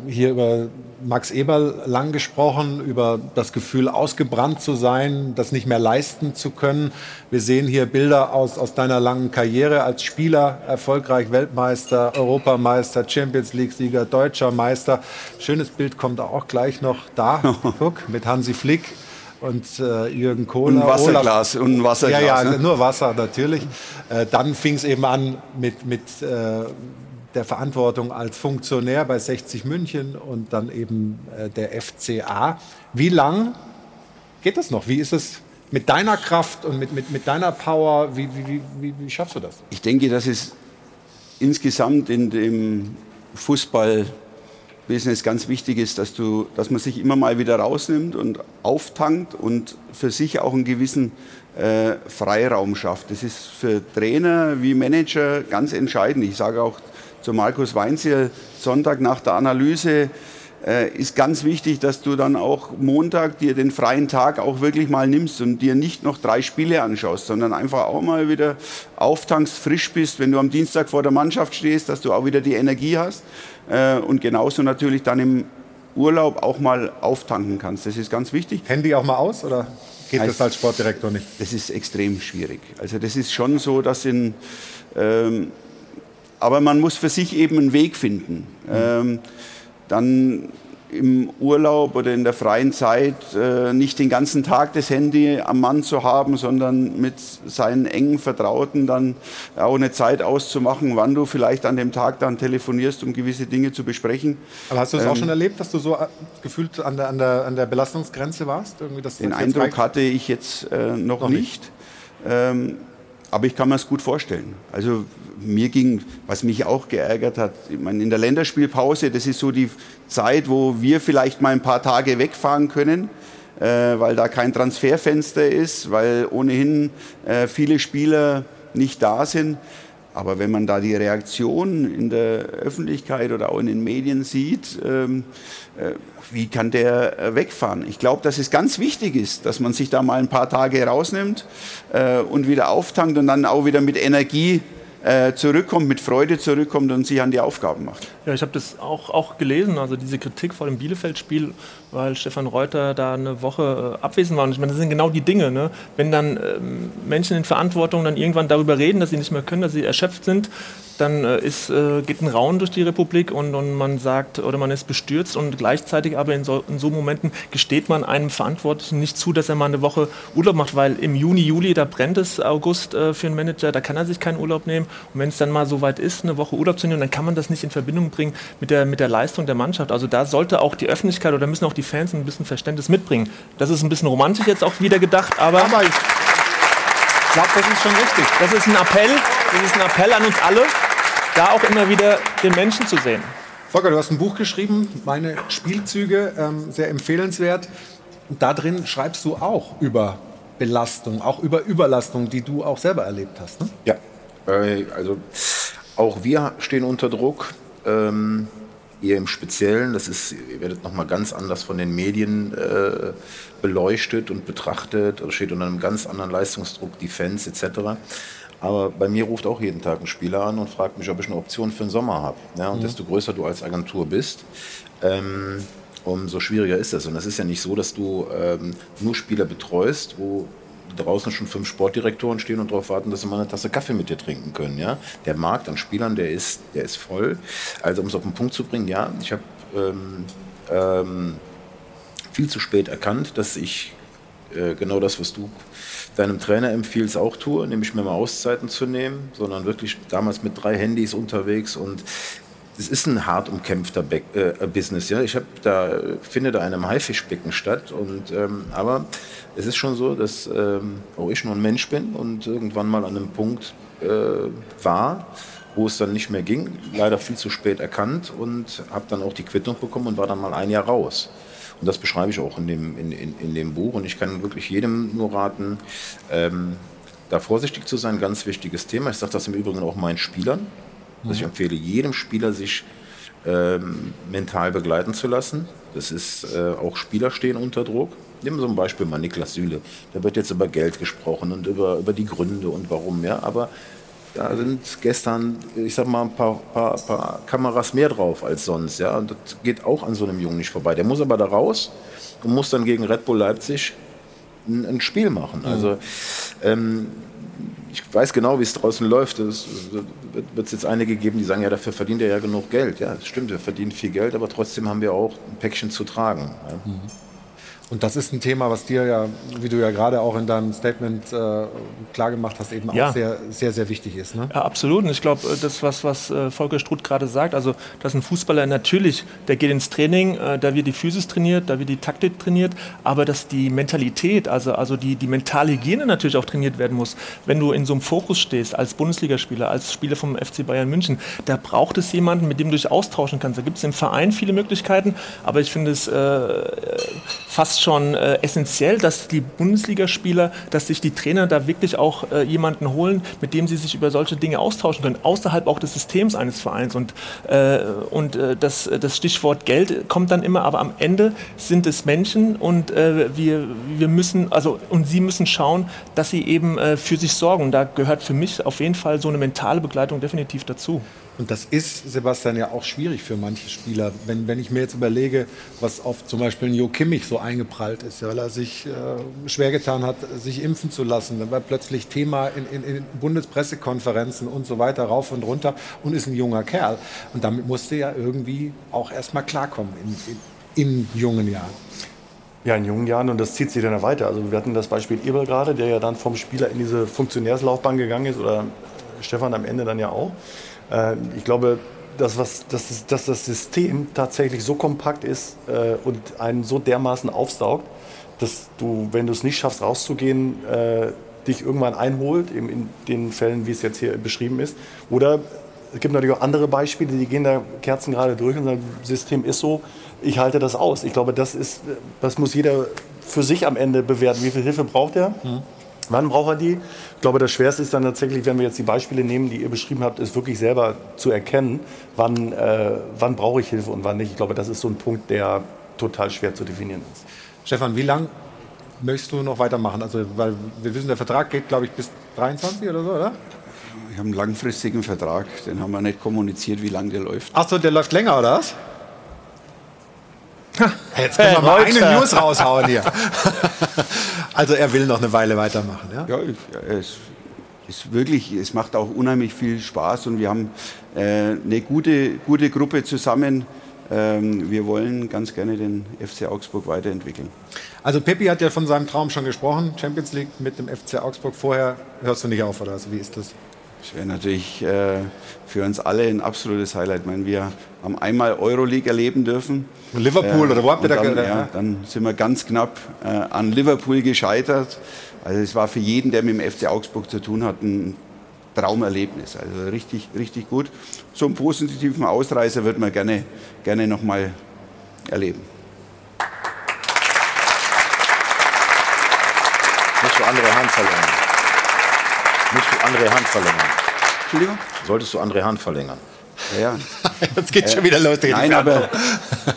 hier über Max Eberl lang gesprochen, über das Gefühl, ausgebrannt zu sein, das nicht mehr leisten zu können. Wir sehen hier Bilder aus, aus deiner langen Karriere als Spieler, erfolgreich Weltmeister, Europameister, Champions League-Sieger, deutscher Meister. Schönes Bild kommt auch gleich noch da. [LAUGHS] Guck, mit Hansi Flick und äh, Jürgen Kohler. Und ein Wasserglas, und Wasserglas, Ja, ja, ne? nur Wasser natürlich. Äh, dann fing es eben an mit, mit äh, der Verantwortung als Funktionär bei 60 München und dann eben äh, der FCA. Wie lang geht das noch? Wie ist es mit deiner Kraft und mit, mit, mit deiner Power? Wie, wie, wie, wie, schaffst du das? Ich denke, dass es insgesamt in dem Fußballbusiness ganz wichtig ist, dass, du, dass man sich immer mal wieder rausnimmt und auftankt und für sich auch einen gewissen äh, Freiraum schafft. Das ist für Trainer wie Manager ganz entscheidend. Ich sage auch zu Markus Weinziel Sonntag nach der Analyse, äh, ist ganz wichtig, dass du dann auch Montag dir den freien Tag auch wirklich mal nimmst und dir nicht noch drei Spiele anschaust, sondern einfach auch mal wieder auftankst, frisch bist, wenn du am Dienstag vor der Mannschaft stehst, dass du auch wieder die Energie hast äh, und genauso natürlich dann im Urlaub auch mal auftanken kannst. Das ist ganz wichtig. Handy auch mal aus oder geht das als Sportdirektor nicht? Das ist extrem schwierig. Also das ist schon so, dass in ähm, aber man muss für sich eben einen Weg finden. Ähm, dann im Urlaub oder in der freien Zeit äh, nicht den ganzen Tag das Handy am Mann zu haben, sondern mit seinen engen Vertrauten dann auch eine Zeit auszumachen, wann du vielleicht an dem Tag dann telefonierst, um gewisse Dinge zu besprechen. Aber hast du es auch Ähm, schon erlebt, dass du so äh, gefühlt an der, an der, an der Belastungsgrenze warst? Irgendwie, dass Den Eindruck reicht's? hatte ich jetzt äh, noch, Noch nicht. Ähm, aber ich kann mir es gut vorstellen. Also mir ging, was mich auch geärgert hat, ich meine, in der Länderspielpause, das ist so die Zeit, wo wir vielleicht mal ein paar Tage wegfahren können, äh, weil da kein Transferfenster ist, weil ohnehin äh, viele Spieler nicht da sind. Aber wenn man da die Reaktion in der Öffentlichkeit oder auch in den Medien sieht, ähm, äh, wie kann der äh, wegfahren? Ich glaube, dass es ganz wichtig ist, dass man sich da mal ein paar Tage rausnimmt äh, und wieder auftankt und dann auch wieder mit Energie äh, zurückkommt, mit Freude zurückkommt und sich an die Aufgaben macht. Ja, ich habe das auch, auch gelesen, also diese Kritik vor dem Bielefeld-Spiel, weil Stefan Reuter da eine Woche äh, abwesend war. Und ich meine, das sind genau die Dinge. Ne? Wenn dann ähm, Menschen in Verantwortung dann irgendwann darüber reden, dass sie nicht mehr können, dass sie erschöpft sind, dann äh, ist, äh, geht ein Raun durch die Republik und, und man sagt oder man ist bestürzt und gleichzeitig aber in so, in so Momenten gesteht man einem Verantwortlichen nicht zu, dass er mal eine Woche Urlaub macht, weil im Juni, Juli, da brennt es August äh, für einen Manager, da kann er sich keinen Urlaub nehmen und wenn es dann mal so weit ist, eine Woche Urlaub zu nehmen, dann kann man das nicht in Verbindung bringen mit der, mit der Leistung der Mannschaft. Also da sollte auch die Öffentlichkeit oder müssen auch die Fans ein bisschen Verständnis mitbringen. Das ist ein bisschen romantisch jetzt auch wieder gedacht, aber... aber ich glaube, das ist schon richtig. Das ist ein Appell, das ist ein Appell an uns alle, da auch immer wieder den Menschen zu sehen. Volker, du hast ein Buch geschrieben, meine Spielzüge, ähm, sehr empfehlenswert. Und da drin schreibst du auch über Belastung, auch über Überlastung, die du auch selber erlebt hast. Ne? Ja, äh, also auch wir stehen unter Druck. Ähm, ihr im Speziellen, das ist, ihr werdet nochmal ganz anders von den Medien äh, beleuchtet und betrachtet, oder steht unter einem ganz anderen Leistungsdruck, die Fans etc. Aber bei mir ruft auch jeden Tag ein Spieler an und fragt mich, ob ich eine Option für den Sommer habe. Ja, und Mhm. desto größer du als Agentur bist, ähm, umso schwieriger ist das. Und das ist ja nicht so, dass du ähm, nur Spieler betreust, wo draußen schon fünf Sportdirektoren stehen und darauf warten, dass sie mal eine Tasse Kaffee mit dir trinken können. Ja? Der Markt an Spielern, der ist, der ist voll. Also um es auf den Punkt zu bringen, ja, ich habe ähm, ähm, viel zu spät erkannt, dass ich äh, genau das, was du deinem Trainer empfiehlst, auch tue, nämlich mir mal Auszeiten zu nehmen, sondern wirklich damals mit drei Handys unterwegs und es ist ein hart umkämpfter Be äh, Business. Ja? Ich hab da, finde da in einem Haifischbecken statt. Und, ähm, aber es ist schon so, dass ähm, auch ich nur ein Mensch bin und irgendwann mal an einem Punkt äh, war, wo es dann nicht mehr ging. Leider viel zu spät erkannt und habe dann auch die Quittung bekommen und war dann mal ein Jahr raus. Und das beschreibe ich auch in dem, in, in, in dem Buch. Und ich kann wirklich jedem nur raten, ähm, da vorsichtig zu sein. Ganz wichtiges Thema. Ich sage das im Übrigen auch meinen Spielern. Also ich empfehle jedem Spieler, sich ähm, mental begleiten zu lassen. Das ist äh, auch Spieler stehen unter Druck. Nehmen wir zum Beispiel mal Niklas Süle. Da wird jetzt über Geld gesprochen und über, über die Gründe und warum. Ja, aber da sind gestern, ich sag mal, ein paar, paar, paar Kameras mehr drauf als sonst. Ja, und das geht auch an so einem Jungen nicht vorbei. Der muss aber da raus und muss dann gegen Red Bull Leipzig ein, ein Spiel machen. Also ähm, ich weiß genau, wie es draußen läuft. Es wird es jetzt einige geben, die sagen, ja, dafür verdient er ja genug Geld. Ja, das stimmt, wir verdienen viel Geld, aber trotzdem haben wir auch ein Päckchen zu tragen. Ja. Und das ist ein Thema, was dir ja, wie du ja gerade auch in deinem Statement äh, klar gemacht hast, eben Ja. auch sehr, sehr, sehr wichtig ist. Ne? Ja, absolut. Und ich glaube, das, was, was äh, Volker Struth gerade sagt, also, dass ein Fußballer natürlich, der geht ins Training, äh, da wird die Physis trainiert, da wird die Taktik trainiert, aber dass die Mentalität, also, also die, die mentale Hygiene natürlich auch trainiert werden muss. Wenn du in so einem Fokus stehst, als Bundesligaspieler, als Spieler vom FC Bayern München, da braucht es jemanden, mit dem du dich austauschen kannst. Da gibt es im Verein viele Möglichkeiten, aber ich finde es äh, fast schon äh, essentiell, dass die Bundesligaspieler, dass sich die Trainer da wirklich auch äh, jemanden holen, mit dem sie sich über solche Dinge austauschen können, außerhalb auch des Systems eines Vereins. Und, äh, und äh, das, das Stichwort Geld kommt dann immer, aber am Ende sind es Menschen und äh, wir, wir müssen, also und sie müssen schauen, dass sie eben äh, für sich sorgen. Und da gehört für mich auf jeden Fall so eine mentale Begleitung definitiv dazu. Und das ist, Sebastian, ja auch schwierig für manche Spieler. Wenn, wenn ich mir jetzt überlege, was auf zum Beispiel ein Jo Kimmich so eingeprallt ist, weil er sich äh, schwer getan hat, sich impfen zu lassen, dann war plötzlich Thema in, in, in Bundespressekonferenzen und so weiter, rauf und runter und ist ein junger Kerl. Und damit musste er irgendwie auch erstmal klarkommen in, in, in jungen Jahren. Ja, in jungen Jahren und das zieht sich dann weiter. Also wir hatten das Beispiel Eber gerade, der ja dann vom Spieler in diese Funktionärslaufbahn gegangen ist oder Stefan am Ende dann ja auch. Äh, ich glaube, dass, was, dass, dass das System tatsächlich so kompakt ist äh, und einen so dermaßen aufsaugt, dass du, wenn du es nicht schaffst, rauszugehen, äh, dich irgendwann einholt, eben in den Fällen, wie es jetzt hier beschrieben ist. Oder es gibt natürlich auch andere Beispiele, die gehen da Kerzen gerade durch und sagen, System ist so, ich halte das aus. Ich glaube, das, ist, das muss jeder für sich am Ende bewerten. Wie viel Hilfe braucht er? Wann braucht er die? Ich glaube, das Schwerste ist dann tatsächlich, wenn wir jetzt die Beispiele nehmen, die ihr beschrieben habt, ist wirklich selber zu erkennen, wann, äh, wann brauche ich Hilfe und wann nicht. Ich glaube, das ist so ein Punkt, der total schwer zu definieren ist. Stefan, wie lang möchtest du noch weitermachen? Also, weil wir wissen, der Vertrag geht, glaube ich, bis 23 oder so, oder? Ich habe einen langfristigen Vertrag, den haben wir nicht kommuniziert, wie lange der läuft. Ach so, der läuft länger, oder was? Jetzt können wir mal eine News raushauen hier. [LAUGHS] also er will noch eine Weile weitermachen, ja? Ja, es ist wirklich, es macht auch unheimlich viel Spaß und wir haben äh, eine gute, gute Gruppe zusammen. Ähm, wir wollen ganz gerne den FC Augsburg weiterentwickeln. Also Peppi hat ja von seinem Traum schon gesprochen, Champions League mit dem FC Augsburg. Vorher hörst du nicht auf, oder? Also wie ist das? Das wäre natürlich äh, für uns alle ein absolutes Highlight. Ich meine, wir haben einmal Euroleague erleben dürfen. Liverpool Äh, oder wo habt ihr da dann, ja, dann sind wir ganz knapp äh, an Liverpool gescheitert. Also es war für jeden, der mit dem FC Augsburg zu tun hat, ein Traumerlebnis. Also richtig, richtig gut. So einen positiven Ausreißer würde man gerne, gerne nochmal erleben. Nicht für andere Hand verlängern. Nicht für andere Hand verlängern. Entschuldigung? Solltest du andere Hand verlängern. Ja. [LAUGHS] Jetzt geht's schon wieder los. die Nein, aber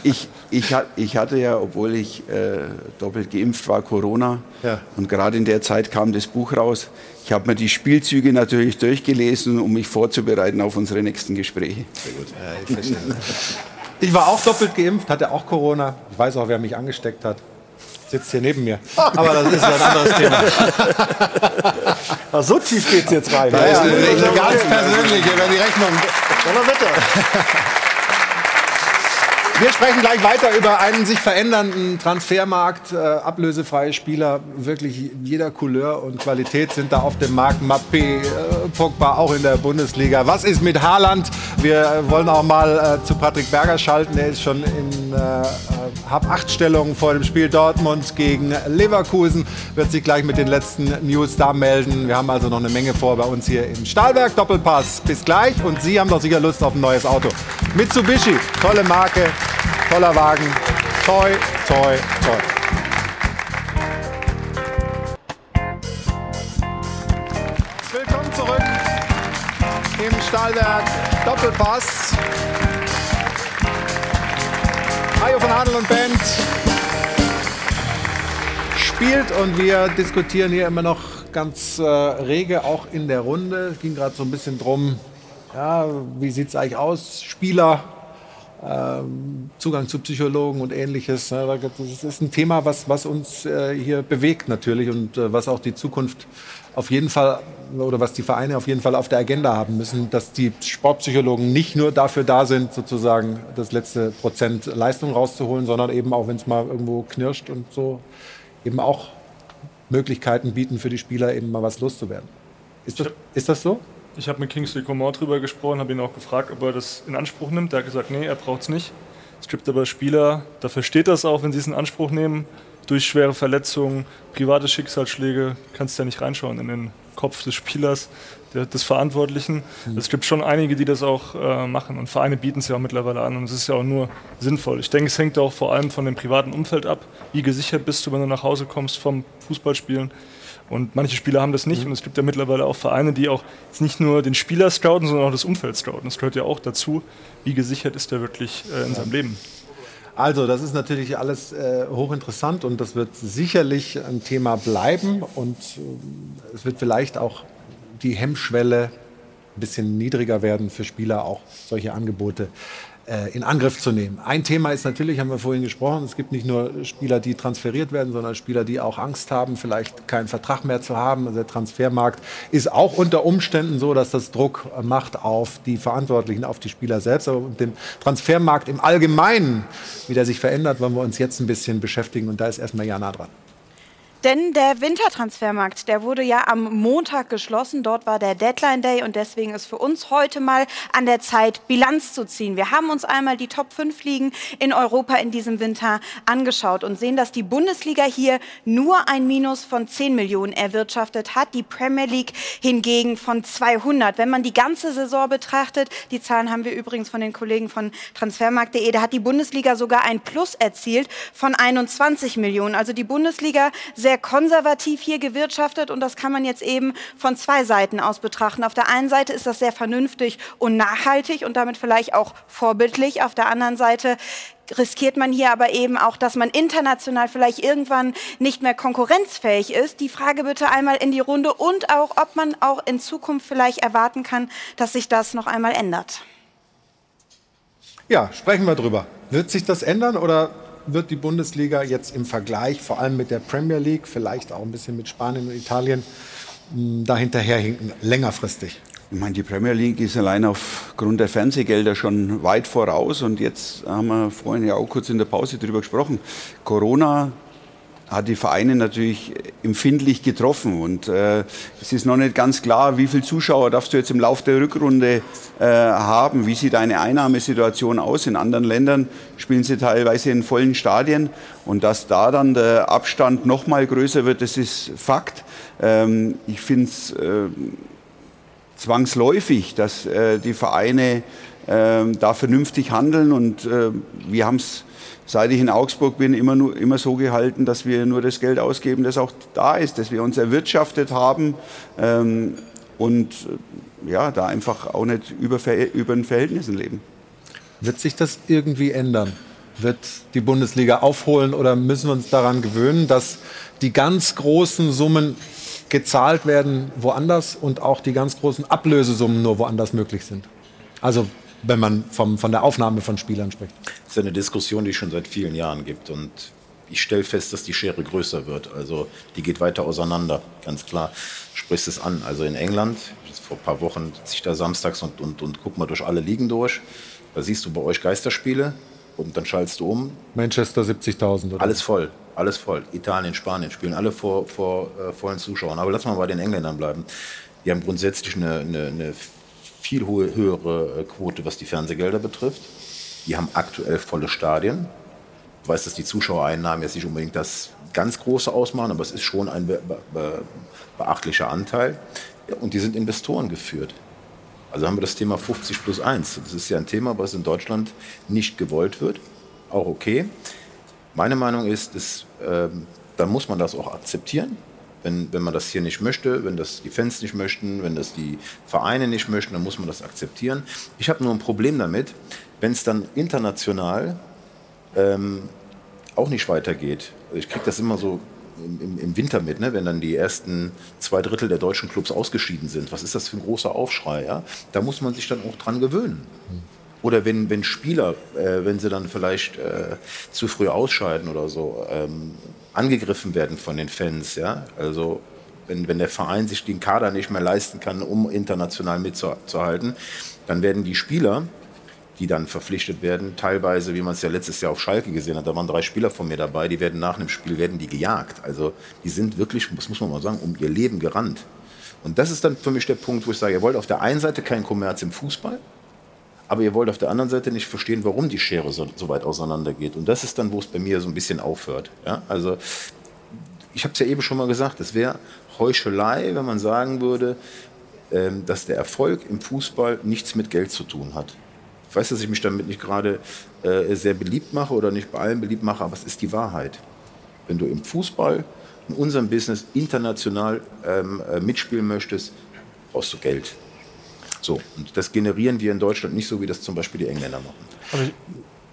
ich, ich, ich hatte ja, obwohl ich äh, doppelt geimpft war, Corona. Ja. Und gerade in der Zeit kam das Buch raus. Ich habe mir die Spielzüge natürlich durchgelesen, um mich vorzubereiten auf unsere nächsten Gespräche. Sehr gut. ich, verstehe. ich war auch doppelt geimpft, hatte auch Corona. Ich weiß auch, wer mich angesteckt hat. Sitzt hier neben mir. Aber das ist ein anderes Thema. [LAUGHS] Ach, so tief geht's jetzt rein. Da ist eine, eine ganz persönliche, wenn die Rechnung. Aber bitte. [LAUGHS] Wir sprechen gleich weiter über einen sich verändernden Transfermarkt. Äh, ablösefreie Spieler wirklich jeder Couleur und Qualität sind da auf dem Markt. Mappé, äh, Pogba auch in der Bundesliga. Was ist mit Haaland? Wir äh, wollen auch mal äh, zu Patrick Berger schalten. Der ist schon in äh, äh, Hab-Acht-Stellung vor dem Spiel Dortmund gegen Leverkusen. Wird sich gleich mit den letzten News da melden. Wir haben also noch eine Menge vor bei uns hier im Stahlberg. Doppelpass. Bis gleich. Und Sie haben doch sicher Lust auf ein neues Auto. Mitsubishi, tolle Marke, toller Wagen. Toi, toi, toi. Willkommen zurück im Stahlwerk Doppelpass. Hajo von Adel und Band spielt und wir diskutieren hier immer noch ganz äh, rege, auch in der Runde. Es ging gerade so ein bisschen drum, ja, wie sieht es eigentlich aus? Spieler, Zugang zu Psychologen und ähnliches. ne, Das ist ein Thema, was, was uns äh, hier bewegt natürlich und äh, was auch die Zukunft auf jeden Fall oder was die Vereine auf jeden Fall auf der Agenda haben müssen, dass die Sportpsychologen nicht nur dafür da sind, sozusagen das letzte Prozent Leistung rauszuholen, sondern eben auch, wenn es mal irgendwo knirscht und so, eben auch Möglichkeiten bieten für die Spieler, eben mal was loszuwerden. Ist das, ist das so? Ich habe mit Kingsley Coman drüber gesprochen, habe ihn auch gefragt, ob er das in Anspruch nimmt. Er hat gesagt, nee, er braucht es nicht. Es gibt aber Spieler, da versteht das auch, wenn sie es in Anspruch nehmen. Durch schwere Verletzungen, private Schicksalsschläge, kannst du ja nicht reinschauen in den Kopf des Spielers, der, des Verantwortlichen. Es gibt schon einige, die das auch äh, machen und Vereine bieten es ja auch mittlerweile an und es ist ja auch nur sinnvoll. Ich denke, es hängt auch vor allem von dem privaten Umfeld ab. Wie gesichert bist du, wenn du nach Hause kommst vom Fußballspielen? Und manche Spieler haben das nicht. Und es gibt ja mittlerweile auch Vereine, die auch jetzt nicht nur den Spieler scouten, sondern auch das Umfeld scouten. Das gehört ja auch dazu. Wie gesichert ist er wirklich äh, in seinem Leben? Also, das ist natürlich alles äh, hochinteressant und das wird sicherlich ein Thema bleiben und äh, es wird vielleicht auch die Hemmschwelle ein bisschen niedriger werden für Spieler, auch solche Angebote in Angriff zu nehmen. Ein Thema ist natürlich, haben wir vorhin gesprochen, es gibt nicht nur Spieler, die transferiert werden, sondern Spieler, die auch Angst haben, vielleicht keinen Vertrag mehr zu haben. Also der Transfermarkt ist auch unter Umständen so, dass das Druck äh, macht auf die Verantwortlichen, auf die Spieler selbst. Aber mit dem Transfermarkt im Allgemeinen, wie der sich verändert, wollen wir uns jetzt ein bisschen beschäftigen. Und da ist erstmal Jana dran. Denn der Wintertransfermarkt, der wurde ja am Montag geschlossen. Dort war der Deadline Day und deswegen ist für uns heute mal an der Zeit, Bilanz zu ziehen. Wir haben uns einmal die Top 5 Ligen in Europa in diesem Winter angeschaut und sehen, dass die Bundesliga hier nur ein Minus von 10 Millionen erwirtschaftet hat, die Premier League hingegen von 200. Wenn man die ganze Saison betrachtet, die Zahlen haben wir übrigens von den Kollegen von transfermarkt.de, da hat die Bundesliga sogar ein Plus erzielt von 21 Millionen. Also die Bundesliga sehr sehr konservativ hier gewirtschaftet und das kann man jetzt eben von zwei Seiten aus betrachten. Auf der einen Seite ist das sehr vernünftig und nachhaltig und damit vielleicht auch vorbildlich. Auf der anderen Seite riskiert man hier aber eben auch, dass man international vielleicht irgendwann nicht mehr konkurrenzfähig ist. Die Frage bitte einmal in die Runde und auch, ob man auch in Zukunft vielleicht erwarten kann, dass sich das noch einmal ändert. Ja, sprechen wir drüber. Wird sich das ändern oder wird die Bundesliga jetzt im Vergleich, vor allem mit der Premier League, vielleicht auch ein bisschen mit Spanien und Italien, dahinterherhinken, längerfristig? Ich meine, die Premier League ist allein aufgrund der Fernsehgelder schon weit voraus. Und jetzt haben wir vorhin ja auch kurz in der Pause darüber gesprochen. Corona hat die Vereine natürlich empfindlich getroffen. Und äh, es ist noch nicht ganz klar, wie viele Zuschauer darfst du jetzt im Laufe der Rückrunde äh, haben. Wie sieht deine Einnahmesituation aus? In anderen Ländern spielen sie teilweise in vollen Stadien. Und dass da dann der Abstand noch mal größer wird, das ist Fakt. Ähm, ich finde es äh, zwangsläufig, dass äh, die Vereine äh, da vernünftig handeln. Und äh, wir haben es seit ich in Augsburg bin, immer, nur, immer so gehalten, dass wir nur das Geld ausgeben, das auch da ist, das wir uns erwirtschaftet haben ähm, und äh, ja, da einfach auch nicht über, über den Verhältnissen leben. Wird sich das irgendwie ändern? Wird die Bundesliga aufholen oder müssen wir uns daran gewöhnen, dass die ganz großen Summen gezahlt werden woanders und auch die ganz großen Ablösesummen nur woanders möglich sind? Also wenn man vom, von der Aufnahme von Spielern spricht. Das ist eine Diskussion, die es schon seit vielen Jahren gibt. Und ich stelle fest, dass die Schere größer wird. Also die geht weiter auseinander, ganz klar. Sprichst es an. Also in England, vor ein paar Wochen sitze ich da samstags und, und, und guck mal durch alle Ligen durch. Da siehst du bei euch Geisterspiele und dann schaltest du um. Manchester 70.000 Alles voll, alles voll. Italien, Spanien spielen alle vor, vor äh, vollen Zuschauern. Aber lass mal bei den Engländern bleiben. Die haben grundsätzlich eine, eine, eine viel höhere äh, Quote, was die Fernsehgelder betrifft. Die haben aktuell volle Stadien. Ich weiß, dass die Zuschauereinnahmen jetzt nicht unbedingt das ganz große ausmachen, aber es ist schon ein be be beachtlicher Anteil. Ja, und die sind Investoren geführt. Also haben wir das Thema 50 plus 1. Das ist ja ein Thema, was in Deutschland nicht gewollt wird. Auch okay. Meine Meinung ist, dass, äh, dann muss man das auch akzeptieren. Wenn, wenn man das hier nicht möchte, wenn das die Fans nicht möchten, wenn das die Vereine nicht möchten, dann muss man das akzeptieren. Ich habe nur ein Problem damit, wenn es dann international ähm, auch nicht weitergeht. Also ich kriege das immer so im, im, Winter mit, ne? wenn dann die ersten zwei Drittel der deutschen Clubs ausgeschieden sind. Was ist das für ein großer Aufschrei? Ja? Da muss man sich dann auch dran gewöhnen. Oder wenn, wenn Spieler, äh, wenn sie dann vielleicht äh, zu früh ausscheiden oder so, ähm, angegriffen werden von den Fans. Ja? Also wenn, wenn der Verein sich den Kader nicht mehr leisten kann, um international mitzuhalten, dann werden die Spieler, die dann verpflichtet werden, teilweise, wie man es ja letztes Jahr auf Schalke gesehen hat, da waren drei Spieler von mir dabei, die werden nach einem Spiel werden die gejagt. Also die sind wirklich, das muss man mal sagen, um ihr Leben gerannt. Und das ist dann für mich der Punkt, wo ich sage, ihr wollt auf der einen Seite keinen Kommerz im Fußball, aber ihr wollt auf der anderen Seite nicht verstehen, warum die Schere so, so weit auseinandergeht. Und das ist dann, wo es bei mir so ein bisschen aufhört. Ja? Also ich habe es ja eben schon mal gesagt, es wäre Heuchelei, wenn man sagen würde, ähm, dass der Erfolg im Fußball nichts mit Geld zu tun hat. Ich weiß, dass ich mich damit nicht gerade äh, sehr beliebt mache oder nicht bei allen beliebt mache, aber es ist die Wahrheit. Wenn du im Fußball, in unserem Business international ähm, äh, mitspielen möchtest, brauchst du Geld. So, und das generieren wir in Deutschland nicht so, wie das zum Beispiel die Engländer machen.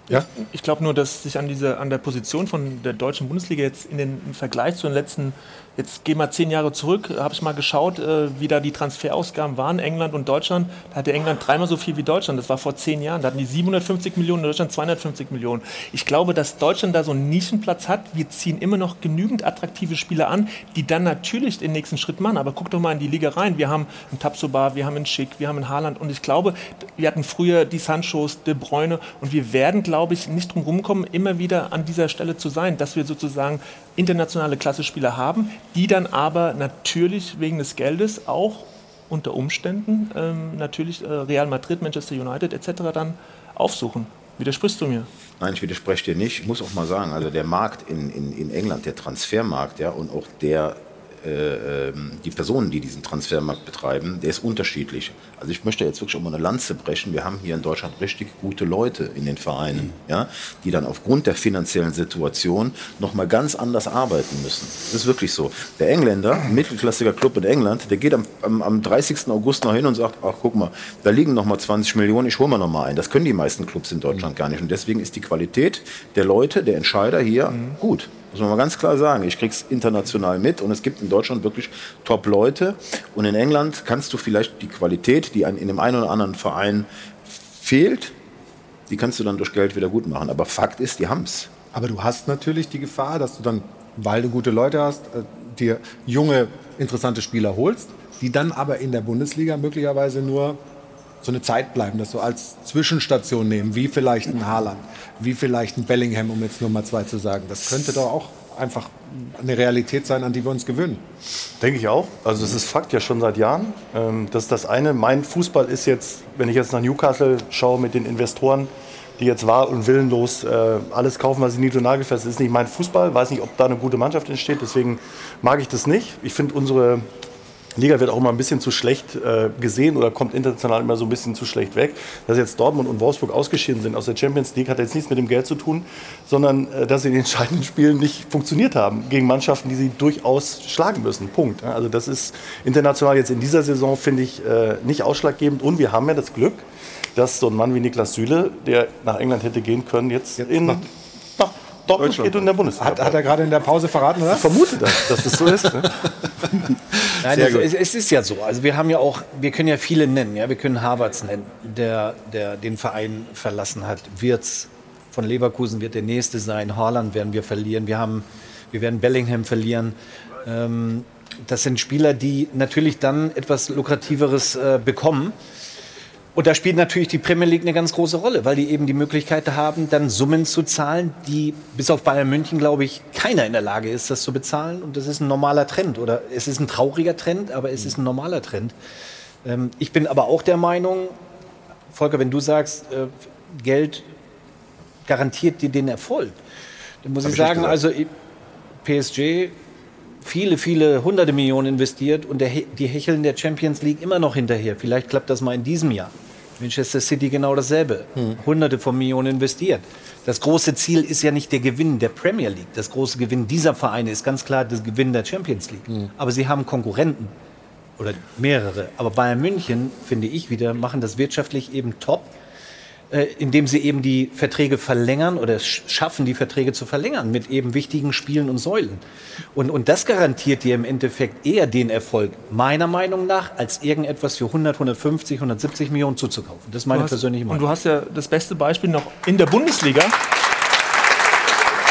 Ja? Ich glaube nur, dass sich an, diese, an der Position von der deutschen Bundesliga jetzt in den, im Vergleich zu den letzten, jetzt gehen wir zehn Jahre zurück, habe ich mal geschaut, äh, wie da die Transferausgaben waren, England und Deutschland. Da hatte England dreimal so viel wie Deutschland, das war vor zehn Jahren. Da hatten die 750 Millionen, Deutschland 250 Millionen. Ich glaube, dass Deutschland da so einen Nischenplatz hat. Wir ziehen immer noch genügend attraktive Spieler an, die dann natürlich den nächsten Schritt machen. Aber guck doch mal in die Liga rein. Wir haben einen Tapsoba, wir haben einen Schick, wir haben einen Haaland und ich glaube, wir hatten früher die Sanchos, De Bruyne und wir werden, glaube glaube ich, nicht drum rumkommen, immer wieder an dieser Stelle zu sein, dass wir sozusagen internationale Klassespieler haben, die dann aber natürlich wegen des Geldes auch unter Umständen ähm, natürlich äh, Real Madrid, Manchester United etc. dann aufsuchen. Widersprichst du mir? Nein, ich widerspreche dir nicht. Ich muss auch mal sagen, also der Markt in, in, in England, der Transfermarkt ja, und auch der äh, ähm, die Personen, die diesen Transfermarkt betreiben, der ist unterschiedlich. Also ich möchte jetzt wirklich um eine Lanze brechen. Wir haben hier in Deutschland richtig gute Leute in den Vereinen, ja, die dann aufgrund der finanziellen Situation nochmal ganz anders arbeiten müssen. Das ist wirklich so. Der Engländer, mittelklassiger Club in England, der geht am, am, am 30. August noch hin und sagt, ach guck mal, da liegen noch mal 20 Millionen, ich hole mal noch mal ein. Das können die meisten Clubs in Deutschland gar nicht. Und deswegen ist die Qualität der Leute, der Entscheider hier gut. Muss man mal ganz klar sagen. Ich krieg's international mit und es gibt in Deutschland wirklich Top-Leute. Und in England kannst du vielleicht die Qualität, die in dem einen oder anderen Verein fehlt, die kannst du dann durch Geld wieder gut machen. Aber Fakt ist, die haben's. Aber du hast natürlich die Gefahr, dass du dann, weil du gute Leute hast, äh, dir junge, interessante Spieler holst, die dann aber in der Bundesliga möglicherweise nur so eine Zeit bleiben, dass du als Zwischenstation nehmen, wie vielleicht ein Haaland, wie vielleicht ein Bellingham, um jetzt nur mal zwei zu sagen. Das könnte doch auch einfach eine Realität sein, an die wir uns gewöhnen. Denke ich auch. Also es ist Fakt ja schon seit Jahren. Ähm, Das ist das eine. Mein Fußball ist jetzt, wenn ich jetzt nach Newcastle schaue mit den Investoren, die jetzt wahr und willenlos äh, alles kaufen, was sie nied- und nagelfest ist, ist nicht mein Fußball. Weiß nicht, ob da eine gute Mannschaft entsteht. Deswegen mag ich das nicht. Ich finde unsere Liga wird auch immer ein bisschen zu schlecht äh, gesehen oder kommt international immer so ein bisschen zu schlecht weg. Dass jetzt Dortmund und Wolfsburg ausgeschieden sind aus der Champions League, hat jetzt nichts mit dem Geld zu tun, sondern äh, dass sie in den [LAUGHS] entscheidenden Spielen nicht funktioniert haben gegen Mannschaften, die sie durchaus schlagen müssen. Punkt. Also das ist international jetzt in dieser Saison, finde ich, äh, nicht ausschlaggebend. Und wir haben ja das Glück, dass so ein Mann wie Niklas Süle, der nach England hätte gehen können, jetzt, in, nach, Dortmund geht und in der Bundesliga. Hat, hat er gerade in der Pause verraten, oder? Ich vermute das, dass das so ist. Ne? [LAUGHS] Nein, es, es, es ist ja so. Also wir haben ja auch, wir können ja viele nennen. Ja, wir können Havertz nennen, der, der den Verein verlassen hat. Wirtz von Leverkusen wird der nächste sein. Haaland werden wir verlieren. Wir haben, wir werden Bellingham verlieren. Ähm, das sind Spieler, die natürlich dann etwas lukrativeres äh, bekommen. Und da spielt natürlich die Premier League eine ganz große Rolle, weil die eben die Möglichkeit haben, dann Summen zu zahlen, die bis auf Bayern München, glaube ich, keiner in der Lage ist, das zu bezahlen. Und das ist ein normaler Trend. Oder es ist ein trauriger Trend, aber es ist ein normaler Trend. Ähm, ich bin aber auch der Meinung, Volker, wenn du sagst, äh, Geld garantiert dir den Erfolg, dann muss Hab ich sagen, also PSG viele, viele hunderte Millionen investiert und der, die hecheln der Champions League immer noch hinterher. Vielleicht klappt das mal in diesem Jahr. Manchester City genau dasselbe. Hunderte von Millionen investiert. Das große Ziel ist ja nicht der Gewinn der Premier League. Das große Gewinn dieser Vereine ist ganz klar der Gewinn der Champions League. Aber sie haben Konkurrenten oder mehrere. Aber Bayern München, finde ich wieder, machen das wirtschaftlich eben top, äh, indem sie eben die Verträge verlängern oder es sch- schaffen, die Verträge zu verlängern mit eben wichtigen Spielen und Säulen. Und, und das garantiert dir im Endeffekt eher den Erfolg, meiner Meinung nach, als irgendetwas für 100, 150, 170 Millionen zuzukaufen. Das ist meine hast- persönliche Und Meinung. du hast ja das beste Beispiel noch in der Bundesliga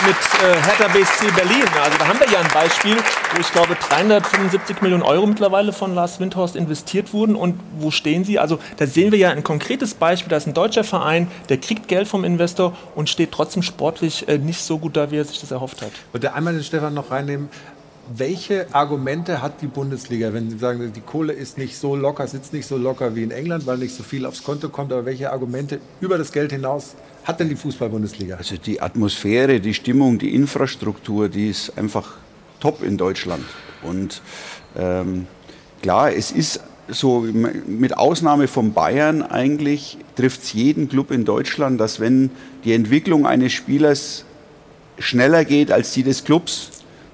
mit äh, Hertha BSC Berlin. Also da haben wir ja ein Beispiel, wo ich glaube 375 Millionen Euro mittlerweile von Lars Windhorst investiert wurden. Und wo stehen sie? Also da sehen wir ja ein konkretes Beispiel. Da ist ein deutscher Verein, der kriegt Geld vom Investor und steht trotzdem sportlich äh, nicht so gut da, wie er sich das erhofft hat. Und der einmal den Stefan noch reinnehmen. Welche Argumente hat die Bundesliga, wenn Sie sagen, die Kohle ist nicht so locker, sitzt nicht so locker wie in England, weil nicht so viel aufs Konto kommt, aber welche Argumente über das Geld hinaus hat denn die Fußball-Bundesliga? Also die Atmosphäre, die Stimmung, die Infrastruktur, die ist einfach top in Deutschland. Und ähm, klar, es ist so, mit Ausnahme von Bayern eigentlich trifft es jeden Club in Deutschland, dass wenn die Entwicklung eines Spielers schneller geht als die des Clubs,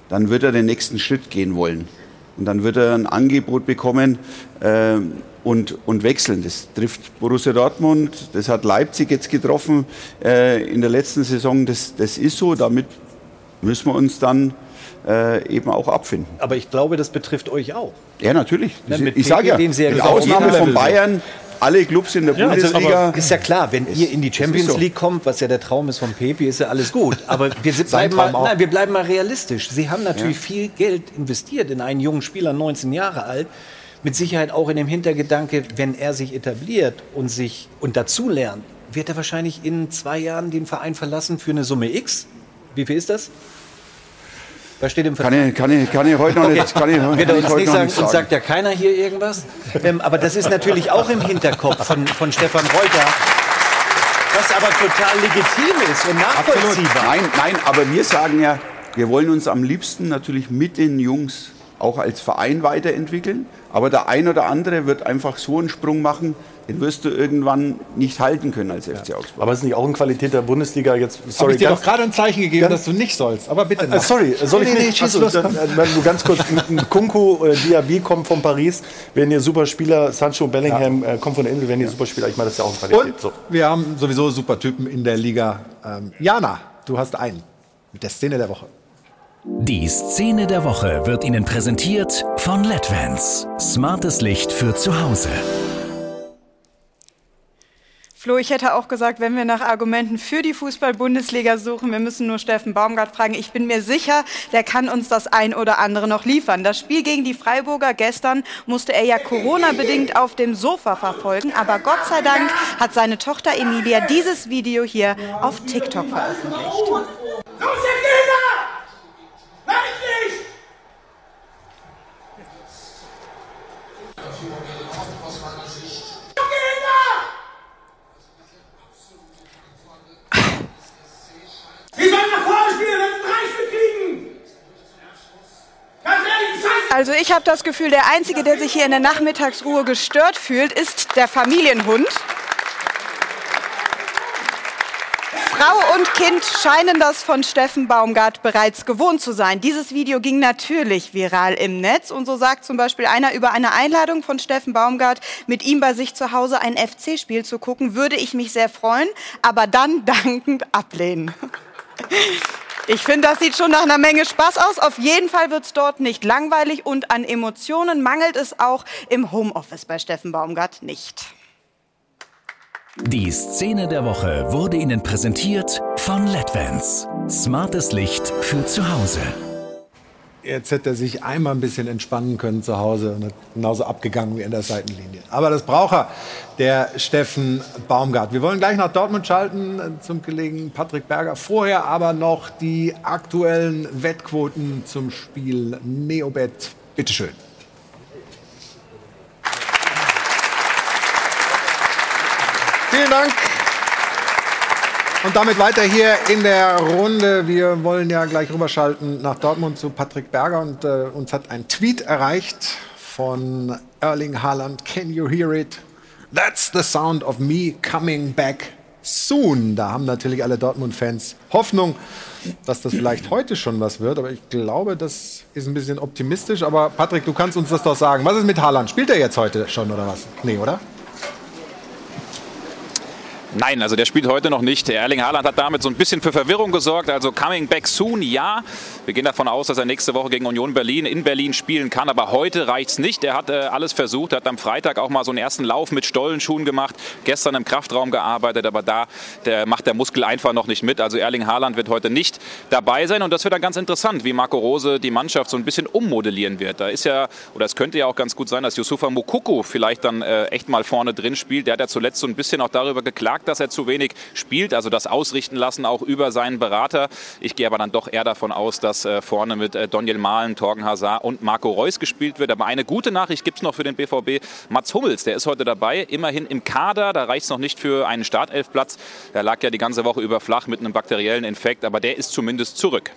dann wird er den nächsten Schritt gehen wollen. Und dann wird er ein Angebot bekommen ähm, und, und wechseln. Das trifft Borussia Dortmund, das hat Leipzig jetzt getroffen äh, in der letzten Saison. Das, das ist so, damit müssen wir uns dann äh, eben auch abfinden. Aber ich glaube, das betrifft euch auch. Ja, natürlich. Ne, mit ich sage ja, mit Ausnahme von. Bayern, alle Clubs in der Ja, also, Bundesliga. aber ist ja klar, wenn ihr in die ist Champions so. League kommt, was ja der Traum ist von Pepe, ist ja alles gut. [LAUGHS] Aber wir, bleiben mal, nein, wir bleiben mal realistisch. Sie haben natürlich Ja. viel Geld investiert in einen jungen Spieler, 19 Jahre alt. Mit Sicherheit auch in dem Hintergedanke, wenn er sich etabliert und sich und dazu lernt, wird er wahrscheinlich in zwei Jahren den Verein verlassen für eine Summe X. Wie viel ist das? Was steht im Kann ich, kann, ich, kann ich heute noch nicht, kann ich, Wird uns nicht sagen, nicht uns sagen. sagt ja keiner hier irgendwas. Ähm, aber das ist natürlich auch im Hinterkopf von, von Stefan Reuter, was aber total legitim ist und nachvollziehbar. Nein, nein, aber wir sagen ja, wir wollen uns am liebsten natürlich mit den Jungs auch als Verein weiterentwickeln. Aber der ein oder andere wird einfach so einen Sprung machen, den wirst du irgendwann nicht halten können als FC Augsburg. Aber ist nicht auch in Qualität der Bundesliga jetzt. Habe Sorry, ich dir doch gerade ein Zeichen gegeben, ganz- dass du nicht sollst. Aber bitte. Äh, noch. sorry, soll ich Nee, nee, nicht? nee, Achso, los, dann, äh, nur ganz kurz. Kunku, äh, Diaby kommen von Paris, werden hier super Spieler. Sancho Bellingham äh, kommen von der Insel, werden hier super Spieler. Ich meine, das ist ja auch in Qualität. Und So. wir haben sowieso super Typen in der Liga. Ähm, Jana, du hast einen mit der Szene der Woche. Die Szene der Woche wird Ihnen präsentiert von LEDVANCE. Smartes Licht für zu Hause. Flo, ich hätte auch gesagt, wenn wir nach Argumenten für die Fußball-Bundesliga suchen, wir müssen nur Steffen Baumgart fragen. Ich bin mir sicher, der kann uns das ein oder andere noch liefern. Das Spiel gegen die Freiburger gestern musste er ja Corona-bedingt auf dem Sofa verfolgen. Aber Gott sei Dank hat seine Tochter Emilia dieses Video hier auf TikTok veröffentlicht. Los, ihr Kinder! Endlich! Wir sollen nach vorne spielen, wenn wir drei Stück kriegen! Ganz ehrlich, Scheiße! Also ich habe das Gefühl, der Einzige, der sich hier in der Nachmittagsruhe gestört fühlt, ist der Familienhund. Frau und Kind scheinen das von Steffen Baumgart bereits gewohnt zu sein. Dieses Video ging natürlich viral im Netz und so sagt zum Beispiel einer über eine Einladung von Steffen Baumgart, mit ihm bei sich zu Hause ein FC-Spiel zu gucken, würde ich mich sehr freuen, aber dann dankend ablehnen. Ich finde, das sieht schon nach einer Menge Spaß aus. Auf jeden Fall wird es dort nicht langweilig und an Emotionen mangelt es auch im Homeoffice bei Steffen Baumgart nicht. Die Szene der Woche wurde Ihnen präsentiert von LEDVANCE. Smartes Licht für zu Hause. Jetzt hätte er sich einmal ein bisschen entspannen können zu Hause und hat genauso abgegangen wie in der Seitenlinie. Aber das braucht er, der Steffen Baumgart. Wir wollen gleich nach Dortmund schalten zum Kollegen Patrick Berger. Vorher aber noch die aktuellen Wettquoten zum Spiel Neobet. Bitteschön. Vielen Dank. Und damit weiter hier in der Runde. Wir wollen ja gleich rüberschalten nach Dortmund zu Patrick Berger. Und äh, uns hat ein Tweet erreicht von Erling Haaland. Can you hear it? That's the sound of me coming back soon. Da haben natürlich alle Dortmund-Fans Hoffnung, dass das vielleicht heute schon was wird. Aber ich glaube, das ist ein bisschen optimistisch. Aber Patrick, du kannst uns das doch sagen. Was ist mit Haaland? Spielt er jetzt heute schon oder was? Nee, oder? Nein, also der spielt heute noch nicht. Erling Haaland hat damit so ein bisschen für Verwirrung gesorgt. Also coming back soon, ja. Wir gehen davon aus, dass er nächste Woche gegen Union Berlin in Berlin spielen kann. Aber heute reicht's nicht. Er hat äh, alles versucht. Er hat am Freitag auch mal so einen ersten Lauf mit Stollenschuhen gemacht. Gestern im Kraftraum gearbeitet. Aber da der macht der Muskel einfach noch nicht mit. Also Erling Haaland wird heute nicht dabei sein. Und das wird dann ganz interessant, wie Marco Rose die Mannschaft so ein bisschen ummodellieren wird. Da ist ja, oder es könnte ja auch ganz gut sein, dass Yusufa Mukoko vielleicht dann äh, echt mal vorne drin spielt. Der hat ja zuletzt so ein bisschen auch darüber geklagt, dass er zu wenig spielt, also das ausrichten lassen auch über seinen Berater. Ich gehe aber dann doch eher davon aus, dass äh, vorne mit äh, Daniel Mahlen, Torgen Hazard und Marco Reus gespielt wird. Aber eine gute Nachricht gibt es noch für den BVB. Mats Hummels, der ist heute dabei, immerhin im Kader. Da reicht es noch nicht für einen Startelfplatz. Der lag ja die ganze Woche über flach mit einem bakteriellen Infekt, aber der ist zumindest zurück.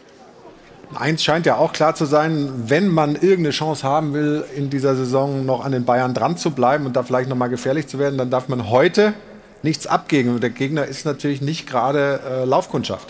Eins scheint ja auch klar zu sein, wenn man irgendeine Chance haben will, in dieser Saison noch an den Bayern dran zu bleiben und da vielleicht noch mal gefährlich zu werden, dann darf man heute nichts abgeben. Und der Gegner ist natürlich nicht gerade äh, Laufkundschaft.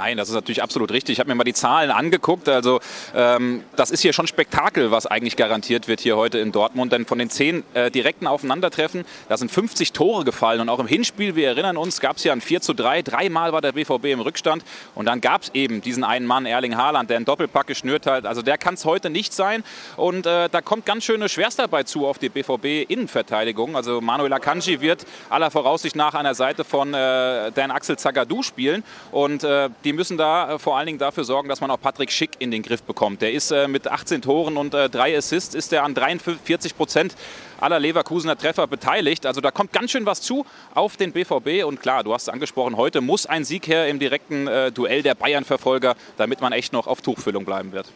Nein, das ist natürlich absolut richtig. Ich habe mir mal die Zahlen angeguckt. Also ähm, das ist hier schon Spektakel, was eigentlich garantiert wird hier heute in Dortmund. Denn von den zehn äh, direkten Aufeinandertreffen, da sind 50 Tore gefallen. Und auch im Hinspiel, wir erinnern uns, gab es ja ein 4 zu 3. Dreimal war der BVB im Rückstand. Und dann gab es eben diesen einen Mann, Erling Haaland, der einen Doppelpack geschnürt hat. Also der kann es heute nicht sein. Und äh, da kommt ganz schöne Schwerstarbeit zu auf die BVB-Innenverteidigung. Also Manuel Akanji wird aller Voraussicht nach an der Seite von äh, Dan Axel Zagadou spielen. Und äh, die müssen da äh, vor allen Dingen dafür sorgen, dass man auch Patrick Schick in den Griff bekommt. Der ist äh, mit 18 Toren und äh, drei Assists ist er an 43 Prozent aller Leverkusener Treffer beteiligt. Also da kommt ganz schön was zu auf den BVB. Und klar, du hast es angesprochen, heute muss ein Sieg her im direkten Duell der Bayern-Verfolger, damit man echt noch auf Tuchfüllung bleiben wird.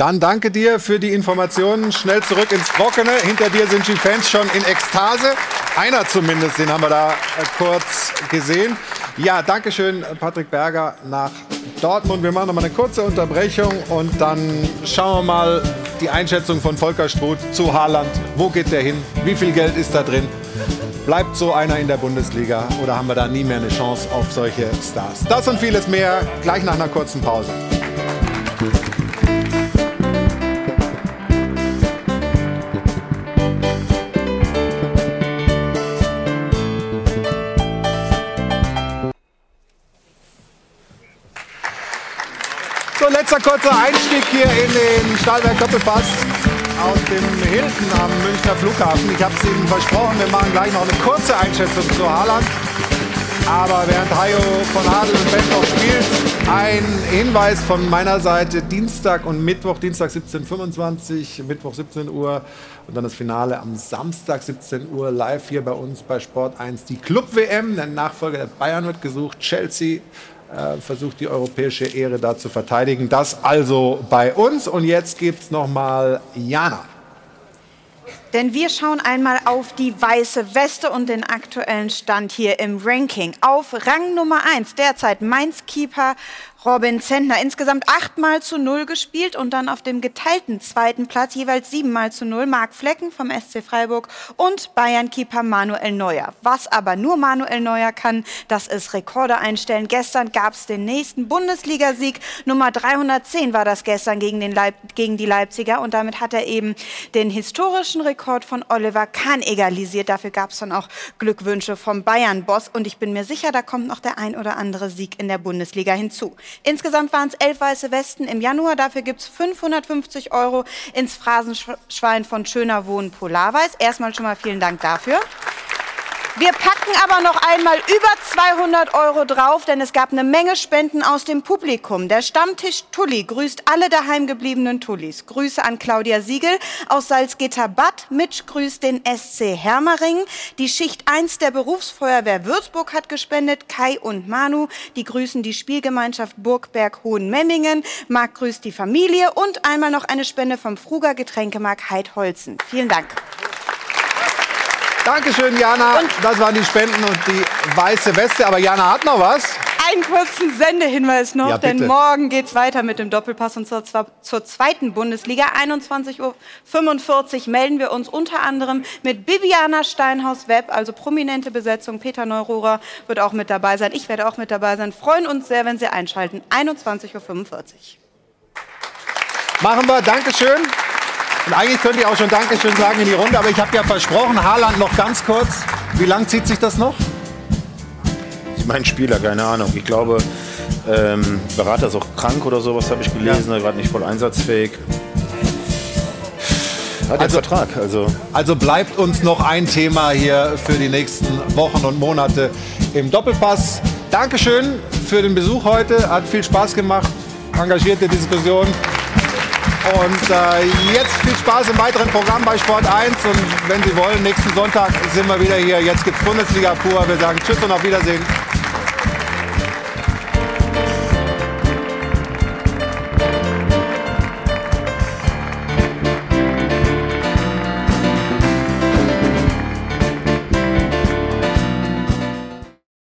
Dann danke dir für die Informationen. Schnell zurück ins Trockene. Hinter dir sind die Fans schon in Ekstase. Einer zumindest, den haben wir da äh, kurz gesehen. Ja, danke schön, Patrick Berger nach Dortmund. Wir machen noch mal eine kurze Unterbrechung und dann schauen wir mal die Einschätzung von Volker Struth zu Haaland. Wo geht der hin? Wie viel Geld ist da drin? Bleibt so einer in der Bundesliga oder haben wir da nie mehr eine Chance auf solche Stars? Das und vieles mehr gleich nach einer kurzen Pause. Letzter kurzer Einstieg hier in den Stahlberg Doppelpass aus dem Hilton am Münchner Flughafen. Ich habe es Ihnen versprochen, wir machen gleich noch eine kurze Einschätzung zu Haaland. Aber während Hajo von Adel und Ben noch spielt, ein Hinweis von meiner Seite: Dienstag und Mittwoch, Dienstag 17.25 Mittwoch 17 Uhr und dann das Finale am Samstag 17 Uhr live hier bei uns bei Sport 1. Die Club-WM, der Nachfolger der Bayern wird gesucht, Chelsea versucht die europäische Ehre da zu verteidigen. Das also bei uns. Und jetzt gibt es nochmal Jana. Denn wir schauen einmal auf die weiße Weste und den aktuellen Stand hier im Ranking. Auf Rang Nummer 1 derzeit Mainz-Keeper Robin Zentner. Insgesamt achtmal zu null gespielt und dann auf dem geteilten zweiten Platz jeweils siebenmal zu null Marc Flecken vom SC Freiburg und Bayern-Keeper Manuel Neuer. Was aber nur Manuel Neuer kann, das ist Rekorde einstellen. Gestern gab es den nächsten Bundesligasieg. Nummer 310 war das gestern gegen, den Leip gegen die Leipziger und damit hat er eben den historischen Rekord von Oliver Kahn egalisiert. Dafür gab es dann auch Glückwünsche vom Bayern-Boss und ich bin mir sicher, da kommt noch der ein oder andere Sieg in der Bundesliga hinzu. Insgesamt waren es elf weiße Westen im Januar. Dafür gibt es 550 Euro ins Phrasenschwein von Schöner Wohnen Polarweiß. Erstmal schon mal vielen Dank dafür. Wir packen aber noch einmal über 200 Euro drauf, denn es gab eine Menge Spenden aus dem Publikum. Der Stammtisch Tulli grüßt alle daheimgebliebenen Tullis. Grüße an Claudia Siegel aus Salzgitter-Bad. Mitch grüßt den SC Hermering. Die Schicht 1 der Berufsfeuerwehr Würzburg hat gespendet. Kai und Manu, die grüßen die Spielgemeinschaft Burgberg Hohenmemmingen. Marc grüßt die Familie und einmal noch eine Spende vom Fruger Getränkemarkt Heidholzen. Vielen Dank. Dankeschön, Jana. Und das waren die Spenden und die weiße Weste. Aber Jana hat noch was. Einen kurzen Sendehinweis noch, Ja, denn morgen geht's weiter mit dem Doppelpass und zwar zwar zur zweiten Bundesliga. 21.45 Uhr melden wir uns unter anderem mit Bibiana Steinhaus-Webb, also prominente Besetzung. Peter Neururer wird auch mit dabei sein. Ich werde auch mit dabei sein. Freuen uns sehr, wenn Sie einschalten. 21.45 Uhr. Machen wir. Dankeschön. Und eigentlich könnte ich auch schon Dankeschön sagen in die Runde, aber ich habe ja versprochen, Haaland noch ganz kurz. Wie lang zieht sich das noch? Ich meine Spieler, keine Ahnung. Ich glaube, ähm, Berater ist auch krank oder sowas, habe ich gelesen, gerade nicht voll einsatzfähig. Hat also, Vertrag, also. Also bleibt uns noch ein Thema hier für die nächsten Wochen und Monate im Doppelpass. Dankeschön für den Besuch heute. Hat viel Spaß gemacht. Engagierte Diskussion. Und äh, jetzt viel Spaß im weiteren Programm bei Sport 1. Und wenn Sie wollen, nächsten Sonntag sind wir wieder hier. Jetzt gibt es Bundesliga pur. Wir sagen Tschüss und auf Wiedersehen.